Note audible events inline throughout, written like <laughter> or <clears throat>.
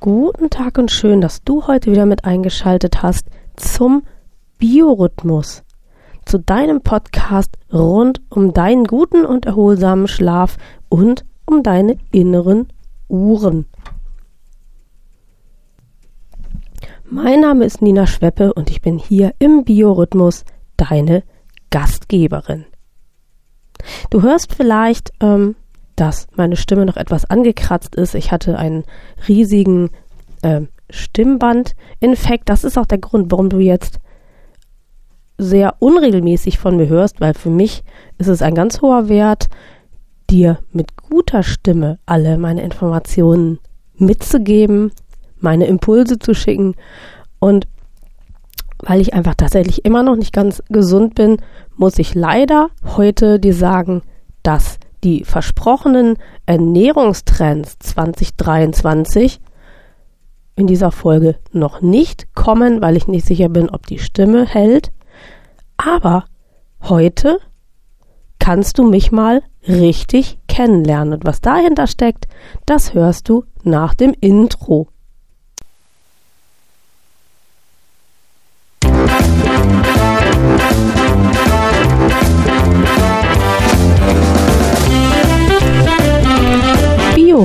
Guten Tag und schön, dass du heute wieder mit eingeschaltet hast zum Biorhythmus, zu deinem Podcast rund um deinen guten und erholsamen Schlaf und um deine inneren Uhren. Mein Name ist Nina Schweppe und ich bin hier im Biorhythmus deine Gastgeberin. Du hörst vielleicht, ähm, dass meine Stimme noch etwas angekratzt ist. Ich hatte einen riesigen äh, Stimmbandinfekt. Das ist auch der Grund, warum du jetzt sehr unregelmäßig von mir hörst, weil für mich ist es ein ganz hoher Wert, dir mit guter Stimme alle meine Informationen mitzugeben, meine Impulse zu schicken und weil ich einfach tatsächlich immer noch nicht ganz gesund bin, muss ich leider heute dir sagen, dass die versprochenen Ernährungstrends 2023 in dieser Folge noch nicht kommen, weil ich nicht sicher bin, ob die Stimme hält. Aber heute kannst du mich mal richtig kennenlernen. Und was dahinter steckt, das hörst du nach dem Intro.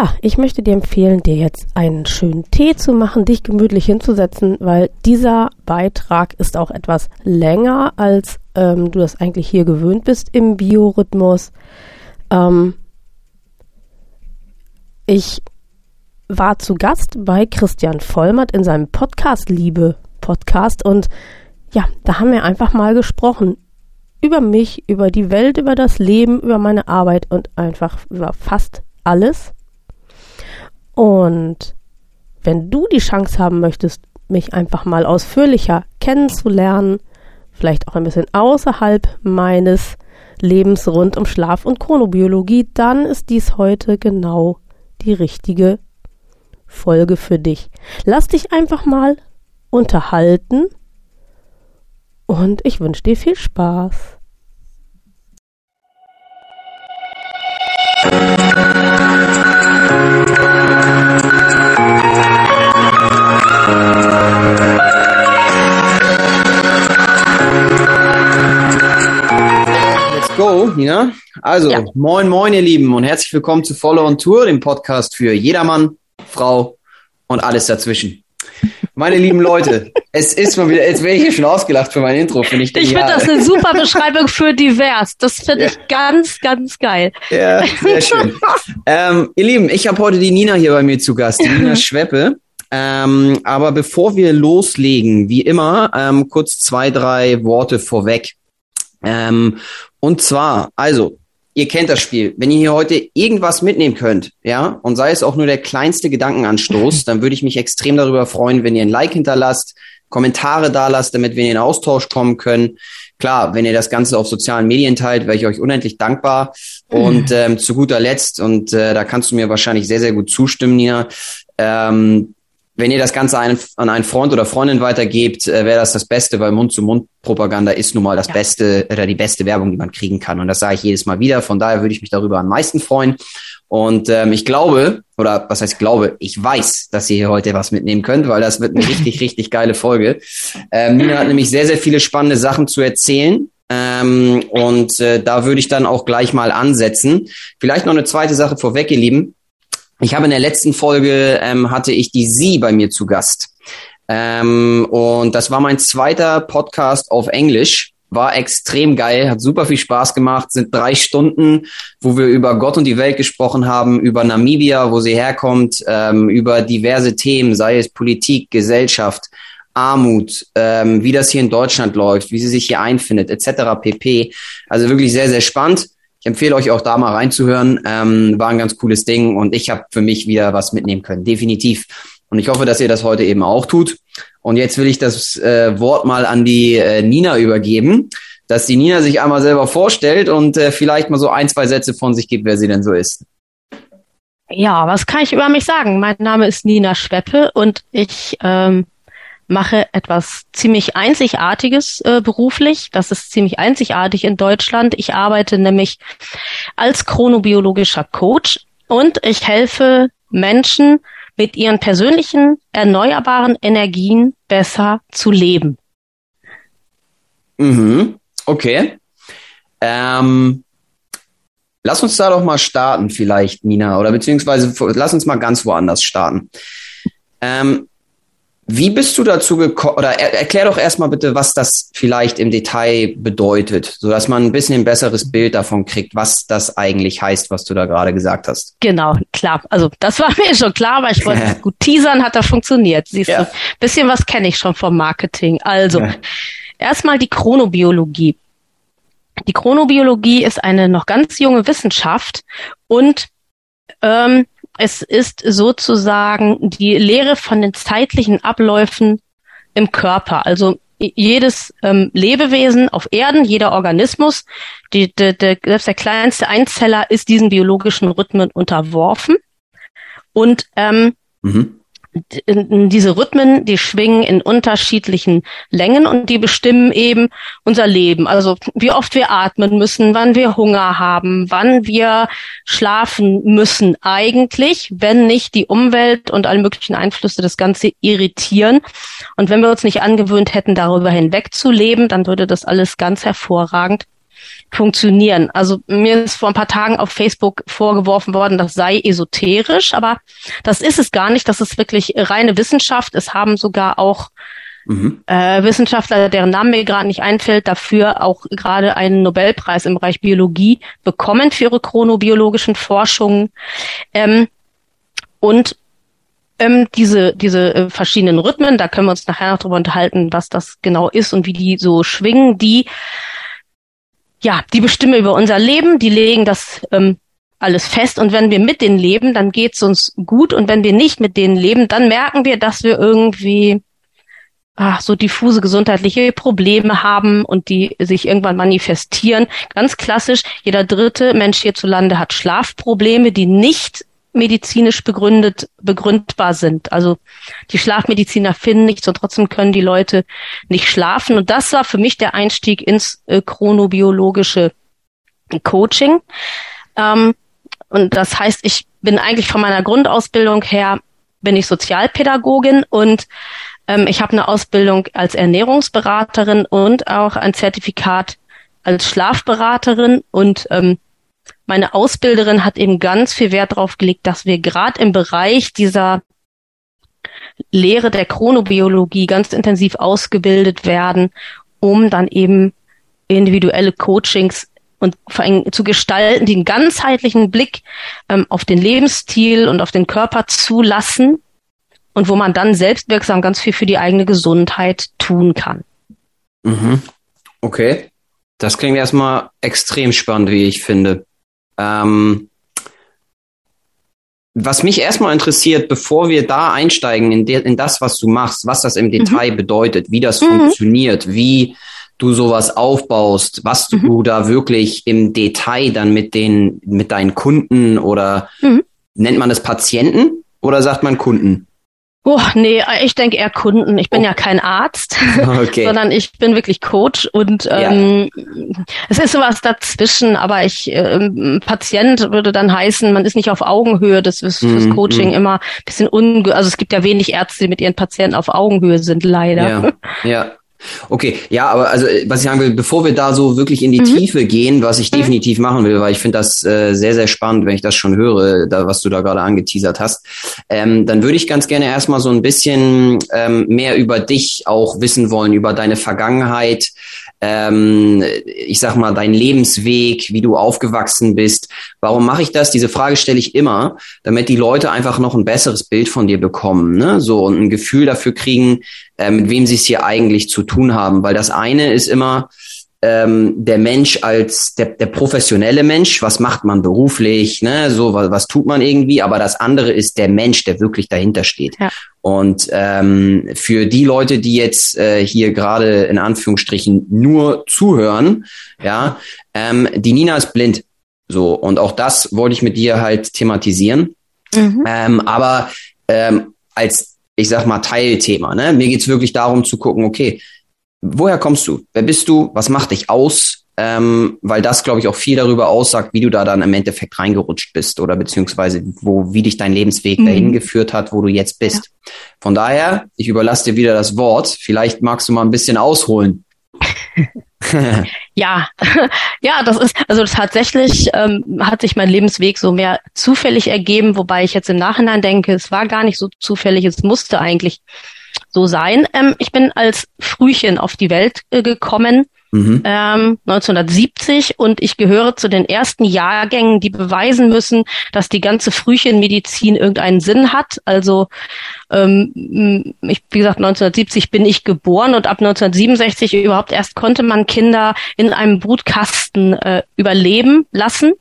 Ja, ich möchte dir empfehlen, dir jetzt einen schönen Tee zu machen, dich gemütlich hinzusetzen, weil dieser Beitrag ist auch etwas länger, als ähm, du das eigentlich hier gewöhnt bist im Biorhythmus. Ähm, ich war zu Gast bei Christian Vollmert in seinem Podcast Liebe Podcast und ja, da haben wir einfach mal gesprochen über mich, über die Welt, über das Leben, über meine Arbeit und einfach über fast alles. Und wenn du die Chance haben möchtest, mich einfach mal ausführlicher kennenzulernen, vielleicht auch ein bisschen außerhalb meines Lebens rund um Schlaf und Chronobiologie, dann ist dies heute genau die richtige Folge für dich. Lass dich einfach mal unterhalten und ich wünsche dir viel Spaß. Nina. Also, ja. moin, moin, ihr Lieben und herzlich willkommen zu Follow on Tour, dem Podcast für jedermann, Frau und alles dazwischen. Meine lieben Leute, <laughs> es ist mal wieder, jetzt werde ich hier schon ausgelacht für mein Intro, finde ich. Ich finde das eine super Beschreibung <laughs> für divers. Das finde ja. ich ganz, ganz geil. Ja, sehr schön. <laughs> ähm, ihr Lieben, ich habe heute die Nina hier bei mir zu Gast, die Nina Schweppe. Ähm, aber bevor wir loslegen, wie immer, ähm, kurz zwei, drei Worte vorweg. Ähm, und zwar, also, ihr kennt das Spiel. Wenn ihr hier heute irgendwas mitnehmen könnt, ja, und sei es auch nur der kleinste Gedankenanstoß, dann würde ich mich extrem darüber freuen, wenn ihr ein Like hinterlasst, Kommentare da lasst, damit wir in den Austausch kommen können. Klar, wenn ihr das Ganze auf sozialen Medien teilt, wäre ich euch unendlich dankbar. Und <laughs> ähm, zu guter Letzt, und äh, da kannst du mir wahrscheinlich sehr, sehr gut zustimmen, Nina, ähm, wenn ihr das Ganze an, einen Freund oder Freundin weitergebt, äh, wäre das das Beste, weil Mund-zu-Mund-Propaganda ist nun mal das ja. Beste oder die beste Werbung, die man kriegen kann. Und das sage ich jedes Mal wieder. Von daher würde ich mich darüber am meisten freuen. Und ähm, ich glaube, oder was heißt glaube, ich weiß, dass ihr hier heute was mitnehmen könnt, weil das wird eine <laughs> richtig, richtig geile Folge. Ähm, Nina hat nämlich sehr, sehr viele spannende Sachen zu erzählen. Ähm, und äh, da würde ich dann auch gleich mal ansetzen. Vielleicht noch eine zweite Sache vorweg, ihr Lieben. Ich habe in der letzten Folge ähm, hatte ich die Sie bei mir zu Gast. Ähm, und das war mein zweiter Podcast auf Englisch. War extrem geil, hat super viel Spaß gemacht, sind drei Stunden, wo wir über Gott und die Welt gesprochen haben, über Namibia, wo sie herkommt, ähm, über diverse Themen, sei es Politik, Gesellschaft, Armut, ähm, wie das hier in Deutschland läuft, wie sie sich hier einfindet, etc. pp. Also wirklich sehr, sehr spannend. Ich empfehle euch auch da mal reinzuhören. Ähm, war ein ganz cooles Ding und ich habe für mich wieder was mitnehmen können, definitiv. Und ich hoffe, dass ihr das heute eben auch tut. Und jetzt will ich das äh, Wort mal an die äh, Nina übergeben, dass die Nina sich einmal selber vorstellt und äh, vielleicht mal so ein, zwei Sätze von sich gibt, wer sie denn so ist. Ja, was kann ich über mich sagen? Mein Name ist Nina Schweppe und ich ähm, mache etwas ziemlich Einzigartiges äh, beruflich. Das ist ziemlich einzigartig in Deutschland. Ich arbeite nämlich als chronobiologischer Coach und ich helfe Menschen mit ihren persönlichen erneuerbaren Energien besser zu leben. Mhm. Okay. Ähm, lass uns da doch mal starten, vielleicht, Nina, oder beziehungsweise lass uns mal ganz woanders starten. Ähm, wie bist du dazu gekommen, oder er, erklär doch erstmal bitte, was das vielleicht im Detail bedeutet, sodass man ein bisschen ein besseres Bild davon kriegt, was das eigentlich heißt, was du da gerade gesagt hast. Genau, klar. Also das war <laughs> mir schon klar, weil ich wollte <laughs> gut teasern, hat das funktioniert. Siehst ja. du, bisschen was kenne ich schon vom Marketing. Also, ja. erstmal die Chronobiologie. Die Chronobiologie ist eine noch ganz junge Wissenschaft und ähm, es ist sozusagen die Lehre von den zeitlichen Abläufen im Körper. Also jedes ähm, Lebewesen auf Erden, jeder Organismus, die, die, die, selbst der kleinste Einzeller ist diesen biologischen Rhythmen unterworfen. Und ähm, mhm diese Rhythmen, die schwingen in unterschiedlichen Längen und die bestimmen eben unser Leben. Also wie oft wir atmen müssen, wann wir Hunger haben, wann wir schlafen müssen eigentlich, wenn nicht die Umwelt und alle möglichen Einflüsse das Ganze irritieren. Und wenn wir uns nicht angewöhnt hätten, darüber hinweg zu leben, dann würde das alles ganz hervorragend funktionieren. Also mir ist vor ein paar Tagen auf Facebook vorgeworfen worden, das sei esoterisch, aber das ist es gar nicht. Das ist wirklich reine Wissenschaft. Es haben sogar auch mhm. äh, Wissenschaftler, deren Namen mir gerade nicht einfällt, dafür auch gerade einen Nobelpreis im Bereich Biologie bekommen für ihre chronobiologischen Forschungen. Ähm, und ähm, diese, diese äh, verschiedenen Rhythmen, da können wir uns nachher noch drüber unterhalten, was das genau ist und wie die so schwingen, die ja, die bestimmen über unser Leben, die legen das ähm, alles fest. Und wenn wir mit denen leben, dann geht's uns gut. Und wenn wir nicht mit denen leben, dann merken wir, dass wir irgendwie ach, so diffuse gesundheitliche Probleme haben und die sich irgendwann manifestieren. Ganz klassisch, jeder dritte Mensch hierzulande hat Schlafprobleme, die nicht medizinisch begründet, begründbar sind. Also die Schlafmediziner finden nichts und trotzdem können die Leute nicht schlafen. Und das war für mich der Einstieg ins äh, chronobiologische Coaching. Ähm, und das heißt, ich bin eigentlich von meiner Grundausbildung her, bin ich Sozialpädagogin und ähm, ich habe eine Ausbildung als Ernährungsberaterin und auch ein Zertifikat als Schlafberaterin und ähm, meine Ausbilderin hat eben ganz viel Wert darauf gelegt, dass wir gerade im Bereich dieser Lehre der Chronobiologie ganz intensiv ausgebildet werden, um dann eben individuelle Coachings und vor allem zu gestalten, einen ganzheitlichen Blick ähm, auf den Lebensstil und auf den Körper zulassen und wo man dann selbstwirksam ganz viel für die eigene Gesundheit tun kann. Mhm. Okay. Das klingt erstmal extrem spannend, wie ich finde. Ähm, was mich erstmal interessiert, bevor wir da einsteigen in, in, das, was du machst, was das im mhm. Detail mhm. bedeutet, wie das mhm. funktioniert, wie du sowas aufbaust, was du mhm. da wirklich im Detail dann mit den, mit deinen Kunden oder mhm. nennt man es Patienten oder sagt man Kunden? Oh, nee, ich denke eher Kunden. Ich bin oh. ja kein Arzt, <laughs> okay. sondern ich bin wirklich Coach und ähm, ja. es ist sowas dazwischen, aber ich, ähm, Patient würde dann heißen, man ist nicht auf Augenhöhe. Das ist fürs mm, Coaching mm. immer ein bisschen unge... Also es gibt ja wenig Ärzte, die mit ihren Patienten auf Augenhöhe sind, leider. Ja, ja. Okay, ja, aber also was ich sagen will, bevor wir da so wirklich in die mhm. Tiefe gehen, was ich mhm. definitiv machen will, weil ich finde das äh, sehr, sehr spannend, wenn ich das schon höre, da, was du da gerade angeteasert hast, ähm, dann würde ich ganz gerne erstmal so ein bisschen ähm, mehr über dich auch wissen wollen, über deine Vergangenheit, ähm, ich sag mal, dein Lebensweg, wie du aufgewachsen bist. Warum mache ich das? Diese Frage stelle ich immer, damit die Leute einfach noch ein besseres Bild von dir bekommen, ne? So und ein Gefühl dafür kriegen, äh, mit wem sie es hier eigentlich zu tun haben. Weil das eine ist immer, ähm, der Mensch als der, der professionelle Mensch, was macht man beruflich, ne, so was, was tut man irgendwie, aber das andere ist der Mensch, der wirklich dahinter steht. Ja. Und ähm, für die Leute, die jetzt äh, hier gerade in Anführungsstrichen nur zuhören, ja, ähm, die Nina ist blind, so und auch das wollte ich mit dir halt thematisieren, mhm. ähm, aber ähm, als ich sag mal Teilthema, ne, mir geht's wirklich darum zu gucken, okay woher kommst du? Wer bist du? Was macht dich aus? Ähm, weil das, glaube ich, auch viel darüber aussagt, wie du da dann im Endeffekt reingerutscht bist oder beziehungsweise wo, wie dich dein Lebensweg mhm. dahin geführt hat, wo du jetzt bist. Ja. Von daher, ich überlasse dir wieder das Wort. Vielleicht magst du mal ein bisschen ausholen. <laughs> ja, <laughs> ja, das ist, also tatsächlich ähm, hat sich mein Lebensweg so mehr zufällig ergeben, wobei ich jetzt im Nachhinein denke, es war gar nicht so zufällig, es musste eigentlich so sein. Ähm, ich bin als Frühchen auf die Welt äh, gekommen. Mhm. Ähm, 1970 und ich gehöre zu den ersten Jahrgängen, die beweisen müssen, dass die ganze Frühchenmedizin irgendeinen Sinn hat. Also ähm, ich, wie gesagt, 1970 bin ich geboren und ab 1967 überhaupt erst konnte man Kinder in einem Brutkasten äh, überleben lassen.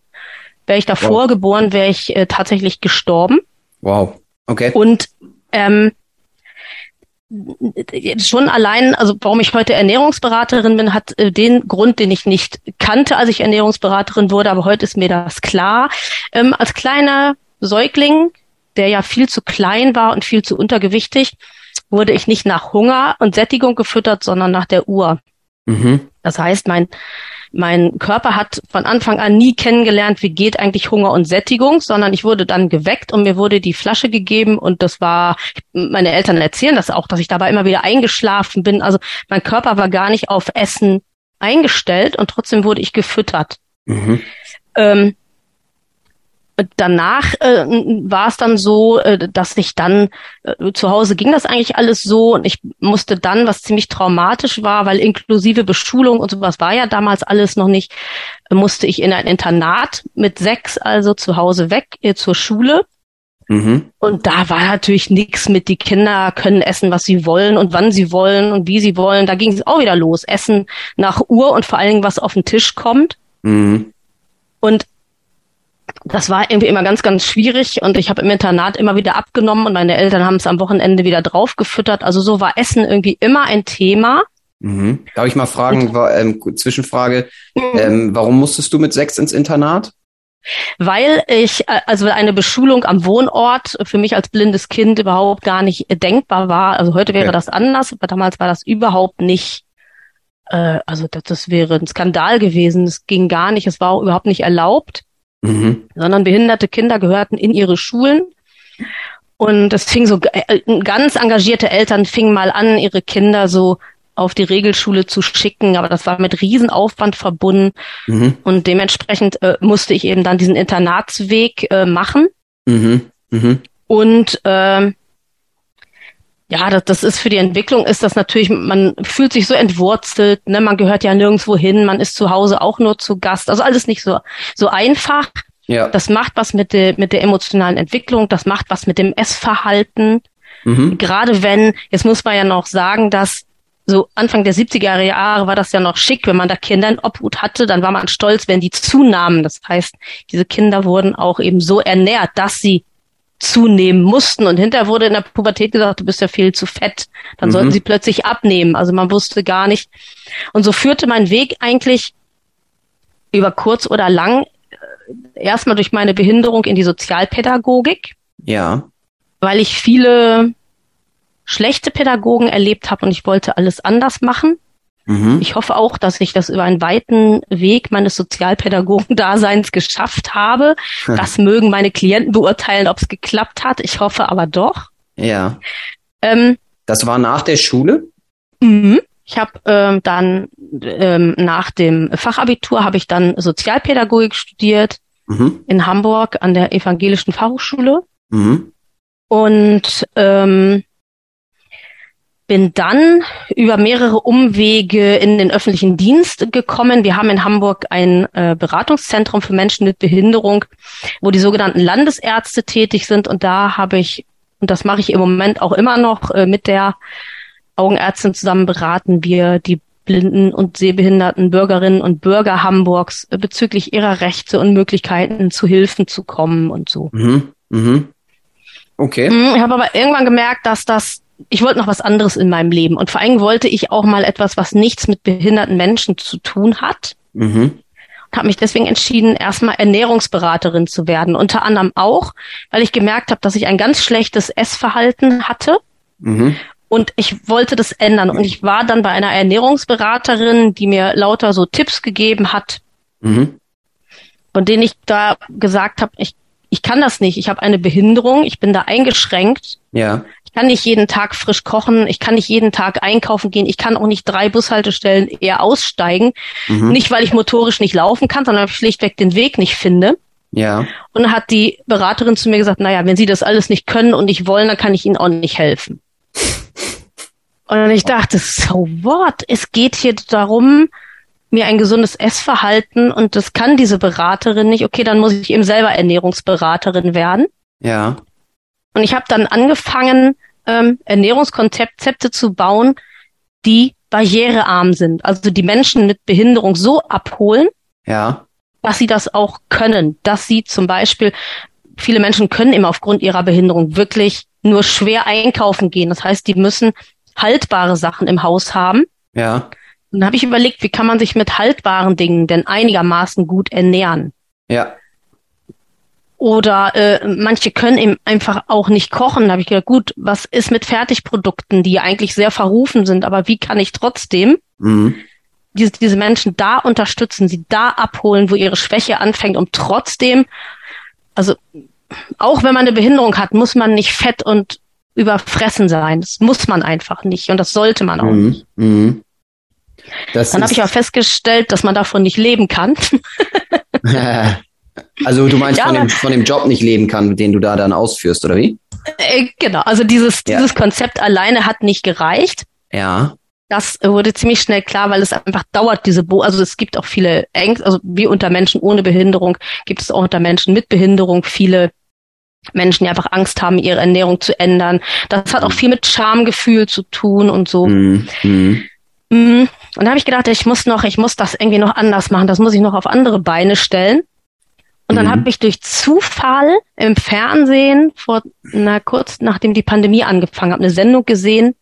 Wäre ich davor wow. geboren, wäre ich äh, tatsächlich gestorben. Wow. Okay. Und ähm, schon allein, also warum ich heute Ernährungsberaterin bin, hat äh, den Grund, den ich nicht kannte, als ich Ernährungsberaterin wurde, aber heute ist mir das klar. Ähm, als kleiner Säugling, der ja viel zu klein war und viel zu untergewichtig, wurde ich nicht nach Hunger und Sättigung gefüttert, sondern nach der Uhr. Mhm. Das heißt, mein mein Körper hat von Anfang an nie kennengelernt, wie geht eigentlich Hunger und Sättigung, sondern ich wurde dann geweckt und mir wurde die Flasche gegeben und das war, meine Eltern erzählen das auch, dass ich dabei immer wieder eingeschlafen bin. Also mein Körper war gar nicht auf Essen eingestellt und trotzdem wurde ich gefüttert. Mhm. Ähm, danach äh, war es dann so, äh, dass ich dann äh, zu Hause ging das eigentlich alles so und ich musste dann, was ziemlich traumatisch war, weil inklusive Beschulung und sowas war ja damals alles noch nicht, musste ich in ein Internat mit sechs, also zu Hause weg äh, zur Schule. Mhm. Und da war natürlich nichts mit, die Kinder können essen, was sie wollen und wann sie wollen und wie sie wollen. Da ging es auch wieder los. Essen nach Uhr und vor allen Dingen, was auf den Tisch kommt. Mhm. Und das war irgendwie immer ganz, ganz schwierig und ich habe im Internat immer wieder abgenommen und meine Eltern haben es am Wochenende wieder draufgefüttert. Also so war Essen irgendwie immer ein Thema. Mhm. Darf ich mal fragen, war, ähm, Zwischenfrage, mhm. ähm, warum musstest du mit sechs ins Internat? Weil ich, äh, also eine Beschulung am Wohnort für mich als blindes Kind überhaupt gar nicht denkbar war. Also heute wäre okay. das anders, aber damals war das überhaupt nicht äh, also das, das wäre ein Skandal gewesen. Es ging gar nicht, es war auch überhaupt nicht erlaubt mhm. sondern behinderte Kinder gehörten in ihre Schulen. Und es fing so, äh, ganz engagierte Eltern fingen mal an, ihre Kinder so auf die Regelschule zu schicken, aber das war mit Riesenaufwand verbunden. Mhm. Und dementsprechend äh, musste ich eben dann diesen Internatsweg äh, machen. Mhm. Mhm. Und äh, ja, das, das ist für die Entwicklung ist das natürlich, man fühlt sich so entwurzelt, ne, man gehört ja nirgendwo hin, man ist zu Hause auch nur zu Gast, also alles nicht so, so einfach. Ja. Das macht was mit der, mit der emotionalen Entwicklung, das macht was mit dem Essverhalten. Mhm. Gerade wenn, jetzt muss man ja noch sagen, dass so Anfang der 70er Jahre war das ja noch schick, wenn man da Kinder in Obhut hatte, dann war man stolz, wenn die zunahmen. Das heißt, diese Kinder wurden auch eben so ernährt, dass sie zunehmen mussten. Und hinterher wurde in der Pubertät gesagt, du bist ja viel zu fett. Dann mhm. sollten sie plötzlich abnehmen. Also man wusste gar nicht. Und so führte mein Weg eigentlich über kurz oder lang äh, erstmal durch meine Behinderung in die Sozialpädagogik. Ja. Weil ich viele schlechte Pädagogen erlebt habe und ich wollte alles anders machen. Mhm. Ich hoffe auch, dass ich das über einen weiten Weg meines Sozialpädagogen-Daseins geschafft habe. <laughs> Das mögen meine Klienten beurteilen, ob es geklappt hat. Ich hoffe aber doch. Ja. Ähm, das war nach der Schule? Mhm. Ich habe ähm, dann ähm, nach dem Fachabitur habe ich dann Sozialpädagogik studiert mhm. in Hamburg an der Evangelischen Fachhochschule. Mhm. Und ähm, bin dann über mehrere Umwege in den öffentlichen Dienst gekommen. Wir haben in Hamburg ein äh, Beratungszentrum für Menschen mit Behinderung, wo die sogenannten Landesärzte tätig sind. Und da habe ich, und das mache ich im Moment auch immer noch, äh, mit der Augenärztin zusammen beraten wir die blinden und sehbehinderten Bürgerinnen und Bürger Hamburgs äh, bezüglich ihrer Rechte und Möglichkeiten zu Hilfen zu kommen und so. Mhm. Mhm. Okay. Mhm, ich habe aber irgendwann gemerkt, dass das ich wollte noch was anderes in meinem Leben und vor allem wollte ich auch mal etwas, was nichts mit behinderten Menschen zu tun hat. Mhm. Und habe mich deswegen entschieden, erstmal Ernährungsberaterin zu werden. Unter anderem auch, weil ich gemerkt habe, dass ich ein ganz schlechtes Essverhalten hatte. Mhm. Und ich wollte das ändern. Und ich war dann bei einer Ernährungsberaterin, die mir lauter so Tipps gegeben hat, mhm. von denen ich da gesagt habe, ich, ich kann das nicht. Ich habe eine Behinderung, ich bin da eingeschränkt. Ja. Ich kann nicht jeden Tag frisch kochen, ich kann nicht jeden Tag einkaufen gehen, ich kann auch nicht drei Bushaltestellen eher aussteigen. Mhm. Nicht, weil ich motorisch nicht laufen kann, sondern weil ich schlichtweg den Weg nicht finde. Ja. Und dann hat die Beraterin zu mir gesagt, naja, wenn Sie das alles nicht können und nicht wollen, dann kann ich Ihnen auch nicht helfen. Und ich dachte, so what? Es geht hier darum, mir ein gesundes Essverhalten und das kann diese Beraterin nicht. Okay, dann muss ich eben selber Ernährungsberaterin werden. Ja. Und ich habe dann angefangen, ähm, Ernährungskonzepte zu bauen, die barrierearm sind. Also die Menschen mit Behinderung so abholen, ja. dass sie das auch können. Dass sie zum Beispiel, viele Menschen können immer aufgrund ihrer Behinderung wirklich nur schwer einkaufen gehen. Das heißt, die müssen haltbare Sachen im Haus haben. Ja. Und dann habe ich überlegt, wie kann man sich mit haltbaren Dingen denn einigermaßen gut ernähren? Ja. Oder äh, manche können eben einfach auch nicht kochen. Da habe ich gedacht, gut, was ist mit Fertigprodukten, die eigentlich sehr verrufen sind, aber wie kann ich trotzdem mhm. diese, diese Menschen da unterstützen, sie da abholen, wo ihre Schwäche anfängt, um trotzdem, also auch wenn man eine Behinderung hat, muss man nicht fett und überfressen sein. Das muss man einfach nicht und das sollte man auch mhm. nicht. Mhm. Dann habe ich auch festgestellt, dass man davon nicht leben kann. <laughs> <laughs> <laughs> Also du meinst ja, von, dem, von dem Job nicht leben kann, den du da dann ausführst, oder wie? Äh, genau, also dieses, ja. dieses Konzept alleine hat nicht gereicht. Ja. Das wurde ziemlich schnell klar, weil es einfach dauert, diese Bo also es gibt auch viele Ängste, also wie unter Menschen ohne Behinderung gibt es auch unter Menschen mit Behinderung viele Menschen, die einfach Angst haben, ihre Ernährung zu ändern. Das hat auch viel mit Schamgefühl zu tun und so. Mhm. Mhm. Und da habe ich gedacht, ich muss noch, ich muss das irgendwie noch anders machen. Das muss ich noch auf andere Beine stellen. Und dann mhm. habe ich durch Zufall im Fernsehen vor na kurz nachdem die Pandemie angefangen hat, eine Sendung gesehen,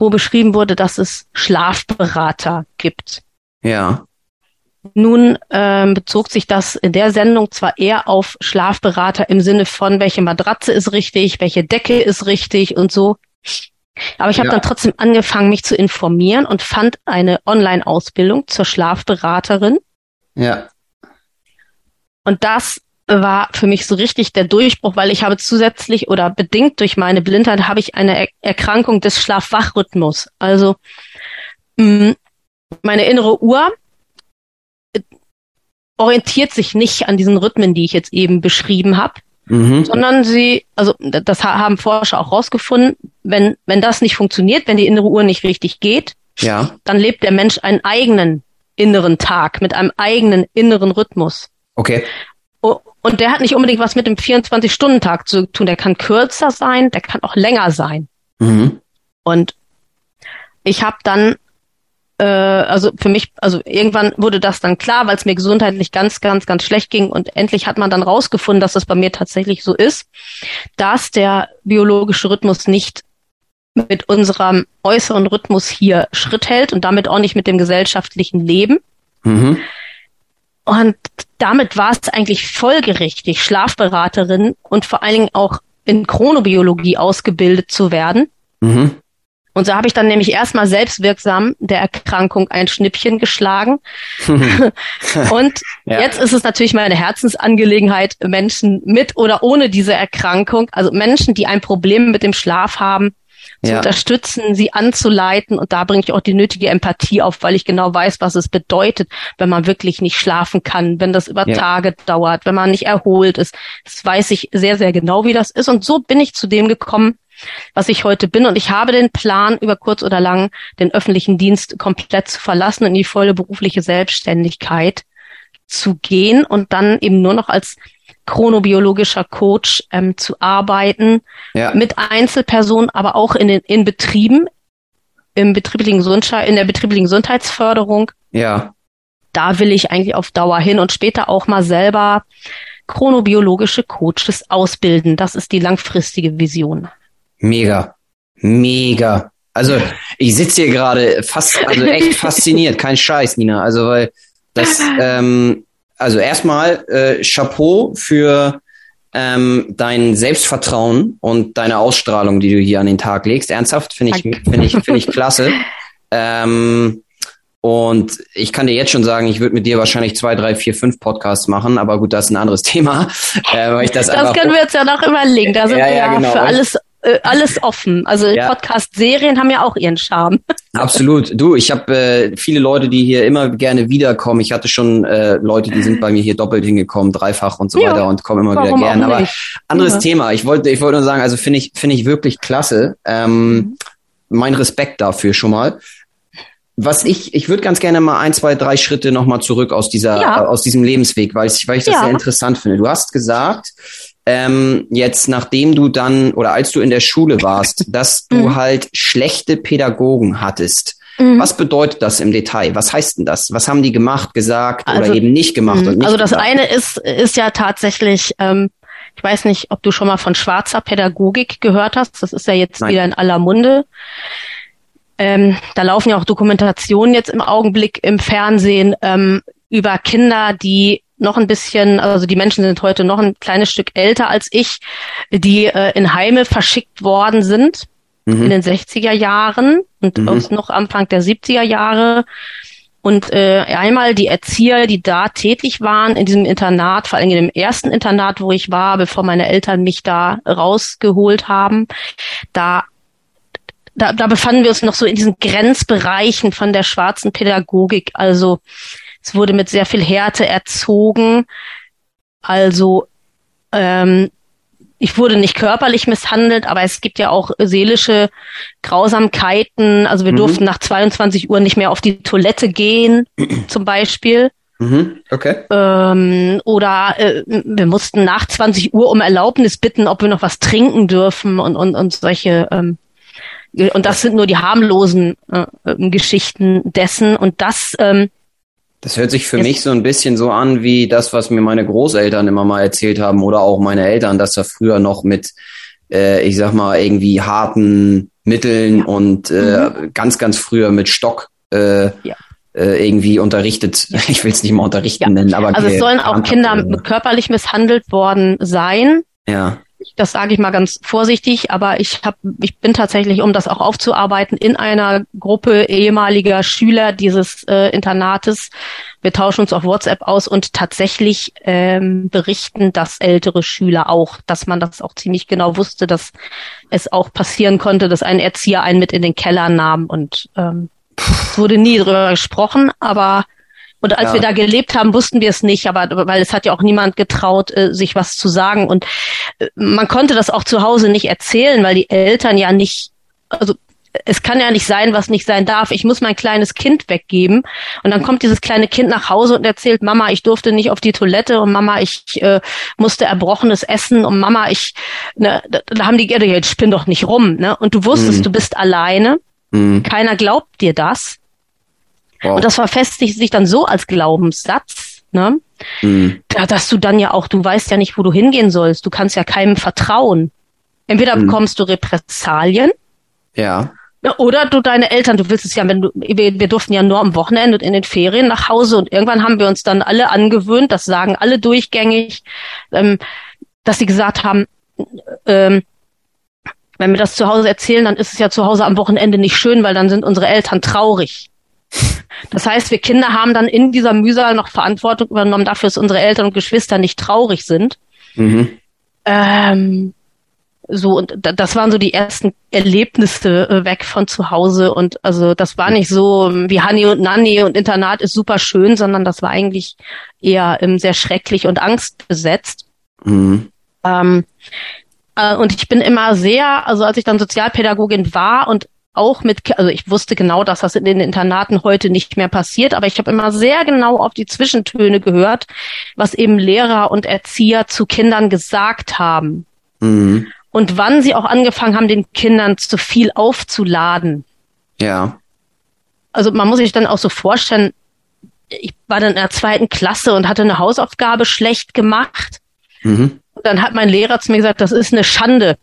wo beschrieben wurde, dass es Schlafberater gibt. Ja. Nun ähm, bezog sich das in der Sendung zwar eher auf Schlafberater im Sinne von, welche Matratze ist richtig, welche Decke ist richtig und so. Aber ich habe ja. dann trotzdem angefangen, mich zu informieren und fand eine Online-Ausbildung zur Schlafberaterin. Ja. Und das war für mich so richtig der Durchbruch, weil ich habe zusätzlich oder bedingt durch meine Blindheit habe ich eine er Erkrankung des Schlaf-Wach-Rhythmus. Also mh, mm, meine innere Uhr äh, orientiert sich nicht an diesen Rhythmen, die ich jetzt eben beschrieben habe, mhm. sondern sie, also das haben Forscher auch rausgefunden, wenn, wenn das nicht funktioniert, wenn die innere Uhr nicht richtig geht, ja. dann lebt der Mensch einen eigenen inneren Tag mit einem eigenen inneren Rhythmus. Okay. Und der hat nicht unbedingt was mit dem 24-Stunden-Tag zu tun. Der kann kürzer sein, der kann auch länger sein. Mhm. Und ich habe dann, äh, also für mich, also irgendwann wurde das dann klar, weil es mir gesundheitlich ganz, ganz, ganz schlecht ging. Und endlich hat man dann rausgefunden, dass es bei mir tatsächlich so ist, dass der biologische Rhythmus nicht mit unserem äußeren Rhythmus hier Schritt hält und damit auch nicht mit dem gesellschaftlichen Leben. Mhm. Und damit war es eigentlich folgerichtig, Schlafberaterin und vor allen Dingen auch in Chronobiologie ausgebildet zu werden. Mhm. Und so habe ich dann nämlich erstmal selbstwirksam der Erkrankung ein Schnippchen geschlagen. <laughs> <laughs> und ja. jetzt ist es natürlich meine Herzensangelegenheit, Menschen mit oder ohne diese Erkrankung, also Menschen, die ein Problem mit dem Schlaf haben, zu unterstützen, sie anzuleiten. Und da bringe ich auch die nötige Empathie auf, weil ich genau weiß, was es bedeutet, wenn man wirklich nicht schlafen kann, wenn das über ja. Tage dauert, wenn man nicht erholt ist. Das weiß ich sehr, sehr genau, wie das ist. Und so bin ich zu dem gekommen, was ich heute bin. Und ich habe den Plan, über kurz oder lang den öffentlichen Dienst komplett zu verlassen und in die volle berufliche Selbstständigkeit zu gehen und dann eben nur noch als chronobiologischer Coach ähm, zu arbeiten, ja. mit Einzelpersonen, aber auch in den in Betrieben, im betrieblichen Gesundheit, in der betrieblichen Gesundheitsförderung. Ja. Da will ich eigentlich auf Dauer hin und später auch mal selber chronobiologische Coaches ausbilden. Das ist die langfristige Vision. Mega. Mega. Also ich sitze hier gerade fast, also echt <laughs> fasziniert, kein Scheiß, Nina. Also weil das, ähm, also erstmal äh, Chapeau für ähm, dein Selbstvertrauen und deine Ausstrahlung, die du hier an den Tag legst. Ernsthaft finde ich, finde ich, finde ich <laughs> klasse. Ähm, und ich kann dir jetzt schon sagen, ich würde mit dir wahrscheinlich zwei, drei, vier, fünf Podcasts machen, aber gut, das ist ein anderes <laughs> Thema. Äh, weil ich das das können wir jetzt ja noch überlegen. Da sind ja, wir ja, genau. für alles äh, alles offen. Also ja. Podcast-Serien haben ja auch ihren Charme. <laughs> Absolut. Du, ich habe äh, viele Leute, die hier immer gerne wiederkommen. Ich hatte schon äh, Leute, die sind bei mir hier doppelt hingekommen, dreifach und so ja. weiter und kommen immer wieder gern. Aber anderes ja. Thema. Ich wollte, ich wollte nur sagen, also finde ich, finde ich wirklich klasse. Ähm, mhm. Mein Respekt dafür schon mal was ich, ich würde ganz gerne mal ein, zwei, drei Schritte nochmal zurück aus dieser, aus diesem Lebensweg, weil ich, weil ich das sehr interessant finde. Du hast gesagt, ähm, jetzt nachdem du dann oder als du in der Schule warst, dass du mhm. halt schlechte Pädagogen hattest. Mhm. Was bedeutet das im Detail? Was heißt denn das? Was haben die gemacht, gesagt also, oder eben nicht gemacht? Und nicht also das gesagt? eine ist, ist ja tatsächlich, ähm, ich weiß nicht, ob du schon mal von schwarzer Pädagogik gehört hast. Das ist ja jetzt Nein. wieder in aller Munde. Ähm, da laufen ja auch Dokumentationen jetzt im Augenblick im Fernsehen ähm, über Kinder, die noch ein bisschen, also die Menschen sind heute noch ein kleines Stück älter als ich, die äh, in Heime verschickt worden sind mhm. in den 60er Jahren und mhm. auch noch Anfang der 70er Jahre. Und äh, einmal die Erzieher, die da tätig waren in diesem Internat, vor allem in dem ersten Internat, wo ich war, bevor meine Eltern mich da rausgeholt haben, da da, da befanden wir uns noch so in diesen Grenzbereichen von der schwarzen Pädagogik. Also es wurde mit sehr viel Härte erzogen. Also ähm, ich wurde nicht körperlich misshandelt, aber es gibt ja auch seelische Grausamkeiten. Also wir mhm. durften nach 22 Uhr nicht mehr auf die Toilette gehen, <clears throat> zum Beispiel. Mhm. Okay. Ähm, oder äh, wir mussten nach 20 Uhr um Erlaubnis bitten, ob wir noch was trinken dürfen und, und, und solche ähm, und das sind nur die harmlosen äh, äh, Geschichten dessen. Und das ähm, das hört sich für mich so ein bisschen so an wie das, was mir meine Großeltern immer mal erzählt haben oder auch meine Eltern, dass da früher noch mit, äh, ich sag mal, irgendwie harten Mitteln und äh, mhm. ganz, ganz früher mit Stock äh, ja. äh, irgendwie unterrichtet. <laughs> Ich will es nicht mal unterrichten ja. nennen, aber also es sollen auch Kinder körperlich misshandelt worden sein. Ja. Das sage ich mal ganz vorsichtig, aber ich hab, ich bin tatsächlich, um das auch aufzuarbeiten, in einer Gruppe ehemaliger Schüler dieses äh, Internates. Wir tauschen uns auf WhatsApp aus und tatsächlich ähm, berichten das ältere Schüler auch, dass man das auch ziemlich genau wusste, dass es auch passieren konnte, dass ein Erzieher einen mit in den Keller nahm und ähm, es wurde nie drüber gesprochen, aber und als ja. wir da gelebt haben, wussten wir es nicht, aber weil es hat ja auch niemand getraut, äh, sich was zu sagen. Und äh, man konnte das auch zu Hause nicht erzählen, weil die Eltern ja nicht, also es kann ja nicht sein, was nicht sein darf. Ich muss mein kleines Kind weggeben. Und dann kommt dieses kleine Kind nach Hause und erzählt, Mama, ich durfte nicht auf die Toilette und Mama, ich äh, musste erbrochenes essen und Mama, ich, ne, da, haben die, jetzt spinn doch nicht rum, ne? Und du wusstest, mhm. du bist alleine. Mhm. Keiner glaubt dir das. Wow. Und das verfestigt sich dann so als Glaubenssatz, ne? Mhm. Da, dass du dann ja auch, du weißt ja nicht, wo du hingehen sollst. Du kannst ja keinem vertrauen. Entweder mhm. bekommst du Repressalien. Ja. Oder du deine Eltern, du willst es ja, wenn du, wir, wir durften ja nur am Wochenende und in den Ferien nach Hause und irgendwann haben wir uns dann alle angewöhnt, das sagen alle durchgängig, ähm, dass sie gesagt haben, ähm, wenn wir das zu Hause erzählen, dann ist es ja zu Hause am Wochenende nicht schön, weil dann sind unsere Eltern traurig. Das heißt, wir Kinder haben dann in dieser Mühsal noch Verantwortung übernommen dafür, dass unsere Eltern und Geschwister nicht traurig sind. Mhm. Ähm, so, und das waren so die ersten Erlebnisse äh, weg von zu Hause. Und also das war nicht so wie Hanni und Nanni und Internat ist super schön, sondern das war eigentlich eher ähm, sehr schrecklich und angstbesetzt. Mhm. Ähm, äh, und ich bin immer sehr, also als ich dann Sozialpädagogin war und auch mit, also ich wusste genau, dass das in den Internaten heute nicht mehr passiert, aber ich habe immer sehr genau auf die Zwischentöne gehört, was eben Lehrer und Erzieher zu Kindern gesagt haben. Mhm. Und wann sie auch angefangen haben, den Kindern zu viel aufzuladen. Ja. Also man muss sich dann auch so vorstellen, ich war dann in der zweiten Klasse und hatte eine Hausaufgabe schlecht gemacht. Mhm. Und dann hat mein Lehrer zu mir gesagt, das ist eine Schande,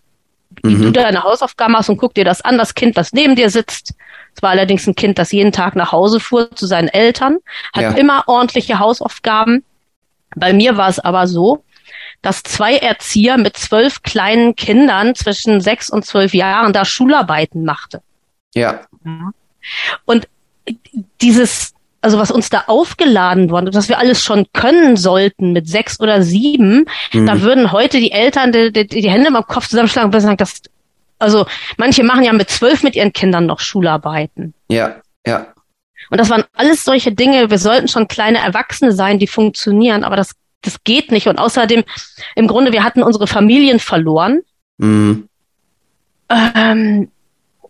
wie mhm. du deine Hausaufgaben machst und guck dir das an, das Kind, das neben dir sitzt. Es war allerdings ein Kind, das jeden Tag nach Hause fuhr zu seinen Eltern, hat ja. immer ordentliche Hausaufgaben. Bei mir war es aber so, dass zwei Erzieher mit zwölf kleinen Kindern zwischen sechs und zwölf Jahren da Schularbeiten machte. Ja. Und dieses, also was uns da aufgeladen wurde, dass wir alles schon können sollten mit sechs oder sieben, mhm. da würden heute die Eltern die, die, die Hände im Kopf zusammenschlagen und sagen, das, also manche machen ja mit zwölf mit ihren Kindern noch Schularbeiten. Ja, ja. Und das waren alles solche Dinge. Wir sollten schon kleine Erwachsene sein, die funktionieren, aber das, das geht nicht. Und außerdem, im Grunde, wir hatten unsere Familien verloren. Mhm. Ähm,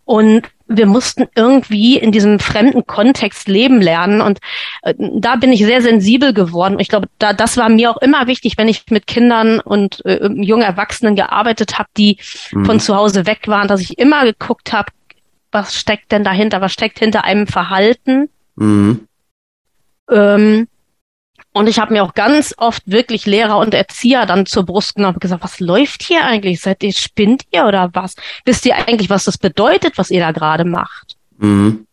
und wir mussten irgendwie in diesem fremden Kontext leben lernen und äh, da bin ich sehr sensibel geworden. Ich glaube, da das war mir auch immer wichtig, wenn ich mit Kindern und äh, jungen Erwachsenen gearbeitet habe, die mhm. von zu Hause weg waren, dass ich immer geguckt habe, was steckt denn dahinter, was steckt hinter einem Verhalten. Mhm. Ähm, und ich habe mir auch ganz oft wirklich Lehrer und Erzieher dann zur Brust genommen und gesagt, was läuft hier eigentlich? Seid ihr, spinnt ihr oder was? Wisst ihr eigentlich, was das bedeutet, was ihr da gerade macht? Mhm.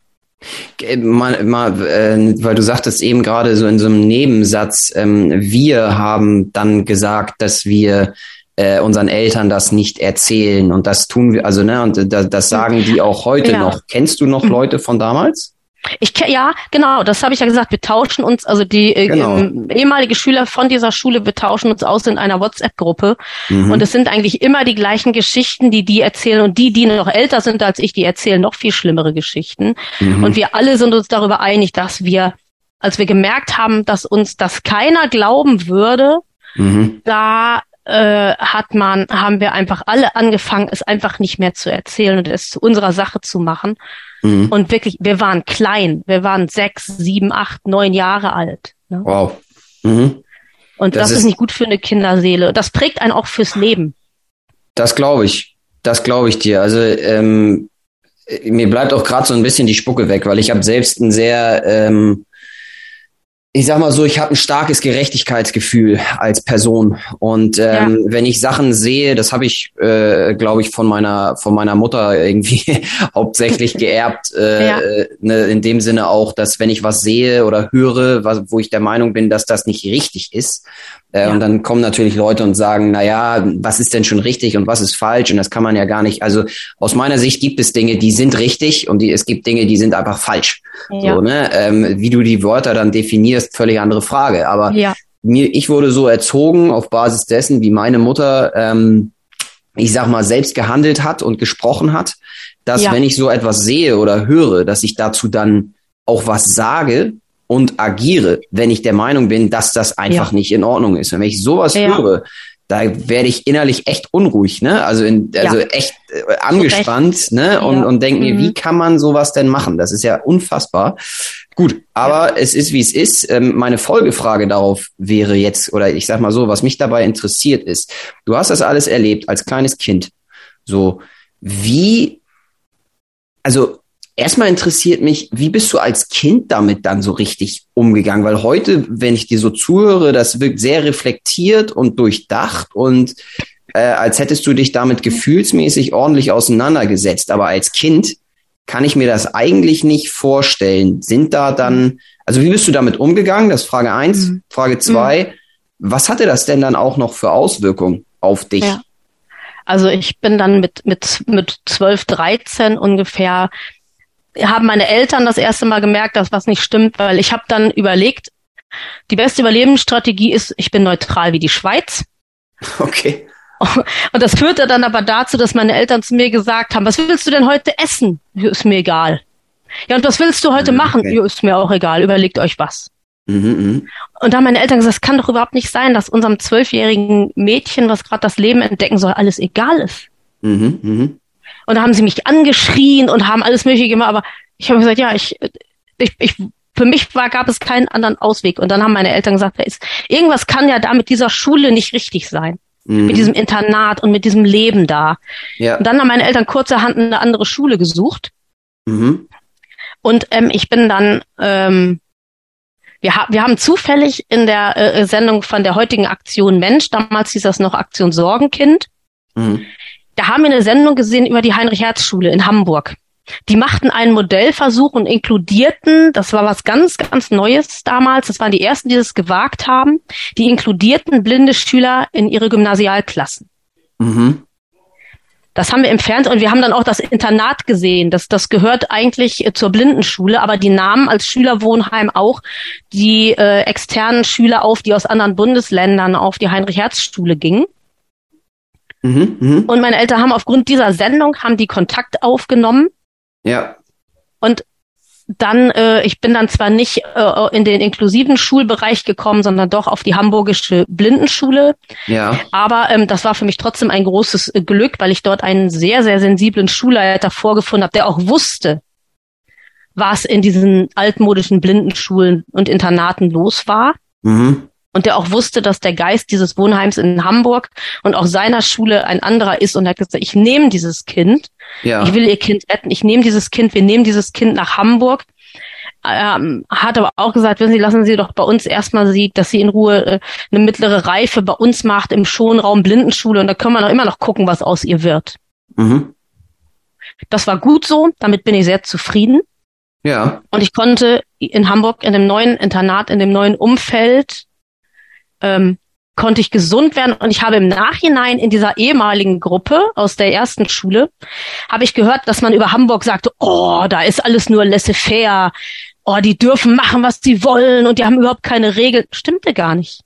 Mal, mal, äh, weil du sagtest eben gerade so in so einem Nebensatz, ähm, wir haben dann gesagt, dass wir äh, unseren Eltern das nicht erzählen und das tun wir, also ne, und das, das sagen die auch heute ja. noch. Kennst du noch mhm. Leute von damals? Ich ja, genau, das habe ich ja gesagt. Wir tauschen uns, also die äh, genau. ehemalige Schüler von dieser Schule, wir tauschen uns aus in einer WhatsApp-Gruppe. Mhm. Und es sind eigentlich immer die gleichen Geschichten, die die erzählen. Und die, die noch älter sind als ich, die erzählen noch viel schlimmere Geschichten. Mhm. Und wir alle sind uns darüber einig, dass wir, als wir gemerkt haben, dass uns das keiner glauben würde, mhm. da äh, hat man, haben wir einfach alle angefangen, es einfach nicht mehr zu erzählen und es zu unserer Sache zu machen. Mhm. Und wirklich, wir waren klein. Wir waren sechs, sieben, acht, neun Jahre alt. Ne? Wow. Mhm. Und das, das ist, ist nicht gut für eine Kinderseele. Das prägt einen auch fürs Leben. Das glaube ich. Das glaube ich dir. Also ähm, mir bleibt auch gerade so ein bisschen die Spucke weg, weil ich habe selbst ein sehr ähm, ich sag mal so, ich habe ein starkes Gerechtigkeitsgefühl als Person. Und ähm, ja. wenn ich Sachen sehe, das habe ich, äh, glaube ich, von meiner von meiner Mutter irgendwie <laughs> hauptsächlich <laughs> geerbt. Äh, ja. ne, in dem Sinne auch, dass wenn ich was sehe oder höre, was, wo ich der Meinung bin, dass das nicht richtig ist, äh, ja. Und dann kommen natürlich Leute und sagen, na ja, was ist denn schon richtig und was ist falsch? Und das kann man ja gar nicht. Also aus meiner Sicht gibt es Dinge, die sind richtig und die, es gibt Dinge, die sind einfach falsch. So, ne? Ähm, wie du die Wörter dann definierst, völlig andere Frage. Aber ja. mir, ich wurde so erzogen auf Basis dessen, wie meine Mutter, ähm, ich sag mal, selbst gehandelt hat und gesprochen hat, dass ja. wenn ich so etwas sehe oder höre, dass ich dazu dann auch was sage, und agiere, wenn ich der Meinung bin, dass das einfach ja. nicht in Ordnung ist. Und wenn ich sowas ja. höre, da werde ich innerlich echt unruhig, ne? Also, in, also ja. echt äh, angespannt, ne? Und, und denke mir, mhm. wie kann man sowas denn machen? Das ist ja unfassbar. Gut, aber ja. es ist, wie es ist. Ähm, meine Folgefrage darauf wäre jetzt, oder ich sag mal so, was mich dabei interessiert ist, du hast das alles erlebt als kleines Kind. So, wie, also Erstmal interessiert mich, wie bist du als Kind damit dann so richtig umgegangen? Weil heute, wenn ich dir so zuhöre, das wirkt sehr reflektiert und durchdacht und äh, als hättest du dich damit gefühlsmäßig ordentlich auseinandergesetzt. Aber als Kind kann ich mir das eigentlich nicht vorstellen. Sind da dann, also wie bist du damit umgegangen? Das ist Frage eins. Mhm. Frage zwei, mhm. was hatte das denn dann auch noch für Auswirkungen auf dich? Ja. Also ich bin dann mit, mit, mit 12, 13 ungefähr haben meine Eltern das erste Mal gemerkt, dass was nicht stimmt, weil ich habe dann überlegt, die beste Überlebensstrategie ist, ich bin neutral wie die Schweiz. <laughs> Okay. <laughs> Und das führte dann aber dazu, dass meine Eltern zu mir gesagt haben, was willst du denn heute essen? Ist mir egal. Ja, und was willst du heute okay. machen? Ist mir auch egal. Überlegt euch was. Mhm, mh. Und da haben meine Eltern gesagt, es kann doch überhaupt nicht sein, dass unserem zwölfjährigen Mädchen, was gerade das Leben entdecken soll, alles egal ist. Mhm, mh. Und da haben sie mich angeschrien und haben alles Mögliche gemacht, aber ich habe gesagt, ja, ich, ich, ich, für mich war, gab es keinen anderen Ausweg. Und dann haben meine Eltern gesagt, ist, irgendwas kann ja da mit dieser Schule nicht richtig sein. Mhm. Mit diesem Internat und mit diesem Leben da. Ja. Und dann haben meine Eltern kurzerhand eine andere Schule gesucht. Mhm. Und ähm, ich bin dann ähm, wir, ha wir haben zufällig in der äh, Sendung von der heutigen Aktion Mensch, damals hieß das noch Aktion Sorgenkind, mhm. da haben wir eine Sendung gesehen über die Heinrich-Herz-Schule in Hamburg. Die machten einen Modellversuch und inkludierten, das war was ganz, ganz Neues damals, das waren die ersten, die das gewagt haben, die inkludierten blinde Schüler in ihre Gymnasialklassen. Mhm. Das haben wir im Fernsehen und wir haben dann auch das Internat gesehen. Das, das gehört eigentlich äh, zur Blindenschule, aber die nahmen als Schülerwohnheim auch die äh, externen Schüler auf, die aus anderen Bundesländern auf die Heinrich-Herz-Schule gingen. Mhm, mh. Und meine Eltern haben aufgrund dieser Sendung haben die Kontakt aufgenommen. Ja. Und dann, äh, ich bin dann zwar nicht äh, in den inklusiven Schulbereich gekommen, sondern doch auf die hamburgische Blindenschule. Ja. Aber ähm, das war für mich trotzdem ein großes äh, Glück, weil ich dort einen sehr, sehr sensiblen Schulleiter vorgefunden habe, der auch wusste, was in diesen altmodischen Blindenschulen und Internaten los war. Mhm. Und der auch wusste, dass der Geist dieses Wohnheims in Hamburg und auch seiner Schule ein anderer ist. Und er hat gesagt, ich nehme dieses Kind ja. Ich will ihr Kind retten. Ich nehme dieses Kind, wir nehmen dieses Kind nach Hamburg. Ähm, hat aber auch gesagt, wissen Sie, lassen Sie doch bei uns erstmal sie, dass sie in Ruhe äh, eine mittlere Reife bei uns macht im Schonraum Blindenschule und da können wir noch immer noch gucken, was aus ihr wird. Mhm. Das war gut so, damit bin ich sehr zufrieden. Ja. Und ich konnte in Hamburg in dem neuen Internat, in dem neuen Umfeld ähm, konnte ich gesund werden und ich habe im Nachhinein in dieser ehemaligen Gruppe aus der ersten Schule, habe ich gehört, dass man über Hamburg sagte, oh, da ist alles nur laissez-faire, oh, die dürfen machen, was sie wollen und die haben überhaupt keine Regeln. Stimmte gar nicht.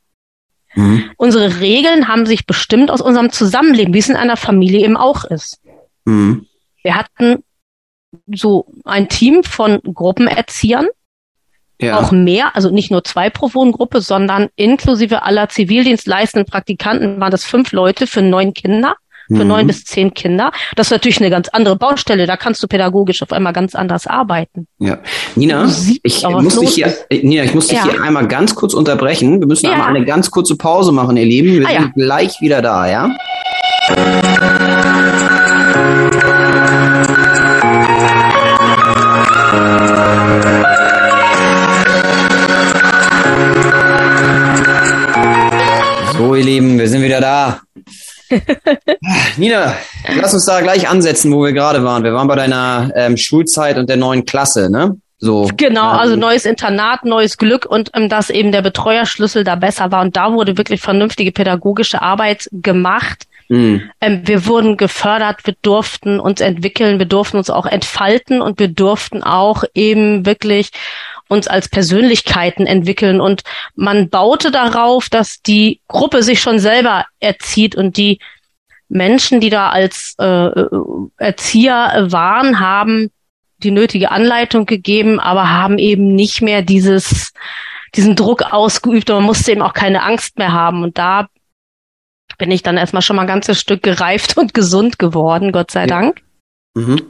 Mhm. Unsere Regeln haben sich bestimmt aus unserem Zusammenleben, wie es in einer Familie eben auch ist. Mhm. Wir hatten so ein Team von Gruppenerziehern, ja. auch mehr, also nicht nur zwei pro Wohngruppe, sondern inklusive aller zivildienstleistenden Praktikanten waren das fünf Leute für neun Kinder, für mhm. neun bis zehn Kinder. Das ist natürlich eine ganz andere Baustelle. Da kannst du pädagogisch auf einmal ganz anders arbeiten. Ja, Nina, ich muss dich hier, Nina, ich muss dich ja. hier einmal ganz kurz unterbrechen. Wir müssen ja. einmal eine ganz kurze Pause machen, ihr Lieben. Wir ah, sind ja. gleich wieder da, ja? So, ihr Lieben, wir sind wieder da. <laughs> Nina, lass uns da gleich ansetzen, wo wir gerade waren. Wir waren bei deiner ähm, Schulzeit und der neuen Klasse, ne? So. Genau, also neues Internat, neues Glück und ähm, dass eben der Betreuerschlüssel da besser war. Und da wurde wirklich vernünftige pädagogische Arbeit gemacht. Mhm. Ähm, wir wurden gefördert, wir durften uns entwickeln, wir durften uns auch entfalten und wir durften auch eben wirklich uns als Persönlichkeiten entwickeln. Und man baute darauf, dass die Gruppe sich schon selber erzieht und die Menschen, die da als äh, Erzieher waren, haben die nötige Anleitung gegeben, aber haben eben nicht mehr dieses, diesen Druck ausgeübt und man musste eben auch keine Angst mehr haben. Und da bin ich dann erstmal schon mal ein ganzes Stück gereift <laughs> und gesund geworden, Gott sei Dank. Mhm.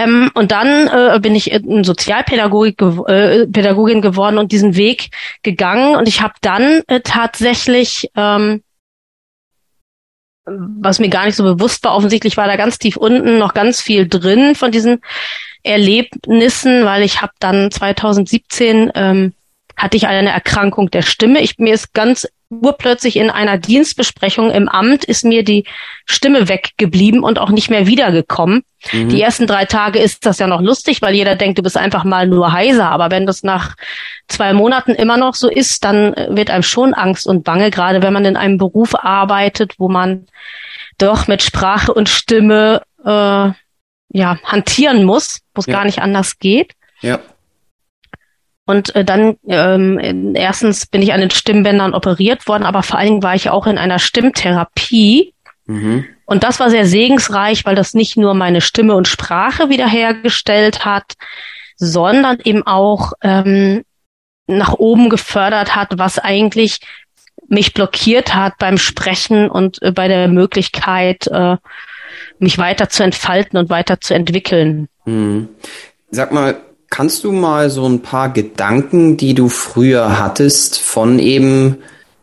Ähm, und dann äh, bin ich in Sozialpädagogik gew äh, Pädagogin geworden und diesen Weg gegangen. Und ich habe dann äh, tatsächlich, ähm, was mir gar nicht so bewusst war, offensichtlich war da ganz tief unten noch ganz viel drin von diesen Erlebnissen, weil ich habe dann 2017 ähm, hatte ich eine Erkrankung der Stimme. Ich, mir ist ganz urplötzlich in einer Dienstbesprechung im Amt ist mir die Stimme weggeblieben und auch nicht mehr wiedergekommen. Mhm. Die ersten drei Tage ist das ja noch lustig, weil jeder denkt, du bist einfach mal nur heiser. Aber wenn das nach zwei Monaten immer noch so ist, dann wird einem schon Angst und Bange, gerade wenn man in einem Beruf arbeitet, wo man doch mit Sprache und Stimme äh, ja hantieren muss, wo es ja. gar nicht anders geht. Ja. Und äh, dann ähm, erstens bin ich an den Stimmbändern operiert worden, aber vor allen Dingen war ich auch in einer Stimmtherapie. Mhm. Und das war sehr segensreich, weil das nicht nur meine Stimme und Sprache wiederhergestellt hat, sondern eben auch ähm, nach oben gefördert hat, was eigentlich mich blockiert hat beim Sprechen und äh, bei der Möglichkeit, äh, mich weiter zu entfalten und weiter zu entwickeln. Hm. Sag mal, kannst du mal so ein paar Gedanken, die du früher hattest, von eben,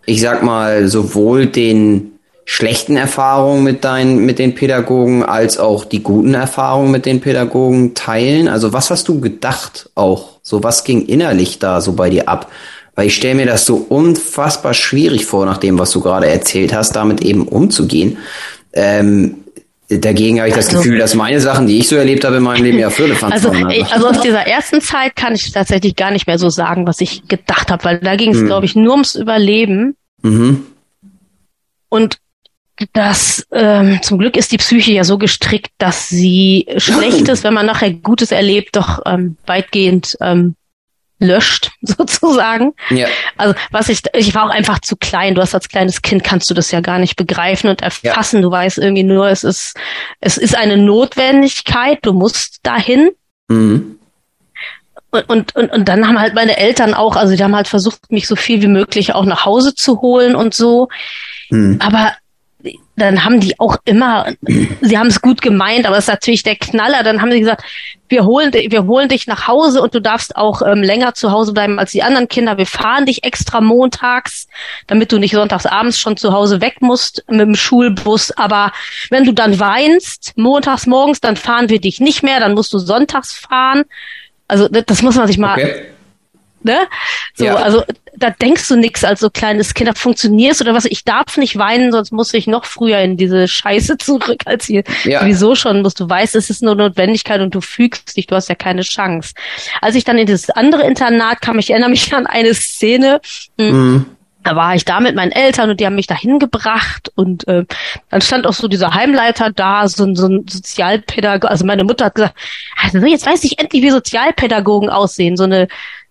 ich sag mal, sowohl den schlechten Erfahrungen mit deinen, mit den Pädagogen als auch die guten Erfahrungen mit den Pädagogen teilen? Also was hast du gedacht auch? So was ging innerlich da so bei dir ab? Weil ich stelle mir das so unfassbar schwierig vor, nach dem, was du gerade erzählt hast, damit eben umzugehen. Ähm, Dagegen habe ich das also, Gefühl, dass meine Sachen, die ich so erlebt habe in meinem Leben, ja Firlefanz also, waren. Also. also aus dieser ersten Zeit kann ich tatsächlich gar nicht mehr so sagen, was ich gedacht habe, weil da ging es, hm. glaube ich, nur ums Überleben. Mhm. Und das ähm, zum Glück ist die Psyche ja so gestrickt, dass sie Schlechtes, <clears throat> wenn man nachher Gutes erlebt, doch ähm, weitgehend ähm, löscht, <laughs> sozusagen. Ja. Also was ich, ich war auch einfach zu klein. Du hast als kleines Kind kannst du das ja gar nicht begreifen und erfassen. Ja. Du weißt irgendwie nur, es ist, es ist eine Notwendigkeit. Du musst dahin. Mhm. Und, und, und, und dann haben halt meine Eltern auch, also die haben halt versucht, mich so viel wie möglich auch nach Hause zu holen und so. Mhm. Aber dann haben die auch immer, sie haben es gut gemeint, aber es ist natürlich der Knaller. Dann haben sie gesagt, wir holen, wir holen dich nach Hause und du darfst auch ähm, länger zu Hause bleiben als die anderen Kinder. Wir fahren dich extra montags, damit du nicht sonntags abends schon zu Hause weg musst mit dem Schulbus. Aber wenn du dann weinst, montags morgens, dann fahren wir dich nicht mehr, dann musst du sonntags fahren. Also das muss man sich mal okay ne? So, ja. also da denkst du nix als so kleines Kind, da funktionierst oder was, ich darf nicht weinen, sonst muss ich noch früher in diese Scheiße zurück, als hier ja. sowieso schon musst. Du weißt, es ist nur Notwendigkeit und du fügst dich, du hast ja keine Chance. Als ich dann in dieses andere Internat kam, ich erinnere mich <laughs> an eine Szene, hm, mhm. Da war ich da mit meinen Eltern und die haben mich dahin gebracht und äh, dann stand auch so dieser Heimleiter da, so, so ein Sozialpädagoge. Also meine Mutter hat gesagt, also jetzt weiß ich endlich, wie Sozialpädagogen aussehen. So eine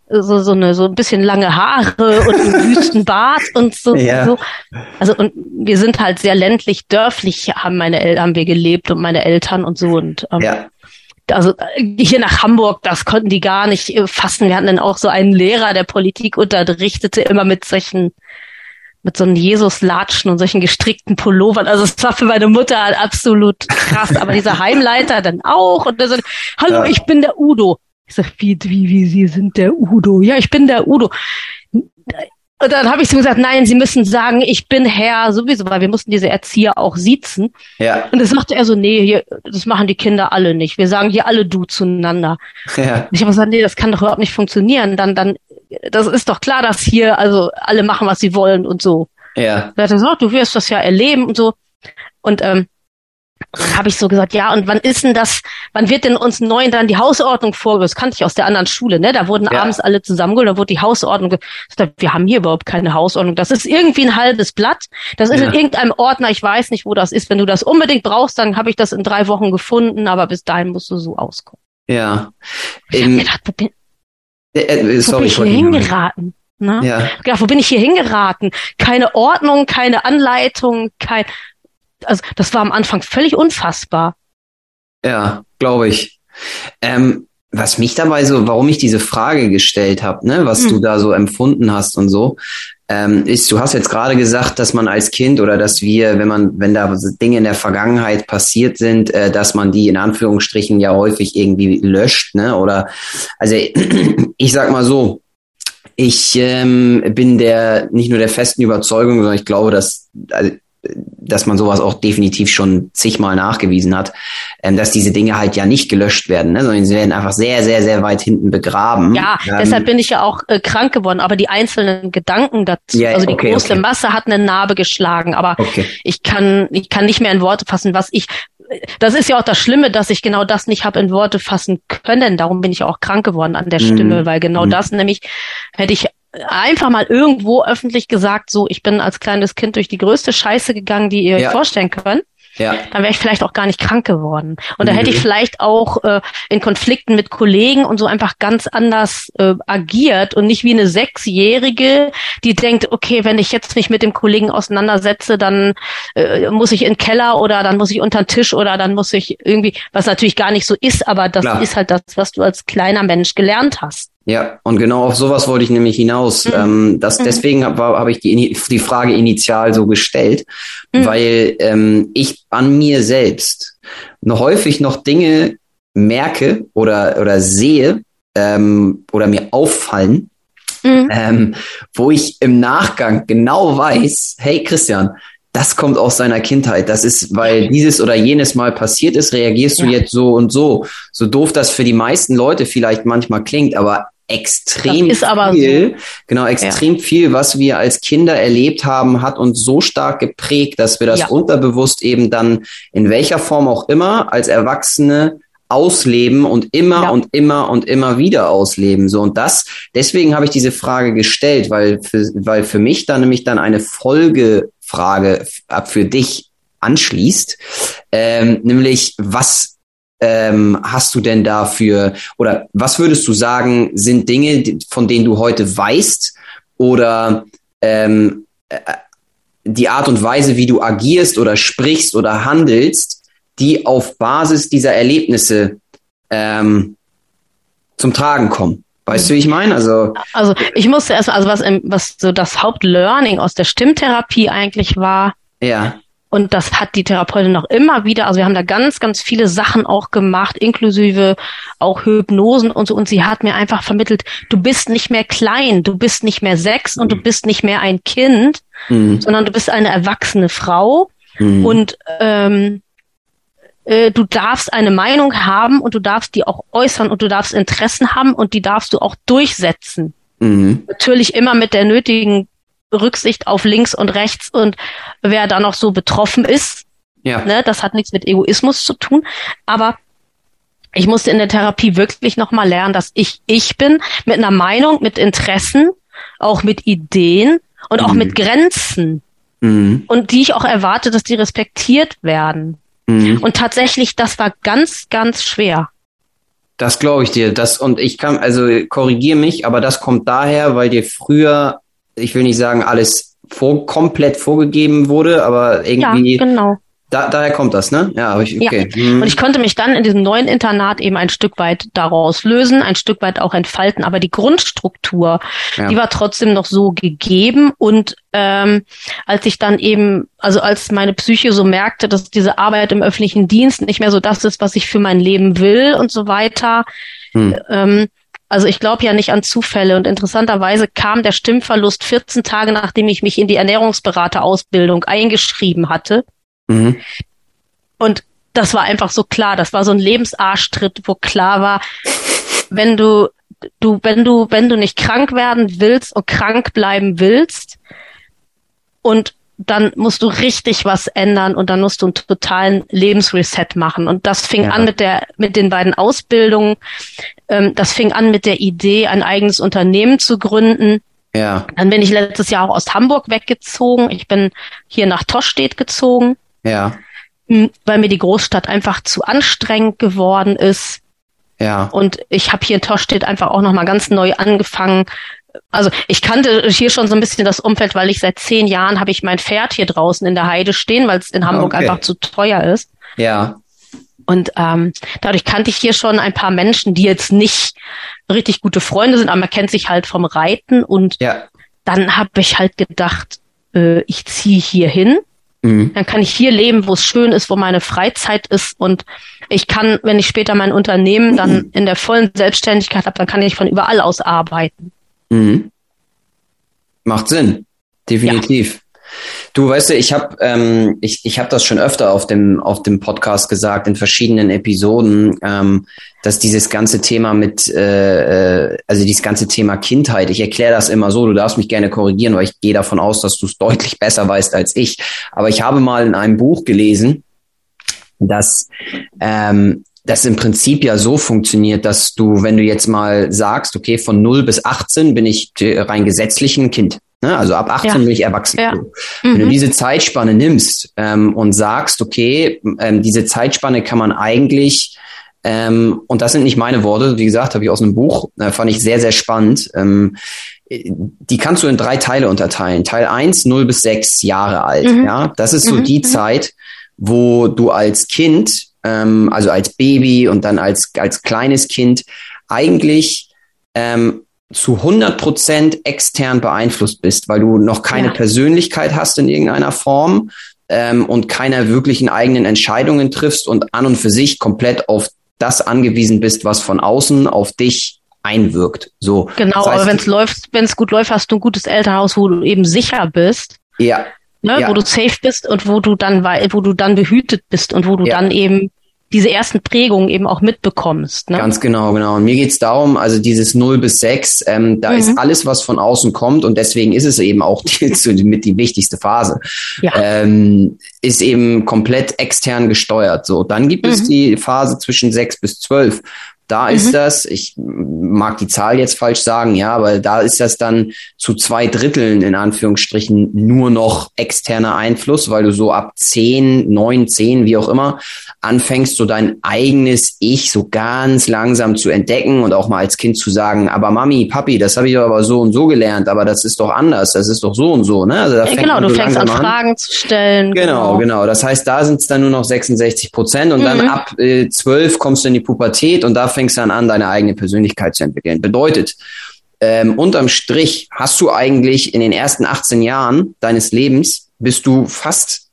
so, so eine, so ein bisschen lange Haare und einen Wüstenbart und so, ja. so. Also, und wir sind halt sehr ländlich, dörflich haben meine Eltern, haben wir gelebt und meine Eltern und so und, ähm, ja. Also hier nach Hamburg, das konnten die gar nicht äh, fassen. Wir hatten dann auch so einen Lehrer, der Politik unterrichtete, immer mit solchen mit so einem Jesus-Latschen und solchen gestrickten Pullovern. Also es war für meine Mutter halt absolut krass. Aber dieser Heimleiter dann auch. Und er so, hallo, ja. ich bin der Udo. Ich sag, wie, wie, wie, Sie sind der Udo. Ja, ich bin der Udo. Und dann habe ich zu ihm gesagt, nein, Sie müssen sagen, ich bin Herr sowieso, weil wir mussten diese Erzieher auch siezen. Ja. Und das sagte er so, nee, hier, das machen die Kinder alle nicht. Wir sagen hier alle du zueinander. Ja. Ich habe gesagt, nee, das kann doch überhaupt nicht funktionieren. Dann, dann, das ist doch klar, dass hier also alle machen, was sie wollen und so. Ja. Er hat gesagt, du wirst das ja erleben und so. Und ähm, dann habe ich so gesagt, ja, und wann ist denn das, wann wird denn uns neuen dann die Hausordnung vorgelegt? Das kannte ich aus der anderen Schule, ne? Da wurden ja. abends alle zusammengeholt, da wurde die Hausordnung gesagt, wir haben hier überhaupt keine Hausordnung. Das ist irgendwie ein halbes Blatt. Das ist ja. in irgendeinem Ordner, ich weiß nicht, wo das ist. Wenn du das unbedingt brauchst, dann habe ich das in drei Wochen gefunden, aber bis dahin musst du so auskommen. Ja. Ich hab gedacht, wo bin, äh, äh, sorry, wo bin ich hier hingeraten? Ne? Ja. ja, wo bin ich hier hingeraten? Keine Ordnung, keine Anleitung, kein, also das war am Anfang völlig unfassbar. Ja, glaube ich. Ähm, was mich dabei so, warum ich diese Frage gestellt habe, ne, was hm. du da so empfunden hast und so, ähm, ist, du hast jetzt gerade gesagt, dass man als Kind oder dass wir, wenn man, wenn da Dinge in der Vergangenheit passiert sind, äh, dass man die in Anführungsstrichen ja häufig irgendwie löscht, ne? Oder also <clears throat> ich sag mal so, ich ähm, bin der nicht nur der festen Überzeugung, sondern ich glaube, dass also dass man sowas auch definitiv schon zigmal nachgewiesen hat, ähm, dass diese Dinge halt ja nicht gelöscht werden, ne, sondern sie werden einfach sehr, sehr, sehr weit hinten begraben. Ja, ähm, deshalb bin ich ja auch äh, krank geworden, aber die einzelnen Gedanken dazu, ja, also die okay, große okay. Masse hat eine Narbe geschlagen, aber okay. ich kann, ich kann nicht mehr in Worte fassen, was ich das ist ja auch das Schlimme, dass ich genau das nicht habe in Worte fassen können. Darum bin ich auch krank geworden an der Stimme, mm. weil genau mm. das nämlich hätte ich einfach mal irgendwo öffentlich gesagt, so, ich bin als kleines Kind durch die größte Scheiße gegangen, die ihr ja. euch vorstellen könnt. Ja. Dann wäre ich vielleicht auch gar nicht krank geworden. Und mhm. da hätte ich vielleicht auch äh, in Konflikten mit Kollegen und so einfach ganz anders äh, agiert und nicht wie eine Sechsjährige, die denkt, okay, wenn ich jetzt mich mit dem Kollegen auseinandersetze, dann äh, muss ich in den Keller oder dann muss ich unter den Tisch oder dann muss ich irgendwie, was natürlich gar nicht so ist, aber das Klar. ist halt das, was du als kleiner Mensch gelernt hast. Ja, und genau auf sowas wollte ich nämlich hinaus. Mhm. Ähm, das, mhm. Deswegen habe hab ich die, die Frage initial so gestellt, mhm. weil ähm, ich an mir selbst noch häufig noch Dinge merke oder, oder sehe ähm, oder mir auffallen, mhm. ähm, wo ich im Nachgang genau weiß, hey Christian, das kommt aus seiner Kindheit. Das ist, weil dieses oder jenes Mal passiert ist, reagierst du jetzt so und so. So doof das für die meisten Leute vielleicht manchmal klingt, aber extrem viel, so. genau, extrem ja. viel, was wir als Kinder erlebt haben, hat uns so stark geprägt, dass wir das ja. unterbewusst eben dann in welcher Form auch immer als Erwachsene ausleben und immer ja. und immer und immer wieder ausleben. So und das, deswegen habe ich diese Frage gestellt, weil für, weil für mich da nämlich dann eine Folgefrage für dich anschließt, ähm, nämlich was ähm, hast du denn dafür oder was würdest du sagen sind Dinge, von denen du heute weißt oder ähm, äh, die Art und Weise, wie du agierst oder sprichst oder handelst, die auf Basis dieser Erlebnisse ähm, zum Tragen kommen. Weißt du, wie ich meine? Also, also ich musste erst, also was, was so das Hauptlearning aus der Stimmtherapie eigentlich war. Ja. Und das hat die Therapeutin noch immer wieder, also wir haben da ganz, ganz viele Sachen auch gemacht, inklusive auch Hypnosen und so. Und sie hat mir einfach vermittelt, du bist nicht mehr klein, du bist nicht mehr sechs und du bist nicht mehr ein Kind, mhm. sondern du bist eine erwachsene Frau. Mhm. Und ähm, äh, du darfst eine Meinung haben und du darfst die auch äußern und du darfst Interessen haben und die darfst du auch durchsetzen. Mhm. Natürlich immer mit der nötigen Rücksicht auf links und rechts und wer da noch so betroffen ist. Ja. Ne, das hat nichts mit Egoismus zu tun. Aber ich musste in der Therapie wirklich nochmal lernen, dass ich ich bin mit einer Meinung, mit Interessen, auch mit Ideen und mhm. auch mit Grenzen. Mhm. Und die ich auch erwarte, dass die respektiert werden. Mhm. Und tatsächlich, das war ganz, ganz schwer. Das glaube ich dir. Das und ich kann, also korrigiere mich, aber das kommt daher, weil dir früher, ich will nicht sagen, alles vor, komplett vorgegeben wurde, aber irgendwie ja, genau. Da, daher kommt das, ne? Ja, ich, okay. Ja. Hm. Und ich konnte mich dann in diesem neuen Internat eben ein Stück weit daraus lösen, ein Stück weit auch entfalten. Aber die Grundstruktur, ja. die war trotzdem noch so gegeben. Und ähm, als ich dann eben, also als meine Psyche so merkte, dass diese Arbeit im öffentlichen Dienst nicht mehr so das ist, was ich für mein Leben will und so weiter, hm. ähm, also ich glaube ja nicht an Zufälle und interessanterweise kam der Stimmverlust 14 Tage, nachdem ich mich in die Ernährungsberaterausbildung eingeschrieben hatte. Mhm. Und das war einfach so klar. Das war so ein Lebensarschtritt, wo klar war, wenn du, du, wenn du, wenn du nicht krank werden willst und krank bleiben willst und dann musst du richtig was ändern und dann musst du einen totalen Lebensreset machen. Und das fing ja. an mit der, mit den beiden Ausbildungen. Ähm, das fing an mit der Idee, ein eigenes Unternehmen zu gründen. Ja. Dann bin ich letztes Jahr auch aus Hamburg weggezogen. Ich bin hier nach Toschstedt gezogen. Ja. Hm, weil mir die Großstadt einfach zu anstrengend geworden ist. Ja. Und ich habe hier in Toschstedt einfach auch nochmal ganz neu angefangen. Also ich kannte hier schon so ein bisschen das Umfeld, weil ich seit zehn Jahren habe ich mein Pferd hier draußen in der Heide stehen, weil es in Hamburg okay. einfach zu teuer ist. Ja. Und ähm, dadurch kannte ich hier schon ein paar Menschen, die jetzt nicht richtig gute Freunde sind, aber man kennt sich halt vom Reiten. Und ja. dann habe ich halt gedacht, äh, ich ziehe hier hin Mhm. Dann kann ich hier leben, wo es schön ist, wo meine Freizeit ist und ich kann, wenn ich später mein Unternehmen dann mhm. in der vollen Selbstständigkeit habe, dann kann ich von überall aus arbeiten. Mhm. Macht Sinn, definitiv. Ja. Du weißt du, ich habe ähm, ich, ich hab das schon öfter auf dem auf dem Podcast gesagt in verschiedenen Episoden, ähm, dass dieses ganze Thema mit äh, äh also dieses ganze Thema Kindheit. Ich erkläre das immer so. Du darfst mich gerne korrigieren, weil ich gehe davon aus, dass du es deutlich besser weißt als ich. Aber ich habe mal in einem Buch gelesen, dass ähm, das im Prinzip ja so funktioniert, dass du, wenn du jetzt mal sagst, okay, von 0 bis 18 bin ich rein gesetzlich ein Kind. Ne? Also ab 18 ja. bin ich erwachsen. Ja. Wenn mhm. du diese Zeitspanne nimmst ähm, und sagst, okay, ähm, diese Zeitspanne kann man eigentlich, ähm, und das sind nicht meine Worte, wie gesagt, habe ich aus einem Buch, äh, fand ich sehr, sehr spannend. Ähm, die kannst du in drei Teile unterteilen. Teil eins 0 bis 6 Jahre alt. Mhm. Ja, das ist so mhm. die mhm. Zeit, wo du als Kind, ähm, also als Baby und dann als, als kleines Kind eigentlich ähm, zu 100 Prozent extern beeinflusst bist, weil du noch keine ja. Persönlichkeit hast in irgendeiner Form ähm, und keine wirklichen eigenen Entscheidungen triffst und an und für sich komplett auf das angewiesen bist, was von außen auf dich einwirkt. So. Genau, das heißt, aber wenn es läuft, wenn es gut läuft, hast du ein gutes Elternhaus, wo du eben sicher bist. Ja. Ne, ja. wo du safe bist und wo du dann, wo du dann behütet bist und wo du ja. dann eben diese ersten Prägungen eben auch mitbekommst. Ne? Ganz genau, genau. Und mir geht's darum, also dieses 0 bis 6, ähm, da mhm. ist alles, was von außen kommt und deswegen ist es eben auch <laughs> die, mit die wichtigste Phase. Ja. Ähm, ist eben komplett extern gesteuert. So, dann gibt mhm. es die Phase zwischen 6 bis 12, da mhm. ist das, ich mag die Zahl jetzt falsch sagen, ja, aber da ist das dann zu zwei Dritteln in Anführungsstrichen nur noch externer Einfluss, weil du so ab zehn, neun, zehn, wie auch immer, anfängst, so dein eigenes Ich so ganz langsam zu entdecken und auch mal als Kind zu sagen, aber Mami, Papi, das habe ich aber so und so gelernt, aber das ist doch anders, das ist doch so und so, ne? Also da fängt genau, du so fängst an, Fragen an. zu stellen. Genau, genau, genau. Das heißt, da sind es dann nur noch 66 Prozent und mhm. dann ab äh, 12 kommst du in die Pubertät und da fängst dann an, deine eigene Persönlichkeit zu entwickeln. Bedeutet, ähm, unterm Strich hast du eigentlich in den ersten 18 Jahren deines Lebens bist du fast,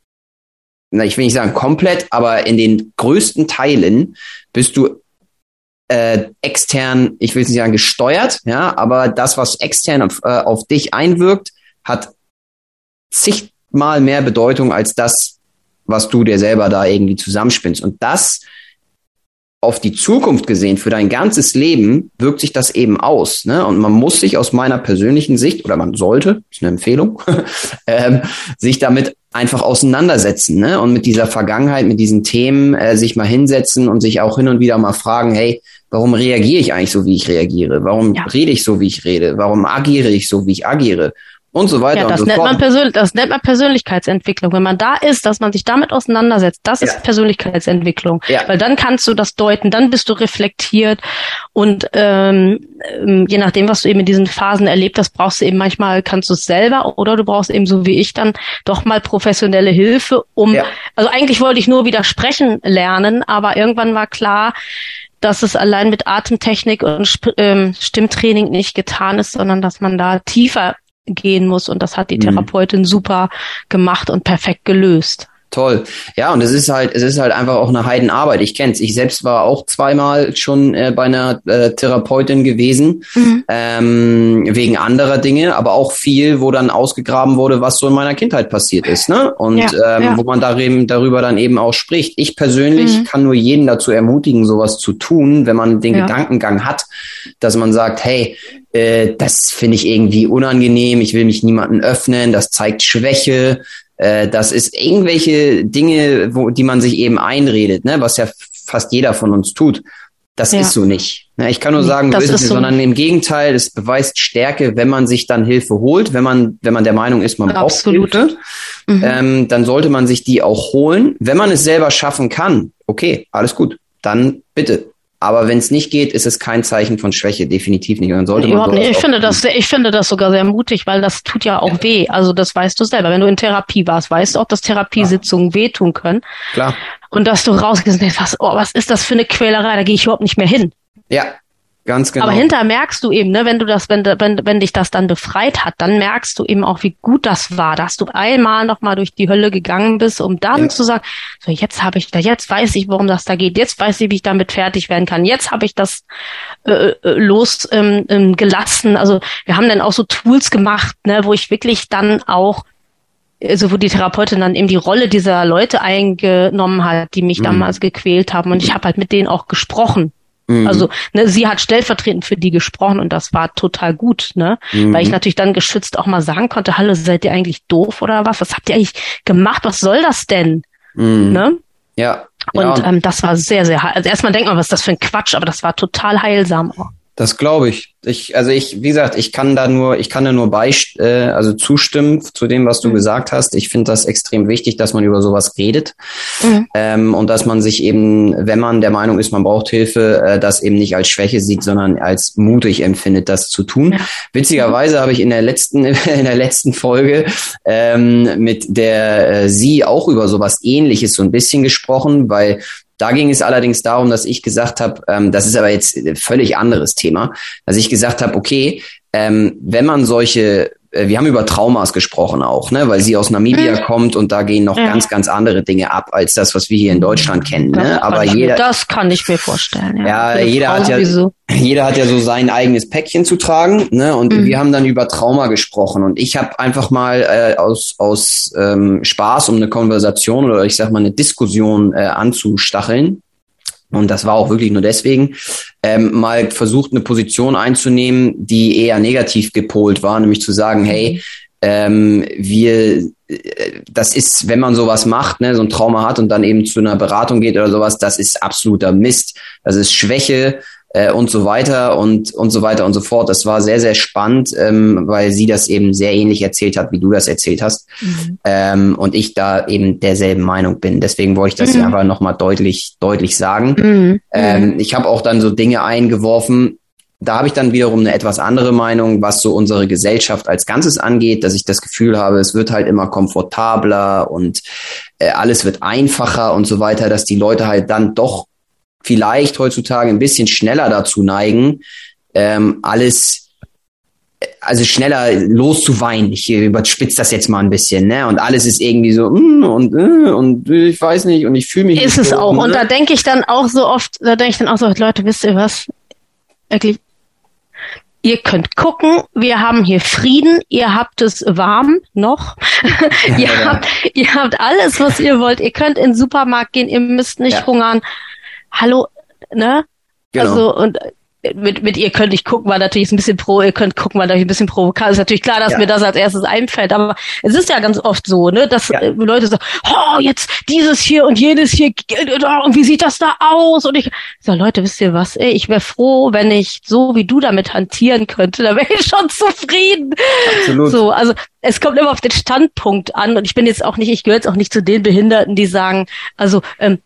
na, ich will nicht sagen komplett, aber in den größten Teilen bist du äh, extern, ich will nicht sagen gesteuert, ja, aber das, was extern auf, äh, auf dich einwirkt, hat zigmal mehr Bedeutung als das, was du dir selber da irgendwie zusammenspinnst. Und das auf die Zukunft gesehen, für dein ganzes Leben, wirkt sich das eben aus. Ne? Und man muss sich aus meiner persönlichen Sicht, oder man sollte, ist eine Empfehlung, <laughs> ähm, sich damit einfach auseinandersetzen ne? und mit dieser Vergangenheit, mit diesen Themen äh, sich mal hinsetzen und sich auch hin und wieder mal fragen, hey, warum reagiere ich eigentlich so, wie ich reagiere? Warum ja. rede ich so, wie ich rede? Warum agiere ich so, wie ich agiere? Und so weiter. Ja, das, so nennt man das nennt man Persönlichkeitsentwicklung. Wenn man da ist, dass man sich damit auseinandersetzt, das ja. ist Persönlichkeitsentwicklung. Ja. Weil dann kannst du das deuten, dann bist du reflektiert und ähm, ähm, je nachdem, was du eben in diesen Phasen erlebt hast, brauchst du eben manchmal, kannst du es selber oder du brauchst eben so wie ich dann doch mal professionelle Hilfe, um, ja. also eigentlich wollte ich nur widersprechen lernen, aber irgendwann war klar, dass es allein mit Atemtechnik und ähm, Stimmtraining nicht getan ist, sondern dass man da tiefer gehen muss. Und das hat die mhm. Therapeutin super gemacht und perfekt gelöst. Toll. Ja, und es ist halt, es ist halt einfach auch eine Heidenarbeit. Ich kenn's. Ich selbst war auch zweimal schon äh, bei einer äh, Therapeutin gewesen, mhm. ähm, wegen anderer Dinge, aber auch viel, wo dann ausgegraben wurde, was so in meiner Kindheit passiert ist, ne? Und ja, ähm, ja. wo man da eben, darüber dann eben auch spricht. Ich persönlich mhm. kann nur jeden dazu ermutigen, sowas zu tun, wenn man den ja. Gedankengang hat, dass man sagt, hey, äh, das finde ich irgendwie unangenehm, ich will mich niemanden öffnen, das zeigt Schwäche, äh, das ist irgendwelche Dinge, wo, die man sich eben einredet, ne, was ja fast jeder von uns tut. Das ja. ist so nicht. Ne, ich kann nur sagen, das ist so. sondern im Gegenteil, es beweist Stärke, wenn man sich dann Hilfe holt, wenn man, wenn man der Meinung ist, man braucht Hilfe, mhm. ähm, dann sollte man sich die auch holen. Wenn man es selber schaffen kann, okay, alles gut, dann bitte aber wenn es nicht geht, ist es kein Zeichen von Schwäche, definitiv nicht. Und dann sollte man nee, ich finde das, ich finde das sogar sehr mutig, weil das tut ja auch ja. weh. Also das weißt du selber. Wenn du in Therapie warst, weißt du auch, dass Therapiesitzungen ja. wehtun können. Klar. Und dass du rausgehst und denkst, was, oh, was ist das für eine Quälerei? Da gehe ich überhaupt nicht mehr hin. Ja, Ganz genau. Aber hinterher merkst du eben, ne, wenn du das, wenn, wenn, wenn dich das dann befreit hat, dann merkst du eben auch, wie gut das war, dass du einmal nochmal durch die Hölle gegangen bist, um dann ja. zu sagen, so jetzt habe ich da, jetzt weiß ich, worum das da geht, jetzt weiß ich, wie ich damit fertig werden kann, jetzt habe ich das äh, äh los ähm, ähm, gelassen. Also wir haben dann auch so Tools gemacht, ne, wo ich wirklich dann auch also wo die Therapeutin dann eben die Rolle dieser Leute eingenommen hat, die mich mhm. damals gequält haben. Und ich habe halt mit denen auch gesprochen. Mhm. Also ne, sie hat stellvertretend für die gesprochen und das war total gut, ne? Mhm. Weil ich natürlich dann geschützt auch mal sagen konnte, hallo, seid ihr eigentlich doof oder was? Was habt ihr eigentlich gemacht? Was soll das denn? Mhm. Ne? Ja. Und ja. Ähm, das war sehr, sehr, also erstmal denkt man, was ist das für ein Quatsch, aber das war total heilsam auch. Das glaube ich. Ich, also ich, wie gesagt, ich kann da nur, ich kann da nur beist, äh, also zustimmen zu dem, was du mhm. gesagt hast. Ich finde das extrem wichtig, dass man über sowas redet mhm. ähm, und dass man sich eben, wenn man der Meinung ist, man braucht Hilfe, äh, das eben nicht als Schwäche sieht, sondern als mutig empfindet, das zu tun. Ja. Witzigerweise habe ich in der letzten, <laughs> in der letzten Folge ähm, mit der äh, sie auch über sowas Ähnliches so ein bisschen gesprochen, weil Da ging es allerdings darum, dass ich gesagt habe, ähm, das ist aber jetzt völlig anderes Thema, dass ich gesagt habe, okay, ähm, wenn man solche äh, wir haben über Traumas gesprochen auch, ne, weil sie aus Namibia mhm. kommt und da gehen noch ja. ganz, ganz andere Dinge ab als das, was wir hier in Deutschland kennen. Ne? Aber jeder, das kann ich mir vorstellen. Ja, ja jeder hat ja, jeder hat ja so sein eigenes Päckchen zu tragen, ne? Und mhm. wir haben dann über Trauma gesprochen und ich habe einfach mal äh, aus aus ähm, Spaß, um eine Konversation oder ich sag mal eine Diskussion äh, anzustacheln, und das war auch wirklich nur deswegen, ähm, mal versucht, eine Position einzunehmen, die eher negativ gepolt war, nämlich zu sagen, hey, ähm, wir, äh, das ist, wenn man sowas macht, ne, so ein Trauma hat und dann eben zu einer Beratung geht oder sowas, das ist absoluter Mist. Das ist Schwäche, äh, und so weiter und, und so weiter und so fort. Das war sehr, sehr spannend, ähm, weil sie das eben sehr ähnlich erzählt hat, wie du das erzählt hast. Mhm. Ähm, und ich da eben derselben Meinung bin. Deswegen wollte ich das mhm. einfach nochmal deutlich, deutlich sagen. Mhm. Ähm, ich habe auch dann so Dinge eingeworfen, da habe ich dann wiederum eine etwas andere Meinung, was so unsere Gesellschaft als Ganzes angeht, dass ich das Gefühl habe, es wird halt immer komfortabler und äh, alles wird einfacher und so weiter, dass die Leute halt dann doch vielleicht heutzutage ein bisschen schneller dazu neigen, ähm, alles also schneller loszuweinen. Ich überspitze das jetzt mal ein bisschen, ne? Und alles ist irgendwie so mm, und äh, und ich weiß nicht und ich fühle mich. Ist es so, auch. Ne? Und da denke ich dann auch so oft, da denke ich dann auch so, Leute, wisst ihr was? Wirklich, ihr könnt gucken, wir haben hier Frieden, ihr habt es warm noch, <laughs> ihr, ja. Habt, ihr habt alles, was ihr wollt, ihr könnt in den Supermarkt gehen, ihr müsst nicht ja. hungern hallo, ne? Genau. Also und mit, mit ihr könnte ich gucken, war natürlich ein bisschen pro, ihr könnt gucken, war natürlich ein bisschen provokant. Ist natürlich klar, dass ja. mir das als erstes einfällt, aber es ist ja ganz oft so, ne, dass ja. Äh, Leute sagen, oh, jetzt dieses hier und jenes hier, und wie sieht das da aus? Und ich sage, Leute, wisst ihr was, ey, ich wäre froh, wenn ich so wie du damit hantieren könnte, da wäre ich schon zufrieden. Absolut. So, also es kommt immer auf den Standpunkt an und ich bin jetzt auch nicht, ich gehöre jetzt auch nicht zu den Behinderten, die sagen, also ähm,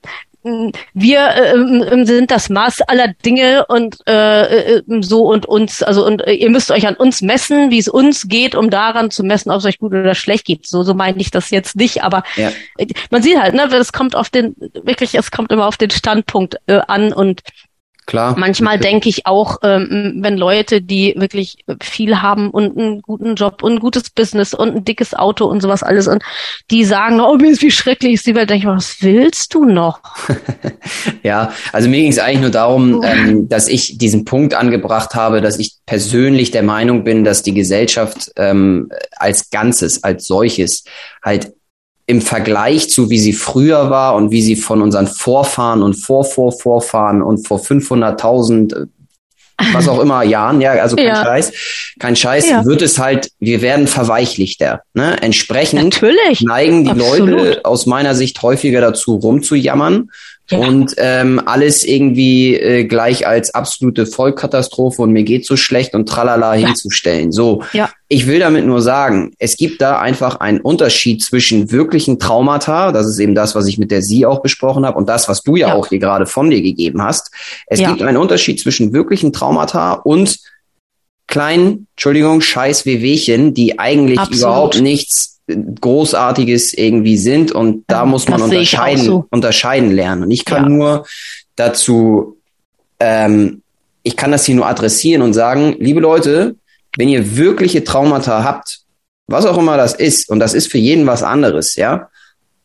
wir äh, sind das Maß aller Dinge und äh, äh, so und uns, also und äh, ihr müsst euch an uns messen, wie es uns geht, um daran zu messen, ob es euch gut oder schlecht geht. So, so meine ich das jetzt nicht, aber ja. man sieht halt, ne, es kommt auf den, wirklich, es kommt immer auf den Standpunkt äh, an und Klar. Manchmal denke ich auch, ähm, wenn Leute, die wirklich viel haben und einen guten Job und ein gutes Business und ein dickes Auto und sowas alles und die sagen, oh, mir ist wie schrecklich ist die Welt, denke ich, was willst du noch? <laughs> ja, also mir ging es eigentlich nur darum, ähm, dass ich diesen Punkt angebracht habe, dass ich persönlich der Meinung bin, dass die Gesellschaft ähm, als Ganzes, als solches halt im Vergleich zu wie sie früher war und wie sie von unseren Vorfahren und Vorvorvorfahren und vor 500.000 was auch immer <laughs> Jahren, ja, also kein ja. Scheiß, kein Scheiß, ja. wird es halt, wir werden verweichlichter. Ne? Entsprechend Natürlich. neigen die Absolut. Leute aus meiner Sicht häufiger dazu, rumzujammern ja. und ähm, alles irgendwie äh, gleich als absolute Vollkatastrophe und mir geht so schlecht und tralala ja. hinzustellen. So, ja. ich will damit nur sagen, es gibt da einfach einen Unterschied zwischen wirklichen Traumata, das ist eben das, was ich mit der Sie auch besprochen habe und das, was du ja, auch hier gerade von dir gegeben hast. Es gibt einen Unterschied zwischen wirklichen Traumata und kleinen, Entschuldigung, scheiß Wehwehchen, die eigentlich Absolut. überhaupt nichts Großartiges irgendwie sind und da muss man unterscheiden, so. unterscheiden lernen. Und ich kann ja. nur dazu, ähm, ich kann das hier nur adressieren und sagen, liebe Leute, wenn ihr wirkliche Traumata habt, was auch immer das ist, und das ist für jeden was anderes, ja,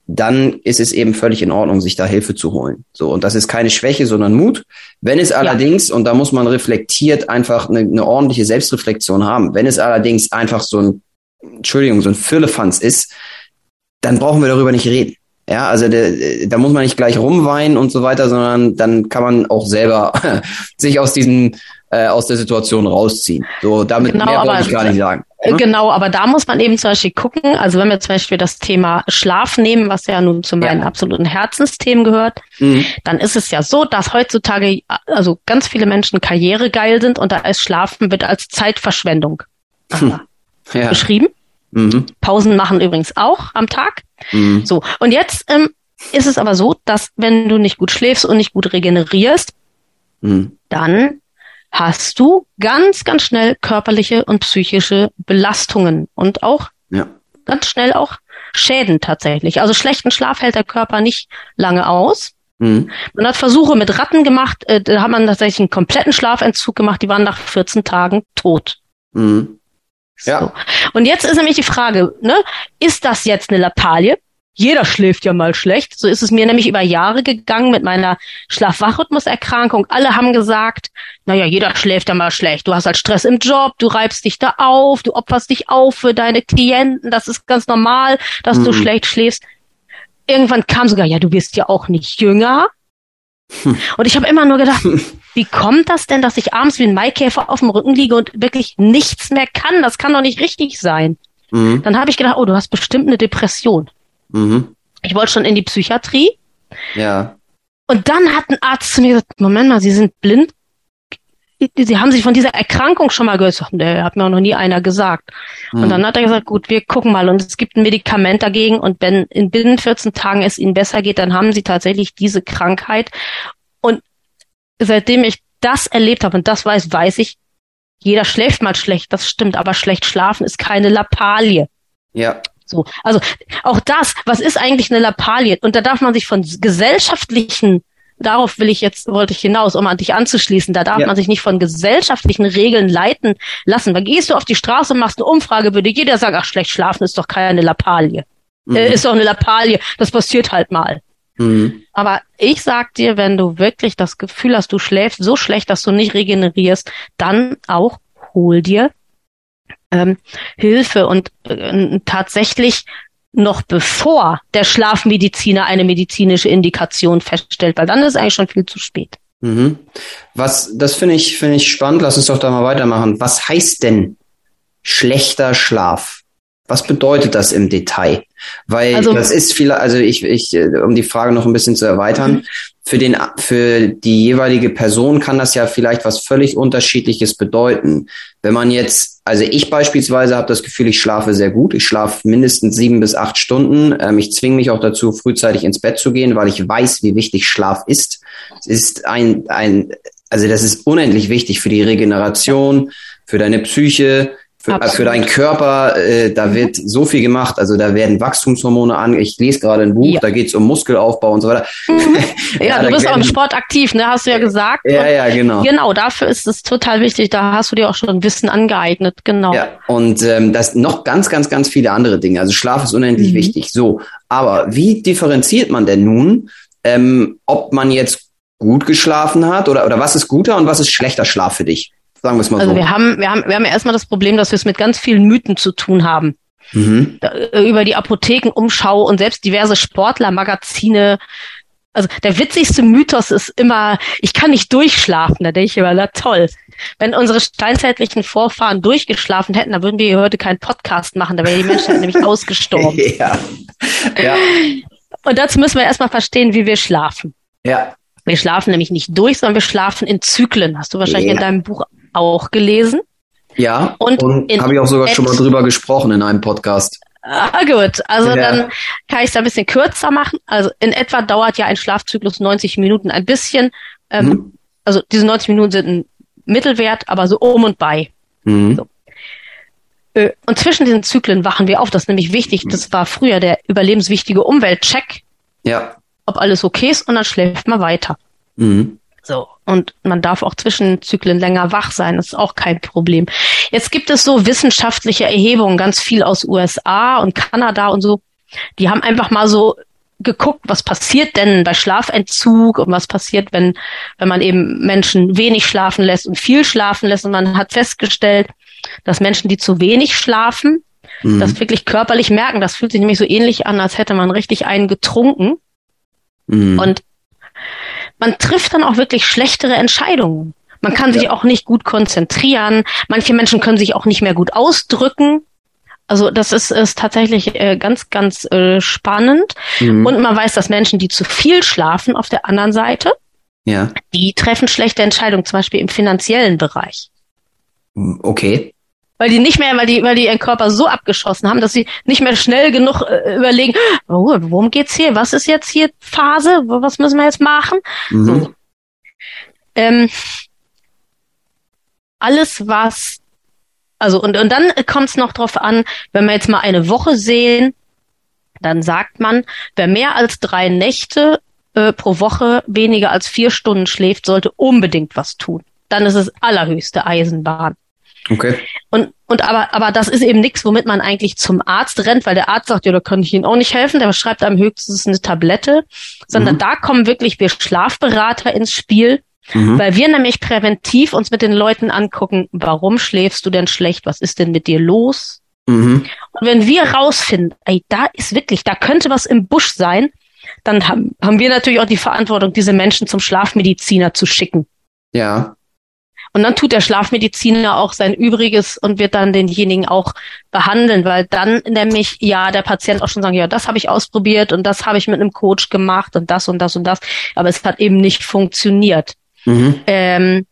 dann ist es eben völlig in Ordnung, sich da Hilfe zu holen. So, und das ist keine Schwäche, sondern Mut. Wenn es allerdings, ja. und da muss man reflektiert einfach eine, eine ordentliche Selbstreflexion haben, wenn es allerdings einfach so ein Entschuldigung, so ein Firlefanz ist, dann brauchen wir darüber nicht reden. Ja, also de, da muss man nicht gleich rumweinen und so weiter, sondern dann kann man auch selber <laughs> sich aus diesem äh, aus der Situation rausziehen. So, damit genau, mehr wollte ich gar nicht sagen. Ne? Genau, aber da muss man eben zum Beispiel gucken, also wenn wir zum Beispiel das Thema Schlaf nehmen, was ja nun zu meinen ja. absoluten Herzensthemen gehört, mhm. dann ist es ja so, dass heutzutage also ganz viele Menschen karrieregeil sind und da ist Schlafen wird als Zeitverschwendung hm ja. beschrieben. Mhm. Pausen machen übrigens auch am Tag. Mhm. So. Und jetzt ähm, ist es aber so, dass wenn du nicht gut schläfst und nicht gut regenerierst, mhm. dann hast du ganz, ganz schnell körperliche und psychische Belastungen und auch ja. ganz schnell auch Schäden tatsächlich. Also schlechten Schlaf hält der Körper nicht lange aus. Mhm. Man hat Versuche mit Ratten gemacht, äh, da hat man tatsächlich einen kompletten Schlafentzug gemacht, die waren nach 14 Tagen tot. Mhm. Ja. So. Und jetzt ist nämlich die Frage, ne, ist das jetzt eine Lappalie? Jeder schläft ja mal schlecht. So ist es mir nämlich über Jahre gegangen mit meiner Schlaf-Wach-Rhythmus-Erkrankung. Alle haben gesagt, naja, jeder schläft ja mal schlecht. Du hast halt Stress im Job, du reibst dich da auf, du opferst dich auf für deine Klienten. Das ist ganz normal, dass mhm. du schlecht schläfst. Irgendwann kam sogar, ja, du wirst ja auch nicht jünger. Hm. Und ich habe immer nur gedacht, wie kommt das denn, dass ich abends wie ein Maikäfer auf dem Rücken liege und wirklich nichts mehr kann? Das kann doch nicht richtig sein. Mhm. Dann habe ich gedacht, oh, du hast bestimmt eine Depression. Mhm. Ich wollte schon in die Psychiatrie. Ja. Und dann hat ein Arzt zu mir gesagt, Moment mal, Sie sind blind. Sie haben sich von dieser Erkrankung schon mal gehört. Der hat mir auch noch nie einer gesagt. Mhm. Und dann hat er gesagt, gut, wir gucken mal. Und es gibt ein Medikament dagegen. Und wenn in binnen 14 Tagen es Ihnen besser geht, dann haben Sie tatsächlich diese Krankheit. Und seitdem ich das erlebt habe und das weiß, weiß ich, jeder schläft mal schlecht. Das stimmt. Aber schlecht schlafen ist keine Lappalie. Ja. So, also auch das, was ist eigentlich eine Lappalie? Und da darf man sich von gesellschaftlichen, darauf will ich jetzt, wollte ich hinaus, um an dich anzuschließen, da darf ja. man sich nicht von gesellschaftlichen Regeln leiten lassen. Weil gehst du auf die Straße und machst eine Umfrage, würde jeder sagen, ach, schlecht schlafen ist doch keine Lappalie. Mhm. Äh, ist doch eine Lappalie, das passiert halt mal. Mhm. Aber ich sag dir, wenn du wirklich das Gefühl hast, du schläfst so schlecht, dass du nicht regenerierst, dann auch hol dir ähm, Hilfe und äh, tatsächlich noch bevor der Schlafmediziner eine medizinische Indikation feststellt, weil dann ist es eigentlich schon viel zu spät. Mhm. Was, das finde ich, finde ich spannend. Lass uns doch da mal weitermachen. Was heißt denn schlechter Schlaf? Was bedeutet das im Detail? Weil also, das ist viel, also ich, ich, um die Frage noch ein bisschen zu erweitern. Für den, für die jeweilige Person kann das ja vielleicht was völlig unterschiedliches bedeuten. Wenn man jetzt, also ich beispielsweise habe das Gefühl, ich schlafe sehr gut. Ich schlafe mindestens sieben bis acht Stunden. Ähm, ich zwinge mich auch dazu, frühzeitig ins Bett zu gehen, weil ich weiß, wie wichtig Schlaf ist. Es ist ein, ein, also das ist unendlich wichtig für die Regeneration, für deine Psyche, für, für deinen Körper, äh, da wird so viel gemacht. Also da werden Wachstumshormone an. Ich lese gerade ein Buch, ja. da geht's um Muskelaufbau und so weiter. Mhm. <laughs> Ja, ja, du bist auch im Sport aktiv, ne? Hast du ja gesagt. Ja, ja, genau. Genau, dafür ist es total wichtig. Da hast du dir auch schon Wissen angeeignet, genau. Ja, und ähm, das noch ganz, ganz, ganz viele andere Dinge. Also Schlaf ist unendlich mhm. wichtig. So, aber wie differenziert man denn nun, ähm, ob man jetzt gut geschlafen hat oder, oder was ist guter und was ist schlechter Schlaf für dich? Sagen wir es mal also so. Wir haben, wir haben, wir haben ja erstmal das Problem, dass wir es mit ganz vielen Mythen zu tun haben. Mhm. Äh, über die Apothekenumschau und selbst diverse Sportlermagazine. Also der witzigste Mythos ist immer, ich kann nicht durchschlafen. Da denke ich immer, na toll. Wenn unsere steinzeitlichen Vorfahren durchgeschlafen hätten, dann würden wir hier heute keinen Podcast machen. Da wäre die Menschheit nämlich <laughs> ausgestorben. Ja. ja. Und dazu müssen wir erstmal verstehen, wie wir schlafen. Ja. Wir schlafen nämlich nicht durch, sondern wir schlafen in Zyklen. Hast du wahrscheinlich ja. in deinem Buch auch gelesen. Ja, und, und habe ich auch sogar schon mal drüber gesprochen in einem Podcast. Ah, gut. Also ja. dann kann ich es ein bisschen kürzer machen. Also in etwa dauert ja ein Schlafzyklus 90 Minuten ein bisschen. Ähm, mhm. Also diese 90 Minuten sind ein Mittelwert, aber so um und bei. Mhm. So. Äh, und zwischen diesen Zyklen wachen wir auf. Das ist nämlich wichtig. Das war früher der überlebenswichtige Umweltcheck. Ja. Ob alles okay ist und dann schläft man weiter. Mhm. So. Und man darf auch zwischen Zyklen länger wach sein. Das ist auch kein Problem. Jetzt gibt es so wissenschaftliche Erhebungen, ganz viel aus USA und Kanada und so. Die haben einfach mal so geguckt, was passiert denn bei Schlafentzug und was passiert, wenn, wenn man eben Menschen wenig schlafen lässt und viel schlafen lässt. Und man hat festgestellt, dass Menschen, die zu wenig schlafen, mhm. das wirklich körperlich merken. Das fühlt sich nämlich so ähnlich an, als hätte man richtig einen getrunken. Mhm. Und man trifft dann auch wirklich schlechtere Entscheidungen. Man kann sich auch nicht gut konzentrieren. Manche Menschen können sich auch nicht mehr gut ausdrücken. Also das ist, ist tatsächlich äh, ganz, ganz äh, spannend. Mhm. Und man weiß, dass Menschen, die zu viel schlafen, auf der anderen Seite, ja. die treffen schlechte Entscheidungen, zum Beispiel im finanziellen Bereich. Okay weil die nicht mehr, weil die, weil die ihren Körper so abgeschossen haben, dass sie nicht mehr schnell genug äh, überlegen, oh, worum geht's hier? Was ist jetzt hier Phase? Was müssen wir jetzt machen? Mhm. So. Ähm, alles, was, also und, und dann kommt es noch drauf an, wenn wir jetzt mal eine Woche sehen, dann sagt man, wer mehr als drei Nächte äh, pro Woche weniger als vier Stunden schläft, sollte unbedingt was tun. Dann ist es allerhöchste Eisenbahn. Okay. Und, und aber, aber das ist eben nichts, womit man eigentlich zum Arzt rennt, weil der Arzt sagt, ja, da kann ich Ihnen auch nicht helfen, der schreibt einem höchstens eine Tablette, sondern mhm. da kommen wirklich wir Schlafberater ins Spiel, mhm. weil wir nämlich präventiv uns mit den Leuten angucken, warum schläfst du denn schlecht, was ist denn mit dir los? Mhm. Und wenn wir rausfinden, ey, da ist wirklich, da könnte was im Busch sein, dann haben, haben wir natürlich auch die Verantwortung, diese Menschen zum Schlafmediziner zu schicken. Ja. Und dann tut der Schlafmediziner auch sein Übriges und wird dann denjenigen auch behandeln, weil dann nämlich ja der Patient auch schon sagen, ja, das habe ich ausprobiert und das habe ich mit einem Coach gemacht und das und das und das, aber es hat eben nicht funktioniert. Mhm. Ähm,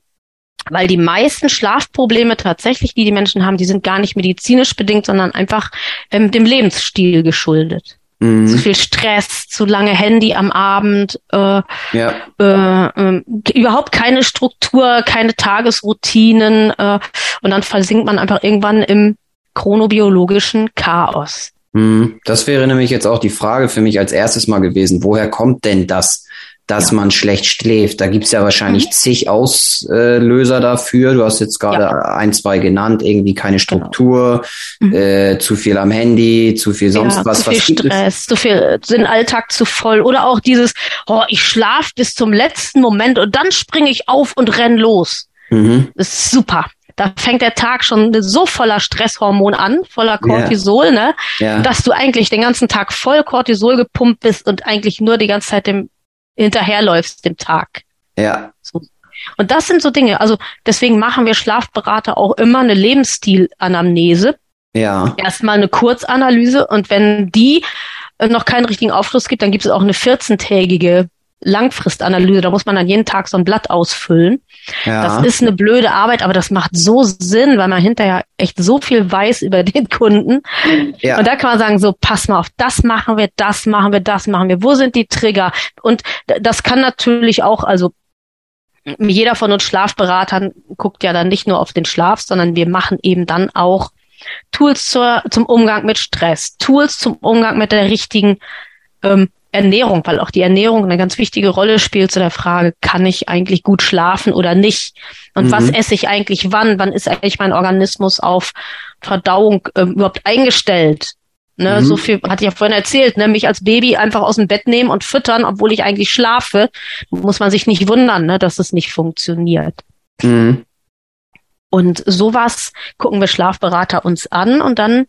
weil die meisten Schlafprobleme tatsächlich, die die Menschen haben, die sind gar nicht medizinisch bedingt, sondern einfach ähm, dem Lebensstil geschuldet. Mhm. Zu viel Stress, zu lange Handy am Abend, äh, ja. äh, äh, überhaupt keine Struktur, keine Tagesroutinen äh, und dann versinkt man einfach irgendwann im chronobiologischen Chaos. Mhm. Das wäre nämlich jetzt auch die Frage für mich als erstes mal gewesen. Woher kommt denn das? Dass ja. man schlecht schläft. Da gibt's ja wahrscheinlich mhm. zig Auslöser dafür. Du hast jetzt gerade ja. ein, zwei genannt, irgendwie keine genau. Struktur, genau. mhm. äh, zu viel am Handy, zu viel sonst ja, was. Zu viel was Stress, zu viel, den Alltag zu voll oder auch dieses, oh, ich schlaf bis zum letzten Moment und dann springe ich auf und renn los. Mhm. Das ist super. Da fängt der Tag schon so voller Stresshormon an, voller Cortisol, yeah. ne? Yeah. Dass du eigentlich den ganzen Tag voll Cortisol gepumpt bist und eigentlich nur die ganze Zeit dem hinterherläufst dem Tag. Ja. So. Und das sind so Dinge. Also deswegen machen wir Schlafberater auch immer eine Lebensstilanamnese. Ja. Erstmal eine Kurzanalyse und wenn die noch keinen richtigen Aufschluss gibt, dann gibt es auch eine 14-tägige Langfristanalyse. Da muss man dann jeden Tag so ein Blatt ausfüllen. Ja. Das ist eine blöde Arbeit, aber das macht so Sinn, weil man hinterher echt so viel weiß über den Kunden. Ja. Und da kann man sagen, so, pass mal auf, das machen wir, das machen wir, das machen wir. Wo sind die Trigger? Und das kann natürlich auch, also jeder von uns Schlafberatern guckt ja dann nicht nur auf den Schlaf, sondern wir machen eben dann auch Tools zur, zum Umgang mit Stress, Tools zum Umgang mit der richtigen ähm, Ernährung, weil auch die Ernährung eine ganz wichtige Rolle spielt zu der Frage, kann ich eigentlich gut schlafen oder nicht? Und mhm. was esse ich eigentlich wann? Wann ist eigentlich mein Organismus auf Verdauung ähm, überhaupt eingestellt? Ne, mhm. So viel hatte ich ja vorhin erzählt, ne, mich als Baby einfach aus dem Bett nehmen und füttern, obwohl ich eigentlich schlafe, muss man sich nicht wundern, ne, dass es nicht funktioniert. Mhm. Und sowas gucken wir Schlafberater uns an und dann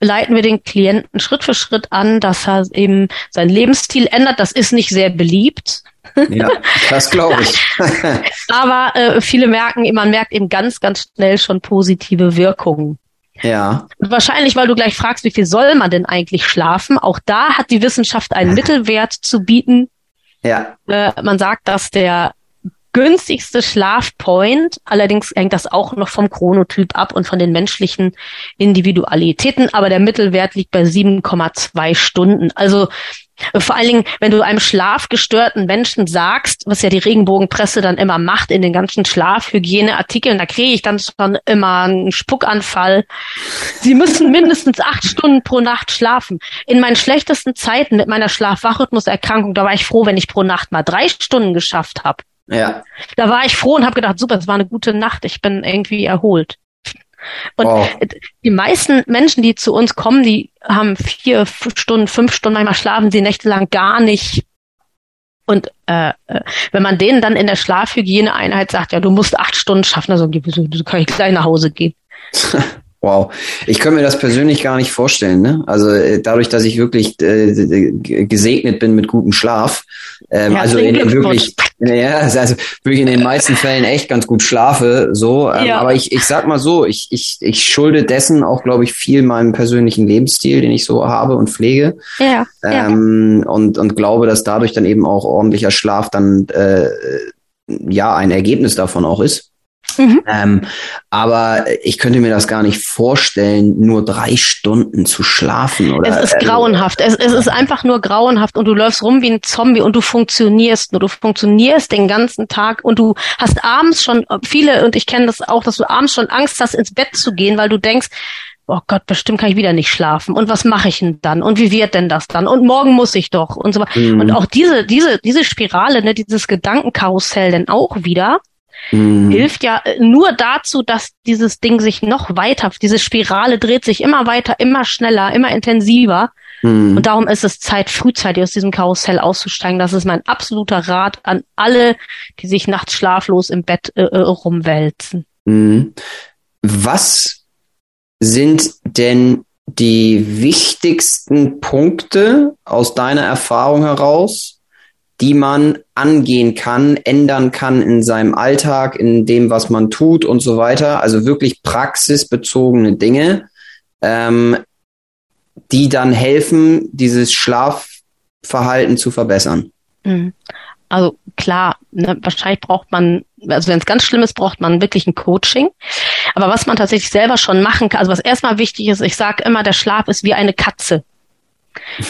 leiten wir den Klienten Schritt für Schritt an, dass er eben seinen Lebensstil ändert. Das ist nicht sehr beliebt. Ja, das glaube ich. <laughs> Aber äh, viele merken, man merkt eben ganz, ganz schnell schon positive Wirkungen. Ja. Und wahrscheinlich, weil du gleich fragst, wie viel soll man denn eigentlich schlafen? Auch da hat die Wissenschaft einen Mittelwert zu bieten. Ja. Äh, man sagt, dass der günstigste Schlafpoint. Allerdings hängt das auch noch vom Chronotyp ab und von den menschlichen Individualitäten. Aber der Mittelwert liegt bei 7,2 Stunden. Also vor allen Dingen, wenn du einem schlafgestörten Menschen sagst, was ja die Regenbogenpresse dann immer macht in den ganzen Schlafhygieneartikeln, da kriege ich dann schon immer einen Spuckanfall. Sie müssen <laughs> mindestens acht Stunden pro Nacht schlafen. In meinen schlechtesten Zeiten mit meiner Schlafwachrhythmuserkrankung, da war ich froh, wenn ich pro Nacht mal drei Stunden geschafft habe. Ja. Da war ich froh und habe gedacht, super, es war eine gute Nacht, ich bin irgendwie erholt. Und wow. die meisten Menschen, die zu uns kommen, die haben vier Stunden, fünf Stunden, manchmal schlafen sie nächtelang gar nicht. Und äh, äh, wenn man denen dann in der Schlafhygieneeinheit sagt, ja, du musst acht Stunden schaffen, also so kann ich gleich nach Hause gehen. <laughs> Wow, ich könnte mir das persönlich gar nicht vorstellen. Ne? Also äh, dadurch, dass ich wirklich äh, gesegnet bin mit gutem Schlaf, ähm, also in, wirklich, ja, also wirklich in den meisten Fällen echt ganz gut schlafe. So, ähm, ja. aber ich, ich sag mal so, ich, ich, ich schulde dessen auch, glaube ich, viel meinem persönlichen Lebensstil, den ich so habe und pflege. Ja, ähm, ja. Und und glaube, dass dadurch dann eben auch ordentlicher Schlaf dann äh, ja ein Ergebnis davon auch ist. Mhm. Ähm, aber ich könnte mir das gar nicht vorstellen, nur drei Stunden zu schlafen. Oder, es ist äh, grauenhaft. Es, es ist einfach nur grauenhaft und du läufst rum wie ein Zombie und du funktionierst nur. Du funktionierst den ganzen Tag und du hast abends schon viele, und ich kenne das auch, dass du abends schon Angst hast, ins Bett zu gehen, weil du denkst, oh Gott, bestimmt kann ich wieder nicht schlafen. Und was mache ich denn dann? Und wie wird denn das dann? Und morgen muss ich doch und so weiter. Mhm. Und auch diese, diese, diese Spirale, ne, dieses Gedankenkarussell dann auch wieder, mhm. hilft ja äh, nur dazu, dass dieses Ding sich noch weiter, diese Spirale dreht sich immer weiter, immer schneller, immer intensiver. Mhm. Und darum ist es Zeit, frühzeitig aus diesem Karussell auszusteigen. Das ist mein absoluter Rat an alle, die sich nachts schlaflos im Bett äh, äh rumwälzen. Mhm. Was sind denn die wichtigsten Punkte aus deiner Erfahrung heraus, die man angehen kann, ändern kann in seinem Alltag, in dem, was man tut und so weiter. Also wirklich praxisbezogene Dinge, ähm, die dann helfen, dieses Schlafverhalten zu verbessern. Mhm. Also klar, ne, wahrscheinlich braucht man, also wenn es ganz schlimm ist, braucht man wirklich ein Coaching. Aber was man tatsächlich selber schon machen kann, also was erstmal wichtig ist, ich sage immer, der Schlaf ist wie eine Katze.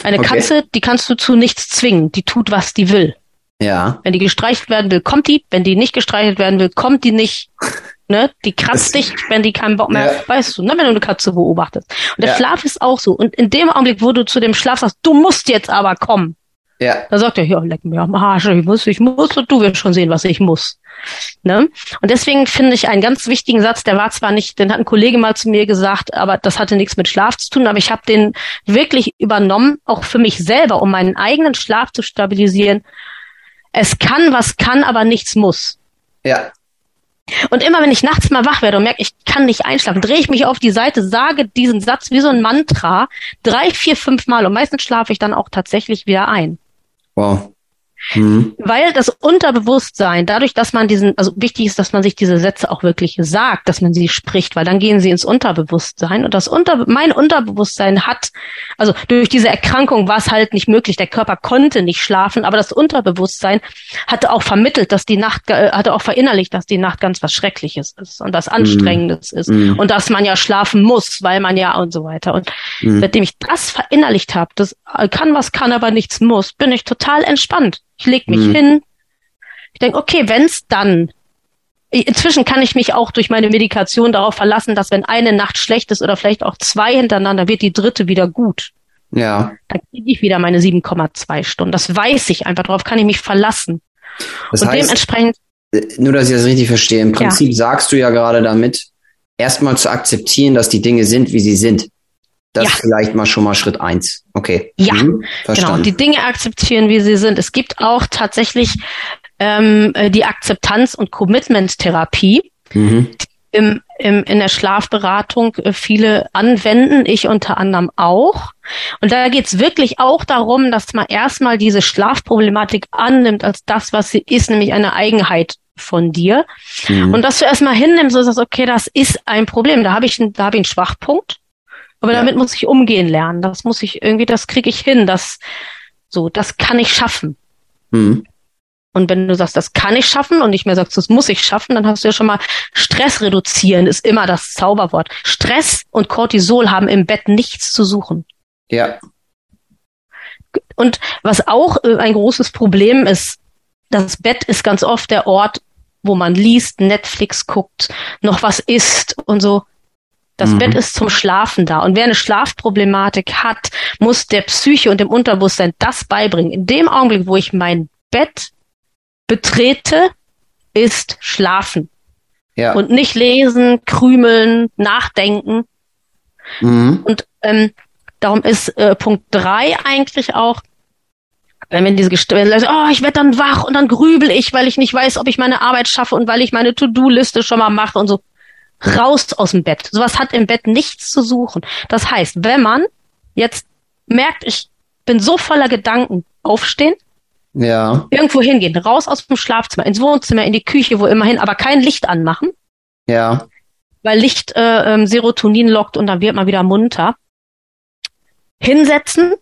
Eine okay. Katze, die kannst du zu nichts zwingen. Die tut, was die will. Ja. Wenn die gestreichelt werden will, kommt die. Wenn die nicht gestreichelt werden will, kommt die nicht. <laughs> Ne? Die kratzt dich, wenn die keinen Bock mehr, ja. weißt du, ne? wenn du eine Katze beobachtest. Und der ja. Schlaf ist auch so. Und in dem Augenblick, wo du zu dem Schlaf sagst, du musst jetzt aber kommen, ja. dann sagt er, ja, leck mir am Arsch, ich muss, ich muss und du wirst schon sehen, was ich muss. Ne? Und deswegen finde ich einen ganz wichtigen Satz, der war zwar nicht, den hat ein Kollege mal zu mir gesagt, aber das hatte nichts mit Schlaf zu tun, aber ich habe den wirklich übernommen, auch für mich selber, um meinen eigenen Schlaf zu stabilisieren. Es kann, was kann, aber nichts muss. Ja. Und immer wenn ich nachts mal wach werde und merke, ich kann nicht einschlafen, drehe ich mich auf die Seite, sage diesen Satz wie so ein Mantra drei, vier, fünf Mal und meistens schlafe ich dann auch tatsächlich wieder ein. Wow. Mhm. Weil das Unterbewusstsein, dadurch, dass man diesen, also wichtig ist, dass man sich diese Sätze auch wirklich sagt, dass man sie spricht, weil dann gehen sie ins Unterbewusstsein und das Unter, mein Unterbewusstsein hat, also durch diese Erkrankung war es halt nicht möglich, der Körper konnte nicht schlafen, aber das Unterbewusstsein hatte auch vermittelt, dass die Nacht, äh, hatte auch verinnerlicht, dass die Nacht ganz was Schreckliches ist und was mhm. Anstrengendes mhm. ist mhm. und dass man ja schlafen muss, weil man ja und so weiter. Und mhm. seitdem ich das verinnerlicht habe, das kann was kann, aber nichts muss, bin ich total entspannt. Ich leg mich mhm. hin. Ich denke, okay, wenn's dann. Inzwischen kann ich mich auch durch meine Medikation darauf verlassen, dass wenn eine Nacht schlecht ist oder vielleicht auch zwei hintereinander, wird die dritte wieder gut. Ja. Dann kriege ich wieder meine 7,2 Stunden. Das weiß ich einfach, darauf kann ich mich verlassen. Das Und heißt, dementsprechend. Äh, nur, dass ich das richtig verstehe. Im Prinzip ja. sagst du ja gerade damit, erstmal zu akzeptieren, dass die Dinge sind, wie sie sind. Das ja. vielleicht mal schon mal Schritt eins. Okay. Ja, mhm. genau. Die Dinge akzeptieren, wie sie sind. Es gibt auch tatsächlich ähm, äh, die Akzeptanz- und Commitment-Therapie. Mhm. Im, im, in der Schlafberatung äh, viele anwenden, ich unter anderem auch. Und da geht's wirklich auch darum, dass man erstmal diese Schlafproblematik annimmt als das, was sie ist, nämlich eine Eigenheit von dir. Mhm. Und dass du erstmal hinnimmst und sagst, okay, das ist ein Problem, da habe ich, da habe ich einen Schwachpunkt. Aber ja. damit muss ich umgehen lernen. Das muss ich irgendwie, das kriege ich hin. Das so, das kann ich schaffen. Mhm. Und wenn du sagst, das kann ich schaffen und nicht mehr sagst, das muss ich schaffen, dann hast du ja schon mal Stress reduzieren, ist immer das Zauberwort. Stress und Cortisol haben im Bett nichts zu suchen. Ja. Und was auch äh, ein großes Problem ist, das Bett ist ganz oft der Ort, wo man liest, Netflix guckt, noch was isst und so. Das mhm. Bett ist zum Schlafen da. Und wer eine Schlafproblematik hat, muss der Psyche und dem Unterbewusstsein das beibringen. In dem Augenblick, wo ich mein Bett betrete, ist Schlafen. Ja. Und nicht lesen, krümeln, nachdenken. Mhm. Und ähm, darum ist äh, Punkt drei eigentlich auch, wenn wir diese Gestelle, oh, ich werde dann wach und dann grübel ich, weil ich nicht weiß, ob ich meine Arbeit schaffe und weil ich meine To-Do-Liste schon mal mache und so raus aus dem Bett. Sowas hat im Bett nichts zu suchen. Das heißt, wenn man jetzt merkt, ich bin so voller Gedanken, aufstehen, ja. irgendwo hingehen, raus aus dem Schlafzimmer, ins Wohnzimmer, in die Küche, wo immerhin, aber kein Licht anmachen. Ja. Weil Licht äh, ähm, Serotonin lockt und dann wird man wieder munter. Hinsetzen,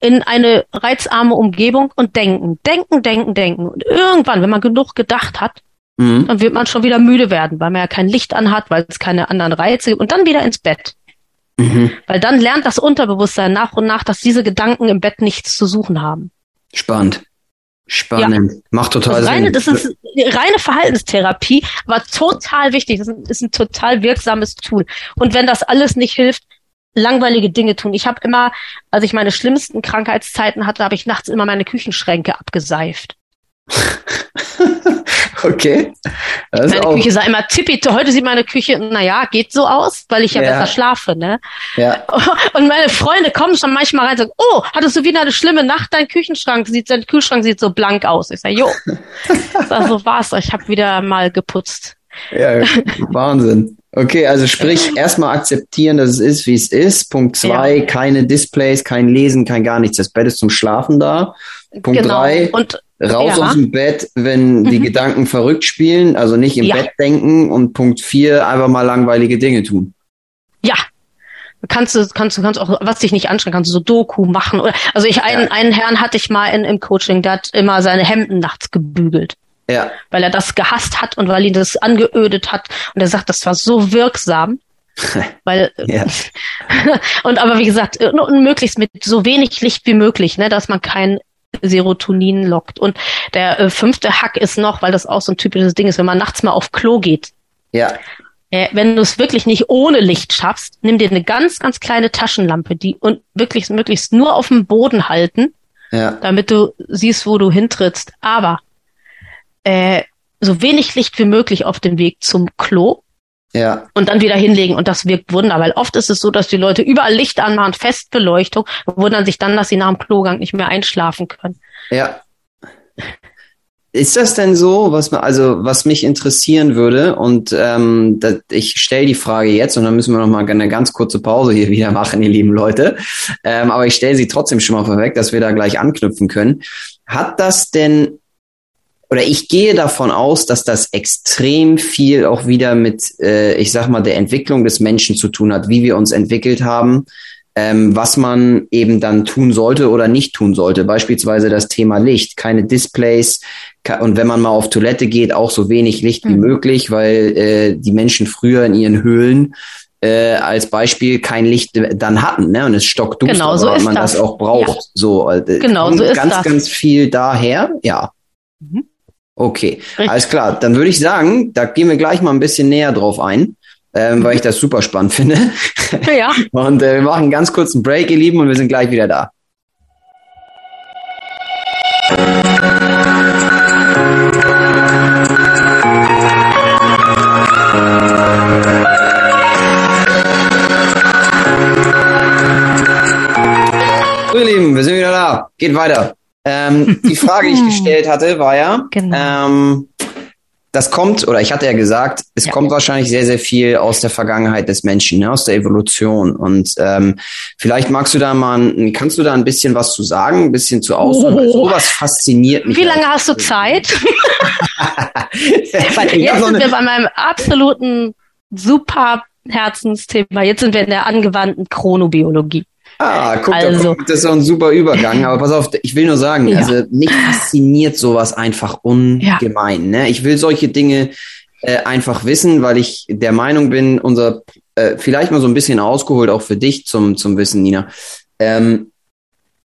in eine reizarme Umgebung und denken, denken, denken, denken. Und irgendwann, wenn man genug gedacht hat, mhm. dann wird man schon wieder müde werden, weil man ja kein Licht anhat, weil es keine anderen Reize gibt und dann wieder ins Bett. Mhm. Weil dann lernt das Unterbewusstsein nach und nach, dass diese Gedanken im Bett nichts zu suchen haben. Spannend. Spannend. Ja. Macht total das reine, Sinn. Das ist reine Verhaltenstherapie, aber total wichtig. Das ist ein total wirksames Tool. Und wenn das alles nicht hilft, langweilige Dinge tun. Ich habe immer, als ich meine schlimmsten Krankheitszeiten hatte, habe ich nachts immer meine Küchenschränke abgeseift. <laughs> okay. Das meine Küche sah immer tippito. Heute sieht meine Küche, naja, geht so aus, weil ich ja, ja, besser schlafe, ne? Ja. <laughs> Und meine Freunde kommen schon manchmal rein und sagen, oh, hattest du wieder eine schlimme Nacht? Dein Küchenschrank sieht, dein Kühlschrank sieht so blank aus. Ich sage, jo. <laughs> so war's. Ich habe wieder mal geputzt. Ja, <laughs> Wahnsinn. Okay, also sprich, erstmal akzeptieren, dass es ist, wie es ist. Punkt zwei, ja. keine Displays, kein Lesen, kein gar nichts. Das Bett ist zum Schlafen da. Punkt genau. drei, und, raus ja. aus dem Bett, wenn die mhm. Gedanken verrückt spielen, also nicht im ja. Bett denken. Und Punkt vier, einfach mal langweilige Dinge tun. Ja, kannst du, kannst du, kannst auch, was dich nicht anstrengt, kannst du so Doku machen oder, also ich, einen, ja. einen Herrn hatte ich mal in, im Coaching, der hat immer seine Hemden nachts gebügelt. Ja. Weil er das gehasst hat und weil ihn das angeödet hat. Und er sagt, das war so wirksam. <laughs> weil ja. <laughs> und aber wie gesagt, möglichst mit so wenig Licht wie möglich, ne, dass man kein Serotonin lockt. Und der äh, fünfte Hack ist noch, weil das auch so ein typisches Ding ist, wenn man nachts mal auf Klo geht. Ja. Äh, wenn du es wirklich nicht ohne Licht schaffst, nimm dir eine ganz, ganz kleine Taschenlampe, die und wirklich möglichst nur auf dem Boden halten, ja. damit du siehst, wo du hintrittst. Aber äh, so wenig Licht wie möglich auf dem Weg zum Klo. Ja. Und dann wieder hinlegen und das wirkt Wunder, weil oft ist es so, dass die Leute überall Licht anmachen, Festbeleuchtung, wundern sich dann, dass sie nach dem Klogang nicht mehr einschlafen können. Ja. Ist das denn so, was also was mich interessieren würde und ähm, das, ich stelle die Frage jetzt und dann müssen wir noch mal eine ganz kurze Pause hier wieder machen, ihr lieben Leute. Ähm, aber ich stelle sie trotzdem schon mal vorweg, dass wir da gleich anknüpfen können. Hat das denn oder ich gehe davon aus, dass das extrem viel auch wieder mit, äh, ich sag mal, der Entwicklung des Menschen zu tun hat, wie wir uns entwickelt haben, ähm, was man eben dann tun sollte oder nicht tun sollte. Beispielsweise das Thema Licht, keine Displays und wenn man mal auf Toilette geht, auch so wenig Licht mhm. wie möglich, weil äh, die Menschen früher in ihren Höhlen äh, als Beispiel kein Licht dann hatten, ne? Und es stockduster, genau, so man das. das auch braucht. Ja. So, äh, genau, so ist ganz, das. ganz viel daher, ja. Mhm. Okay, Richtig. alles klar. Dann würde ich sagen, da gehen wir gleich mal ein bisschen näher drauf ein, ähm, weil ich das super spannend finde. Ja. <laughs> und äh, wir machen einen ganz kurzen Break, ihr Lieben, und wir sind gleich wieder da. So, ihr Lieben, wir sind wieder da. Geht weiter. Ähm, die Frage, die ich gestellt hatte, war ja, <laughs> genau. ähm, das kommt, oder ich hatte ja gesagt, es ja. kommt wahrscheinlich sehr, sehr viel aus der Vergangenheit des Menschen, ne, aus der Evolution. Und ähm, vielleicht magst du da mal, kannst du da ein bisschen was zu sagen, ein bisschen zu ausdrücken? Oh. Sowas fasziniert mich. Wie lange halt. hast du Zeit? <laughs> Jetzt sind wir bei meinem absoluten super Herzensthema. Jetzt sind wir in der angewandten Chronobiologie. Ah, guck, also. da das ist so ein super Übergang. Aber pass auf, ich will nur sagen, ja. also mich fasziniert sowas einfach ungemein. Ja. Ne? Ich will solche Dinge äh, einfach wissen, weil ich der Meinung bin, unser äh, vielleicht mal so ein bisschen ausgeholt auch für dich zum zum Wissen, Nina. Ähm,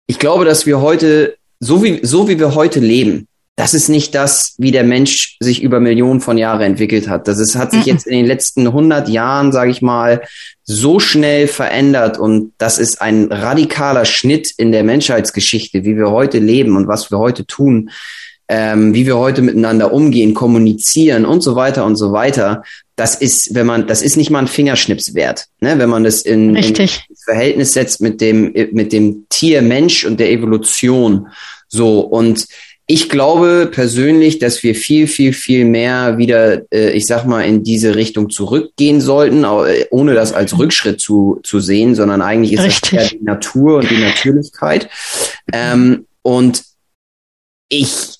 ich glaube, dass wir heute so wie so wie wir heute leben, das ist nicht das, wie der Mensch sich über Millionen von Jahren entwickelt hat. Das ist, hat sich jetzt in den letzten 100 Jahren, sage ich mal, so schnell verändert und das ist ein radikaler Schnitt in der Menschheitsgeschichte, wie wir heute leben und was wir heute tun, ähm, wie wir heute miteinander umgehen, kommunizieren und so weiter und so weiter. Das ist, wenn man, das ist nicht mal ein Fingerschnips wert, ne? wenn man das in, in Verhältnis setzt mit dem mit dem Tier Mensch und der Evolution. So und ich glaube persönlich, dass wir viel, viel, viel mehr wieder, äh, ich sag mal, in diese Richtung zurückgehen sollten, äh, ohne das als Rückschritt zu, zu sehen, sondern eigentlich ist Richtig. das ja die Natur und die Natürlichkeit. Ähm, und ich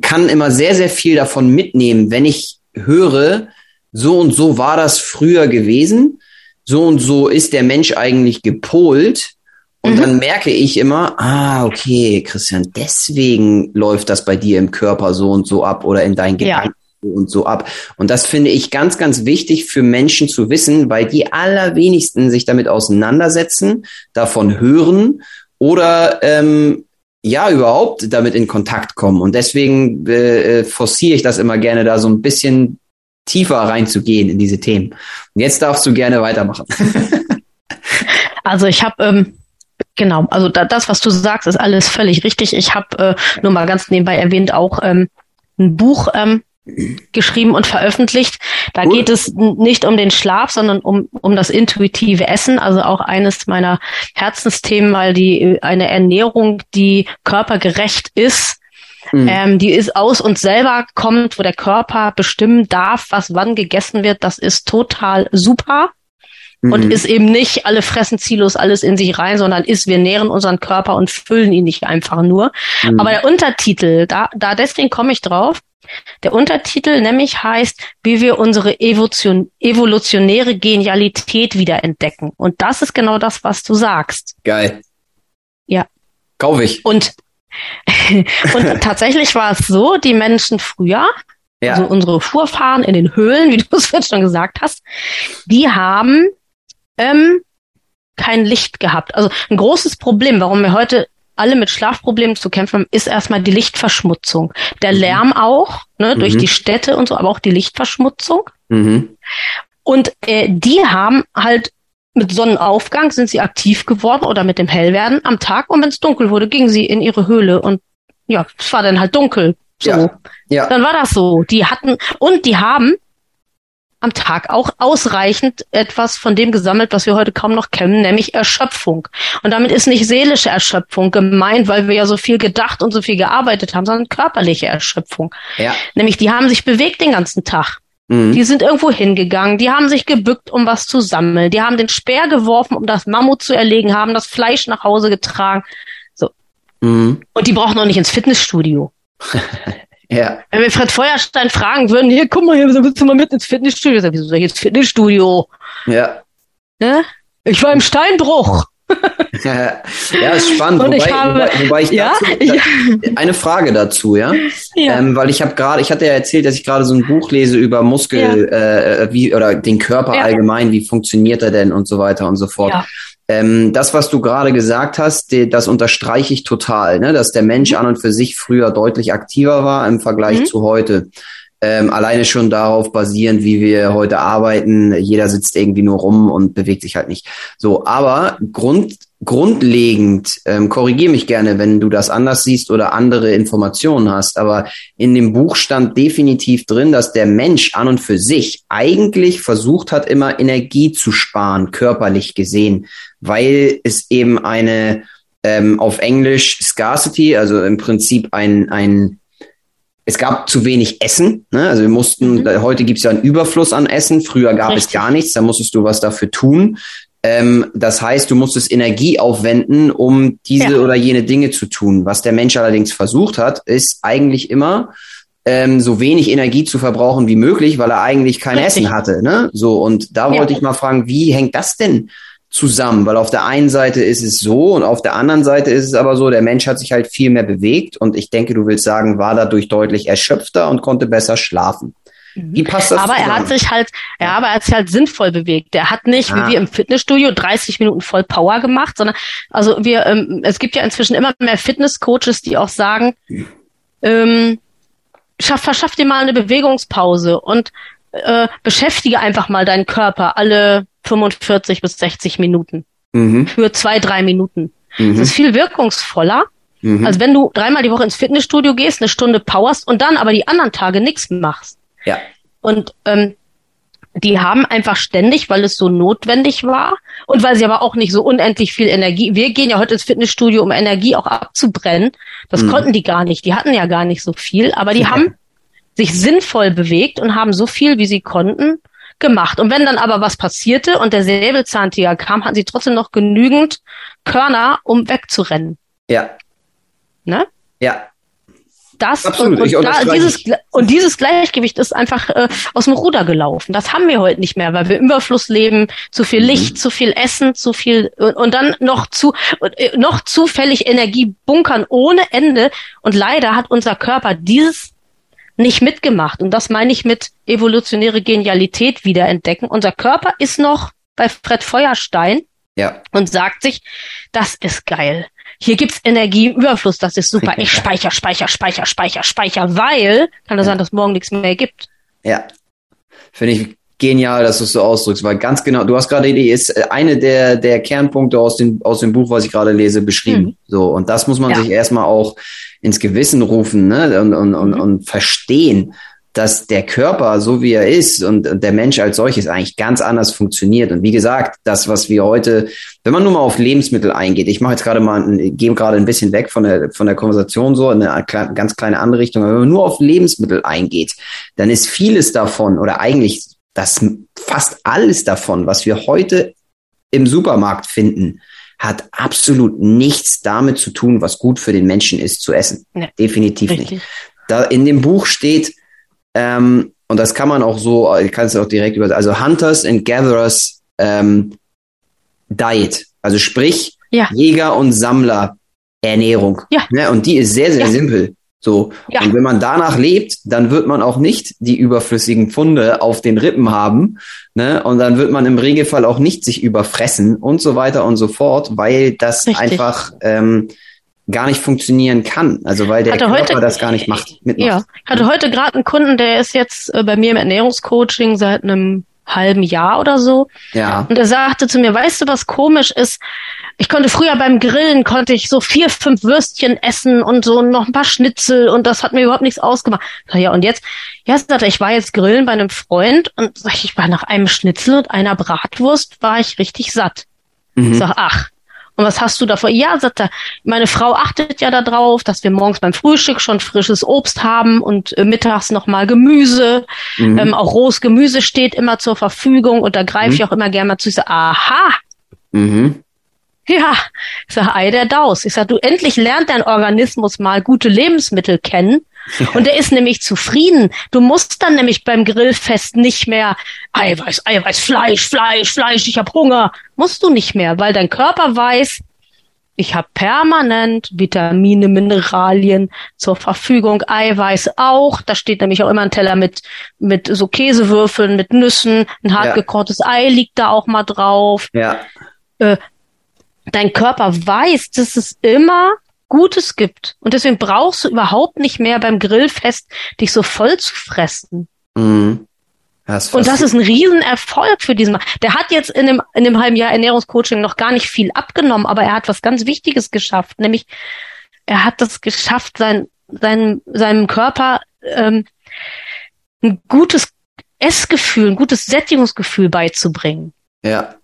kann immer sehr, sehr viel davon mitnehmen, wenn ich höre, so und so war das früher gewesen, so und so ist der Mensch eigentlich gepolt und mhm. dann merke ich immer, ah, okay, Christian, deswegen läuft das bei dir im Körper so und so ab oder in deinen Gedanken ja. so und so ab. Und das finde ich ganz, ganz wichtig für Menschen zu wissen, weil die allerwenigsten sich damit auseinandersetzen, davon hören oder ähm, ja, überhaupt damit in Kontakt kommen. Und deswegen äh, äh, forciere ich das immer gerne, da so ein bisschen tiefer reinzugehen in diese Themen. Und jetzt darfst du gerne weitermachen. <laughs> also ich habe ähm, genau, also da, das, was du sagst, ist alles völlig richtig. Ich habe äh, nur mal ganz nebenbei erwähnt auch ähm, ein Buch ähm, geschrieben und veröffentlicht. Da Gut. geht es nicht um den Schlaf, sondern um, um das intuitive Essen. Also auch eines meiner Herzensthemen, weil die eine Ernährung, die körpergerecht ist, mhm. ähm, die ist aus uns selber kommt, wo der Körper bestimmen darf, was wann gegessen wird. Das ist total super. Und mhm. ist eben nicht, alle fressen ziellos alles in sich rein, sondern ist, wir nähren unseren Körper und füllen ihn nicht einfach nur. Mhm. Aber der Untertitel, da, da deswegen komme ich drauf, der Untertitel nämlich heißt, wie wir unsere Evolution, evolutionäre Genialität wiederentdecken. Und das ist genau das, was du sagst. Geil. Ja. Kaufe ich. Und, <laughs> und tatsächlich war es so, die Menschen früher, ja. also unsere Vorfahren in den Höhlen, wie du es <laughs> jetzt schon gesagt hast, die haben ähm, kein Licht gehabt. Also ein großes Problem, warum wir heute alle mit Schlafproblemen zu kämpfen haben, ist erstmal die Lichtverschmutzung. Der mhm. Lärm auch, ne, mhm. durch die Städte und so, aber auch die Lichtverschmutzung. Mhm. Und äh, die haben halt mit Sonnenaufgang sind sie aktiv geworden oder mit dem Hellwerden am Tag und wenn es dunkel wurde, gingen sie in ihre Höhle und ja, es war dann halt dunkel. So. Ja. ja. Dann war das so. Die hatten und die haben am Tag auch ausreichend etwas von dem gesammelt, was wir heute kaum noch kennen, nämlich Erschöpfung. Und damit ist nicht seelische Erschöpfung gemeint, weil wir ja so viel gedacht und so viel gearbeitet haben, sondern körperliche Erschöpfung. Ja. Nämlich die haben sich bewegt den ganzen Tag. Mhm. Die sind irgendwo hingegangen, die haben sich gebückt, um was zu sammeln, die haben den Speer geworfen, um das Mammut zu erlegen, haben das Fleisch nach Hause getragen. So. Mhm. Und die brauchen noch nicht ins Fitnessstudio. <laughs> Ja. Wenn wir Fred Feuerstein fragen würden, hier, guck mal, hier, willst du mal mit ins Fitnessstudio? Sag, wieso soll ich ins Fitnessstudio? Ja. ja? Ich war im Steinbruch. <laughs> ja, ist spannend. Und wobei, ich habe, wobei, wobei ich ja? dazu, da, eine Frage dazu, ja, ja. Ähm, weil ich habe gerade, ich hatte ja erzählt, dass ich gerade so ein Buch lese über Muskel, ja. äh, wie oder den Körper ja. allgemein, wie funktioniert er denn und so weiter und so fort. Ähm, das, was du gerade gesagt hast, die, das unterstreiche ich total, ne? dass der Mensch mhm. an und für sich früher deutlich aktiver war im Vergleich mhm. zu heute. Ähm, alleine schon darauf basierend, wie wir heute arbeiten. Jeder sitzt irgendwie nur rum und bewegt sich halt nicht. So, aber Grund, grundlegend, ähm, korrigier mich gerne, wenn du das anders siehst oder andere Informationen hast, aber in dem Buch stand definitiv drin, dass der Mensch an und für sich eigentlich versucht hat, immer Energie zu sparen, körperlich gesehen, weil es eben eine ähm, auf Englisch Scarcity, also im Prinzip ein, ein es gab zu wenig Essen. Ne? Also wir mussten, mhm. heute gibt es ja einen Überfluss an Essen. Früher gab Richtig. es gar nichts, da musstest du was dafür tun. Ähm, das heißt, du musstest Energie aufwenden, um diese ja. oder jene Dinge zu tun. Was der Mensch allerdings versucht hat, ist eigentlich immer ähm, so wenig Energie zu verbrauchen wie möglich, weil er eigentlich kein Richtig. Essen hatte. Ne? So und da wollte ja. ich mal fragen, wie hängt das denn zusammen? Weil auf der einen Seite ist es so und auf der anderen Seite ist es aber so, der Mensch hat sich halt viel mehr bewegt und ich denke, du willst sagen, war dadurch deutlich erschöpfter und konnte besser schlafen. Wie mhm. passt das? Aber zusammen? er hat sich halt, ja, aber er hat sich halt sinnvoll bewegt. Er hat nicht, ah. wie wir im Fitnessstudio, 30 Minuten voll Power gemacht, sondern, also wir, ähm, es gibt ja inzwischen immer mehr Fitnesscoaches, die auch sagen, ähm, schaff, verschaff dir mal eine Bewegungspause und äh, beschäftige einfach mal deinen Körper alle 45 bis 60 Minuten. Mhm. Für zwei, drei Minuten. Mhm. Das ist viel wirkungsvoller, mhm. als wenn du dreimal die Woche ins Fitnessstudio gehst, eine Stunde powerst und dann aber die anderen Tage nichts machst. Ja. Und ähm, die haben einfach ständig, weil es so notwendig war und weil sie aber auch nicht so unendlich viel Energie. Wir gehen ja heute ins Fitnessstudio, um Energie auch abzubrennen. Das mhm. konnten die gar nicht. Die hatten ja gar nicht so viel, aber die ja. haben sich sinnvoll bewegt und haben so viel, wie sie konnten, gemacht. Und wenn dann aber was passierte und der Säbelzahntiger kam, hatten sie trotzdem noch genügend Körner, um wegzurennen. Ja. Ne? Ja das Absolut, und, und, da, dieses, und dieses Gleichgewicht ist einfach äh, aus dem Ruder gelaufen. Das haben wir heute nicht mehr, weil wir im Überfluss leben, zu viel mhm. Licht, zu viel Essen, zu viel und, und dann noch zu äh, noch zufällig Energie bunkern ohne Ende. Und leider hat unser Körper dieses nicht mitgemacht. Und das meine ich mit evolutionäre Genialität wiederentdecken. Unser Körper ist noch bei Fred Feuerstein ja. und sagt sich, das ist geil. hier gibt's Energieüberfluss, das ist super. Ich <laughs> speicher, speicher, speicher, speicher, speicher, weil kann das ja. sein, dass morgen nichts mehr gibt. Ja. Finde ich genial, dass du es so ausdrückst, weil ganz genau, du hast gerade die ist äh, eine der, der Kernpunkte aus dem, aus dem Buch, was ich gerade lese, beschrieben. Mhm. So, und das muss man ja. sich erstmal auch ins Gewissen rufen, ne, und, und, und, mhm. und verstehen, dass der Körper, so wie er ist und, und der Mensch als solches eigentlich ganz anders funktioniert. Und wie gesagt, das, was wir heute, wenn man nur mal auf Lebensmittel eingeht, ich mache jetzt gerade mal, gehe gerade ein bisschen weg von der, von der Konversation so in eine ganz kleine andere Richtung, aber wenn man nur auf Lebensmittel eingeht, dann ist vieles davon oder eigentlich das fast alles davon, was wir heute im Supermarkt finden, hat absolut nichts damit zu tun, was gut für den Menschen ist zu essen. Nee, Definitiv richtig. nicht. Da in dem Buch steht, ähm, und das kann man auch so, ich kann es auch direkt über, also Hunters and Gatherers ähm, Diet. Also sprich, ja. Jäger und Sammler Ernährung. Ja. Ne? Und die ist sehr, sehr ja. simpel. So. Ja. Und wenn man danach lebt, dann wird man auch nicht die überflüssigen Funde auf den Rippen haben. Ne? Und dann wird man im Regelfall auch nicht sich überfressen und so weiter und so fort, weil das Richtig. einfach ähm, gar nicht funktionieren kann. Also weil der hatte Körper heute, das gar nicht macht. Mitmacht. Ja, ich hatte heute gerade einen Kunden, der ist jetzt äh, bei mir im Ernährungscoaching seit einem halben Jahr oder so. Ja. Und er sagte zu mir, weißt du, was komisch ist? Ich konnte früher beim Grillen, konnte ich so vier, fünf Würstchen essen und so noch ein paar Schnitzel und das hat mir überhaupt nichts ausgemacht. Sag, ja, und jetzt? Ja, sagt er, ich war jetzt grillen bei einem Freund und sag ich, ich war nach einem Schnitzel und einer Bratwurst, war ich richtig satt. Mhm. Ich sag, ach, und was hast du davor? Ja, sagt er, meine Frau achtet ja darauf, dass wir morgens beim Frühstück schon frisches Obst haben und äh, mittags nochmal Gemüse. Mhm. Ähm, auch rohes Gemüse steht immer zur Verfügung und da greife mhm. ich auch immer gerne mal zu. Ich sage, aha. Mhm. Ja, ich sage, ei der Daus. Ich sage, du endlich lernt dein Organismus mal gute Lebensmittel kennen und er ist nämlich zufrieden. Du musst dann nämlich beim Grillfest nicht mehr Eiweiß, Eiweiß, Fleisch, Fleisch, Fleisch, ich habe Hunger. Musst du nicht mehr, weil dein Körper weiß, ich habe permanent Vitamine, Mineralien zur Verfügung, Eiweiß auch. Da steht nämlich auch immer ein Teller mit, mit so Käsewürfeln, mit Nüssen. Ein hartgekochtes ja. Ei liegt da auch mal drauf. Ja. Äh, dein Körper weiß, dass es immer Gutes gibt. Und deswegen brauchst du überhaupt nicht mehr beim Grillfest dich so voll zu fressen. Mhm. Das und das ist ein Riesenerfolg für diesen Mann. Der hat jetzt in dem, in dem halben Jahr Ernährungscoaching noch gar nicht viel abgenommen, aber er hat was ganz Wichtiges geschafft, nämlich er hat das geschafft, sein, sein, seinem Körper ähm, ein gutes Essgefühl, ein gutes Sättigungsgefühl beizubringen. Ja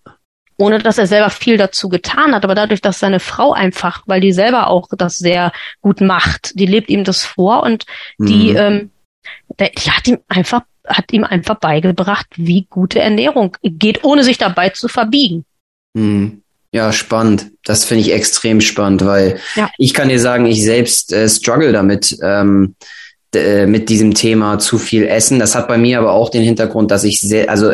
ohne dass er selber viel dazu getan hat, aber dadurch, dass seine Frau einfach, weil die selber auch das sehr gut macht, die lebt ihm das vor und die, mhm. ähm, der, die hat ihm einfach, hat ihm einfach beigebracht, wie gute Ernährung geht, ohne sich dabei zu verbiegen. Mhm. Ja, spannend. Das finde ich extrem spannend, weil ja. ich kann dir sagen, ich selbst äh, struggle damit. Ähm, äh, mit diesem Thema zu viel essen. Das hat bei mir aber auch den Hintergrund, dass ich sehr, also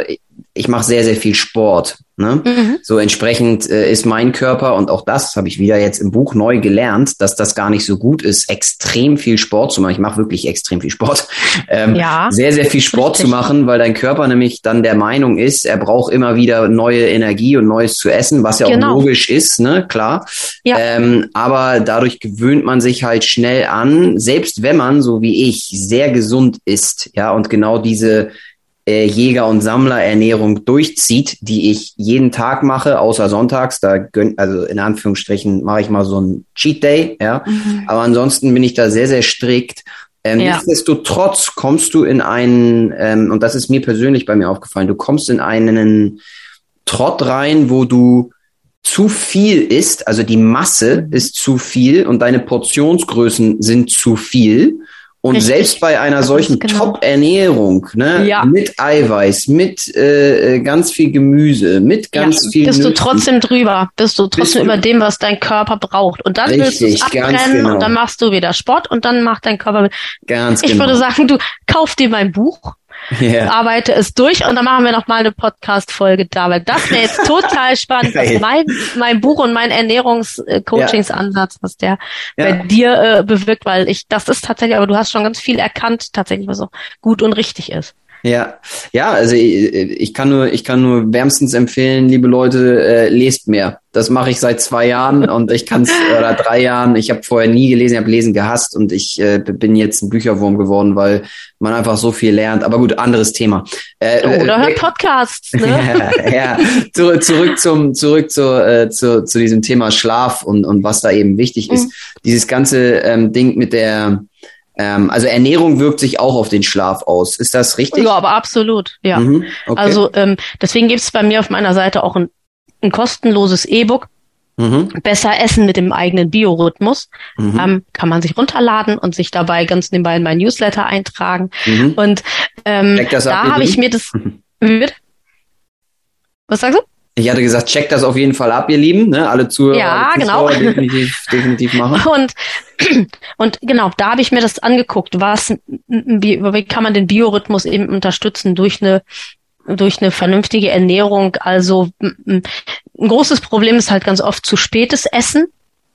ich mache sehr, sehr viel Sport. Ne? Mhm. So entsprechend äh, ist mein Körper, und auch das habe ich wieder jetzt im Buch neu gelernt, dass das gar nicht so gut ist, extrem viel Sport zu machen. Ich mache wirklich extrem viel Sport. <laughs> Ähm, ja, sehr, sehr viel Sport zu machen, weil dein Körper nämlich dann der Meinung ist, er braucht immer wieder neue Energie und Neues zu essen, was ja genau. auch logisch ist, ne, klar. Ja. Ähm, aber dadurch gewöhnt man sich halt schnell an, selbst wenn man, so wie ich, sehr gesund ist, ja, und genau diese äh, Jäger- und Sammlerernährung durchzieht, die ich jeden Tag mache, außer sonntags. Da gönn, also in Anführungsstrichen mache ich mal so ein Cheat Day, ja. Mhm. Aber ansonsten bin ich da sehr, sehr strikt. Ähm, ja. Nichtsdestotrotz kommst du in einen, ähm, und das ist mir persönlich bei mir aufgefallen, du kommst in einen Trott rein, wo du zu viel isst, also die Masse ist zu viel und deine Portionsgrößen sind zu viel. Und Richtig. selbst bei einer solchen genau. Top-Ernährung, ne, ja. mit Eiweiß, mit äh, ganz viel Gemüse, mit ganz ja. viel. Bist Nüssen, du trotzdem drüber, bist du trotzdem bist über dem, was dein Körper braucht. Und dann Richtig, willst du es abbrennen genau. und dann machst du wieder Sport und dann macht dein Körper. Ganz ich genau. würde sagen, du kauf dir mein Buch Yeah. Arbeite es durch und dann machen wir noch mal eine Podcast-Folge da, weil das wäre jetzt total <laughs> spannend, was mein, mein Buch und mein Ernährungs-Coachings-Ansatz, was der ja. bei dir äh, bewirkt, weil ich, das ist tatsächlich, aber du hast schon ganz viel erkannt, tatsächlich, was auch gut und richtig ist. Ja, ja, also ich, ich, kann nur, ich kann nur wärmstens empfehlen, liebe Leute, äh, lest mehr. Das mache ich seit zwei Jahren und ich kann es <laughs> oder drei Jahren. Ich habe vorher nie gelesen, ich habe Lesen gehasst und ich äh, bin jetzt ein Bücherwurm geworden, weil man einfach so viel lernt. Aber gut, anderes Thema. Äh, oder hört Podcasts. Ne? <laughs> ja, ja. Zurück, zurück zum, zurück zu, äh, zu, zu diesem Thema Schlaf und und was da eben wichtig ist. Mhm. Dieses ganze ähm, Ding mit der ähm, also Ernährung wirkt sich auch auf den Schlaf aus. Ist das richtig? Ja, aber absolut, ja. Mhm, okay. Also ähm, deswegen gibt es bei mir auf meiner Seite auch ein, ein kostenloses E-Book. Mhm. Besser essen mit dem eigenen Biorhythmus. Mhm. Ähm, kann man sich runterladen und sich dabei ganz nebenbei in mein Newsletter eintragen. Mhm. Und ähm, da habe ich mir das. <laughs> Was sagst du? Ich hatte gesagt, checkt das auf jeden Fall ab, ihr Lieben, ne? Alle Zuhörer, ja, Zuschauer genau. definitiv, <laughs> definitiv machen. Und, <clears throat> und genau, da habe ich mir das angeguckt, was, wie, wie kann man den Biorhythmus eben unterstützen durch eine durch eine vernünftige Ernährung. Also ein großes Problem ist halt ganz oft zu spätes Essen.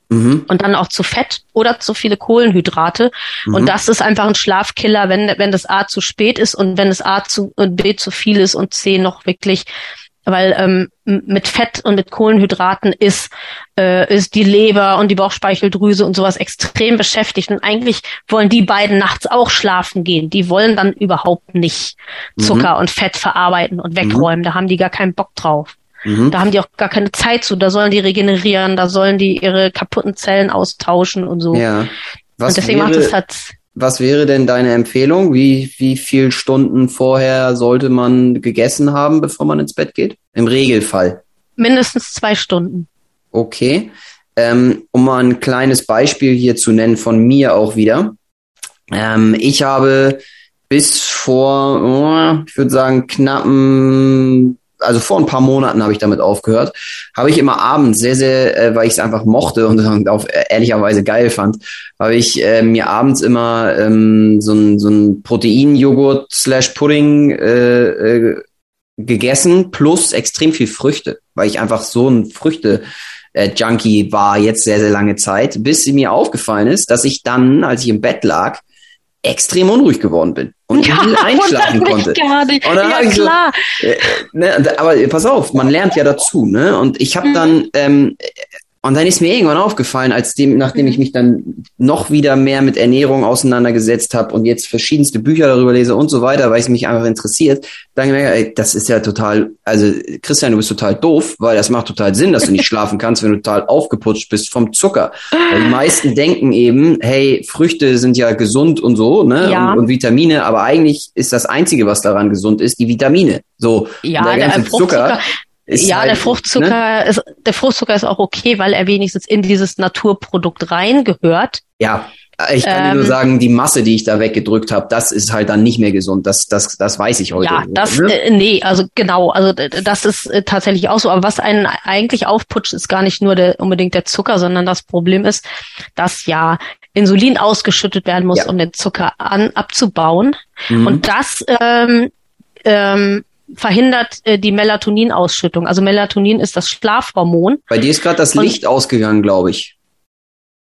Mhm. Und dann auch zu Fett oder zu viele Kohlenhydrate. Mhm. Und das ist einfach ein Schlafkiller, wenn, wenn das A zu spät ist und wenn es A zu und B zu viel ist und C noch wirklich weil ähm, mit Fett und mit Kohlenhydraten ist, äh, ist die Leber und die Bauchspeicheldrüse und sowas extrem beschäftigt. Und eigentlich wollen die beiden nachts auch schlafen gehen. Die wollen dann überhaupt nicht Zucker mhm. und Fett verarbeiten und wegräumen. Mhm. Da haben die gar keinen Bock drauf. Mhm. Da haben die auch gar keine Zeit zu. Da sollen die regenerieren, da sollen die ihre kaputten Zellen austauschen und so. Ja. Was und deswegen wäre, macht es halt was wäre denn deine Empfehlung? Wie, wie viel Stunden vorher sollte man gegessen haben, bevor man ins Bett geht? Im Regelfall. Mindestens zwei Stunden. Okay. Ähm, um mal ein kleines Beispiel hier zu nennen von mir auch wieder. Ähm, ich habe bis vor, oh, ich würde sagen, knappen also vor ein paar Monaten habe ich damit aufgehört, habe ich immer abends sehr, sehr, äh, weil ich es einfach mochte und auch ehrlicherweise geil fand, habe ich äh, mir abends immer ähm, so ein, so ein Protein-Joghurt slash Pudding äh, äh, gegessen, plus extrem viel Früchte, weil ich einfach so ein Früchte äh, Junkie war jetzt sehr, sehr lange Zeit, bis mir aufgefallen ist, dass ich dann, als ich im Bett lag, extrem unruhig geworden bin und ja, nie einschlafen konnte. Gerade. Und dann ja, klar. So, äh, ne, aber pass auf, man lernt ja dazu, ne? Und ich habe mhm. dann ähm, und dann ist mir irgendwann aufgefallen, als dem, nachdem ich mhm. mich dann noch wieder mehr mit Ernährung auseinandergesetzt habe und jetzt verschiedenste Bücher darüber lese und so weiter, weil es mich einfach interessiert, dann gemerkt, ey, das ist ja total, also Christian, du bist total doof, weil das macht total Sinn, dass du nicht <laughs> schlafen kannst, wenn du total aufgeputscht bist vom Zucker. Weil die meisten denken eben, hey, Früchte sind ja gesund und so, ne? Ja. Und, und, Vitamine, aber eigentlich ist das Einzige, was daran gesund ist, die Vitamine. So, ja, der ganze der Zucker ist ja, halt, der Fruchtzucker ne? ist, der Fruchtzucker ist auch okay, weil er wenigstens in dieses Naturprodukt reingehört. Ja, ich kann ähm, nur sagen, die Masse, die ich da weggedrückt habe, das ist halt dann nicht mehr gesund. Das, das, das weiß ich heute. Ja, das, ne? äh, nee, also genau, also das ist äh, tatsächlich auch so. Aber was einen eigentlich aufputscht, ist gar nicht nur der, unbedingt der Zucker, sondern das Problem ist, dass ja Insulin ausgeschüttet werden muss, ja. um den Zucker an, abzubauen. Mhm. Und das ähm, ähm, verhindert äh, die Melatoninausschüttung. Also Melatonin ist das Schlafhormon. Bei dir ist gerade das Licht Und, ausgegangen, glaube ich.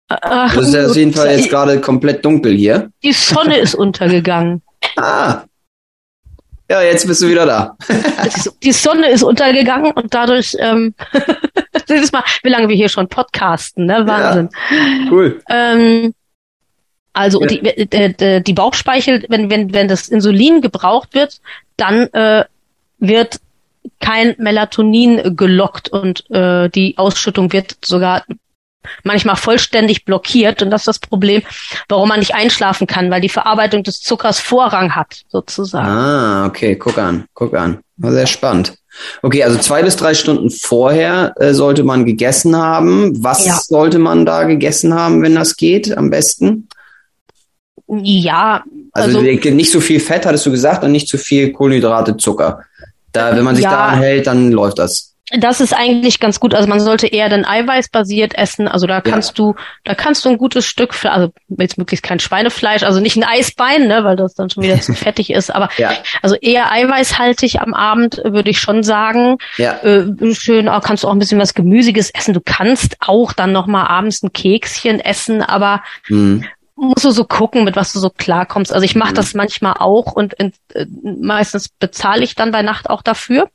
Äh, das ist ja auf jeden Fall jetzt gerade komplett dunkel hier. Die Sonne ist untergegangen. <laughs> Ah. Ja, jetzt bist du wieder da. <laughs> die Sonne ist untergegangen und dadurch, ähm, <laughs> das ist mal, wie lange wir hier schon podcasten, ne? Wahnsinn. Ja, cool. Ähm, also ja. die, äh, die Bauchspeichel, wenn, wenn, wenn das Insulin gebraucht wird, dann äh, wird kein Melatonin gelockt und äh, die Ausschüttung wird sogar manchmal vollständig blockiert und das ist das Problem, warum man nicht einschlafen kann, weil die Verarbeitung des Zuckers Vorrang hat, sozusagen. Ah, okay, guck an, guck an. Sehr spannend. Okay, also zwei bis drei Stunden vorher äh, sollte man gegessen haben. Was ja. sollte man da gegessen haben, wenn das geht, am besten? Ja. Also, also nicht so viel Fett, hattest du gesagt, und nicht zu viel Kohlenhydrate, Zucker. Da, wenn man sich ja, daran hält, dann läuft das. Das ist eigentlich ganz gut. Also man sollte eher dann eiweißbasiert essen. Also da kannst ja. du, da kannst du ein gutes Stück, also jetzt möglichst kein Schweinefleisch, also nicht ein Eisbein, ne, weil das dann schon wieder zu <laughs> fettig ist. Aber ja. also eher eiweißhaltig am Abend würde ich schon sagen. Ja. Äh, schön, auch kannst du auch ein bisschen was Gemüsiges essen. Du kannst auch dann noch mal abends ein Kekschen essen, aber mhm musst du so gucken, mit was du so klarkommst. Also ich mache mhm. das manchmal auch und in, äh, meistens bezahle ich dann bei Nacht auch dafür.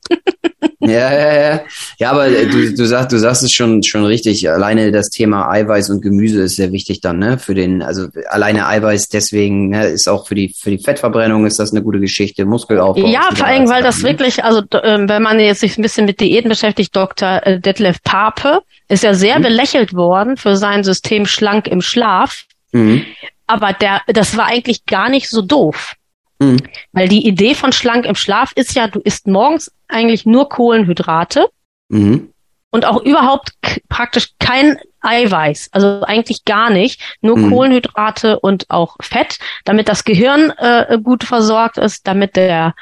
ja, ja, ja. Ja, aber äh, du, du sagst, du sagst es schon, schon richtig. Alleine das Thema Eiweiß und Gemüse ist sehr wichtig dann, ne? Für den, also alleine Eiweiß deswegen ne, ist auch für die, für die Fettverbrennung ist das eine gute Geschichte, Muskelaufbau. Ja, vor allem, weil das ne? wirklich, also äh, wenn man jetzt sich ein bisschen mit Diäten beschäftigt, Dr. Äh, Detlef Pape ist ja sehr mhm. belächelt worden für sein System schlank im Schlaf. Mhm. Aber der, das war eigentlich gar nicht so doof. Mhm. Weil die Idee von schlank im Schlaf ist ja, du isst morgens eigentlich nur Kohlenhydrate mhm. und auch überhaupt praktisch kein Eiweiß, also eigentlich gar nicht, nur mhm. Kohlenhydrate und auch Fett, damit das Gehirn äh, gut versorgt ist, damit der,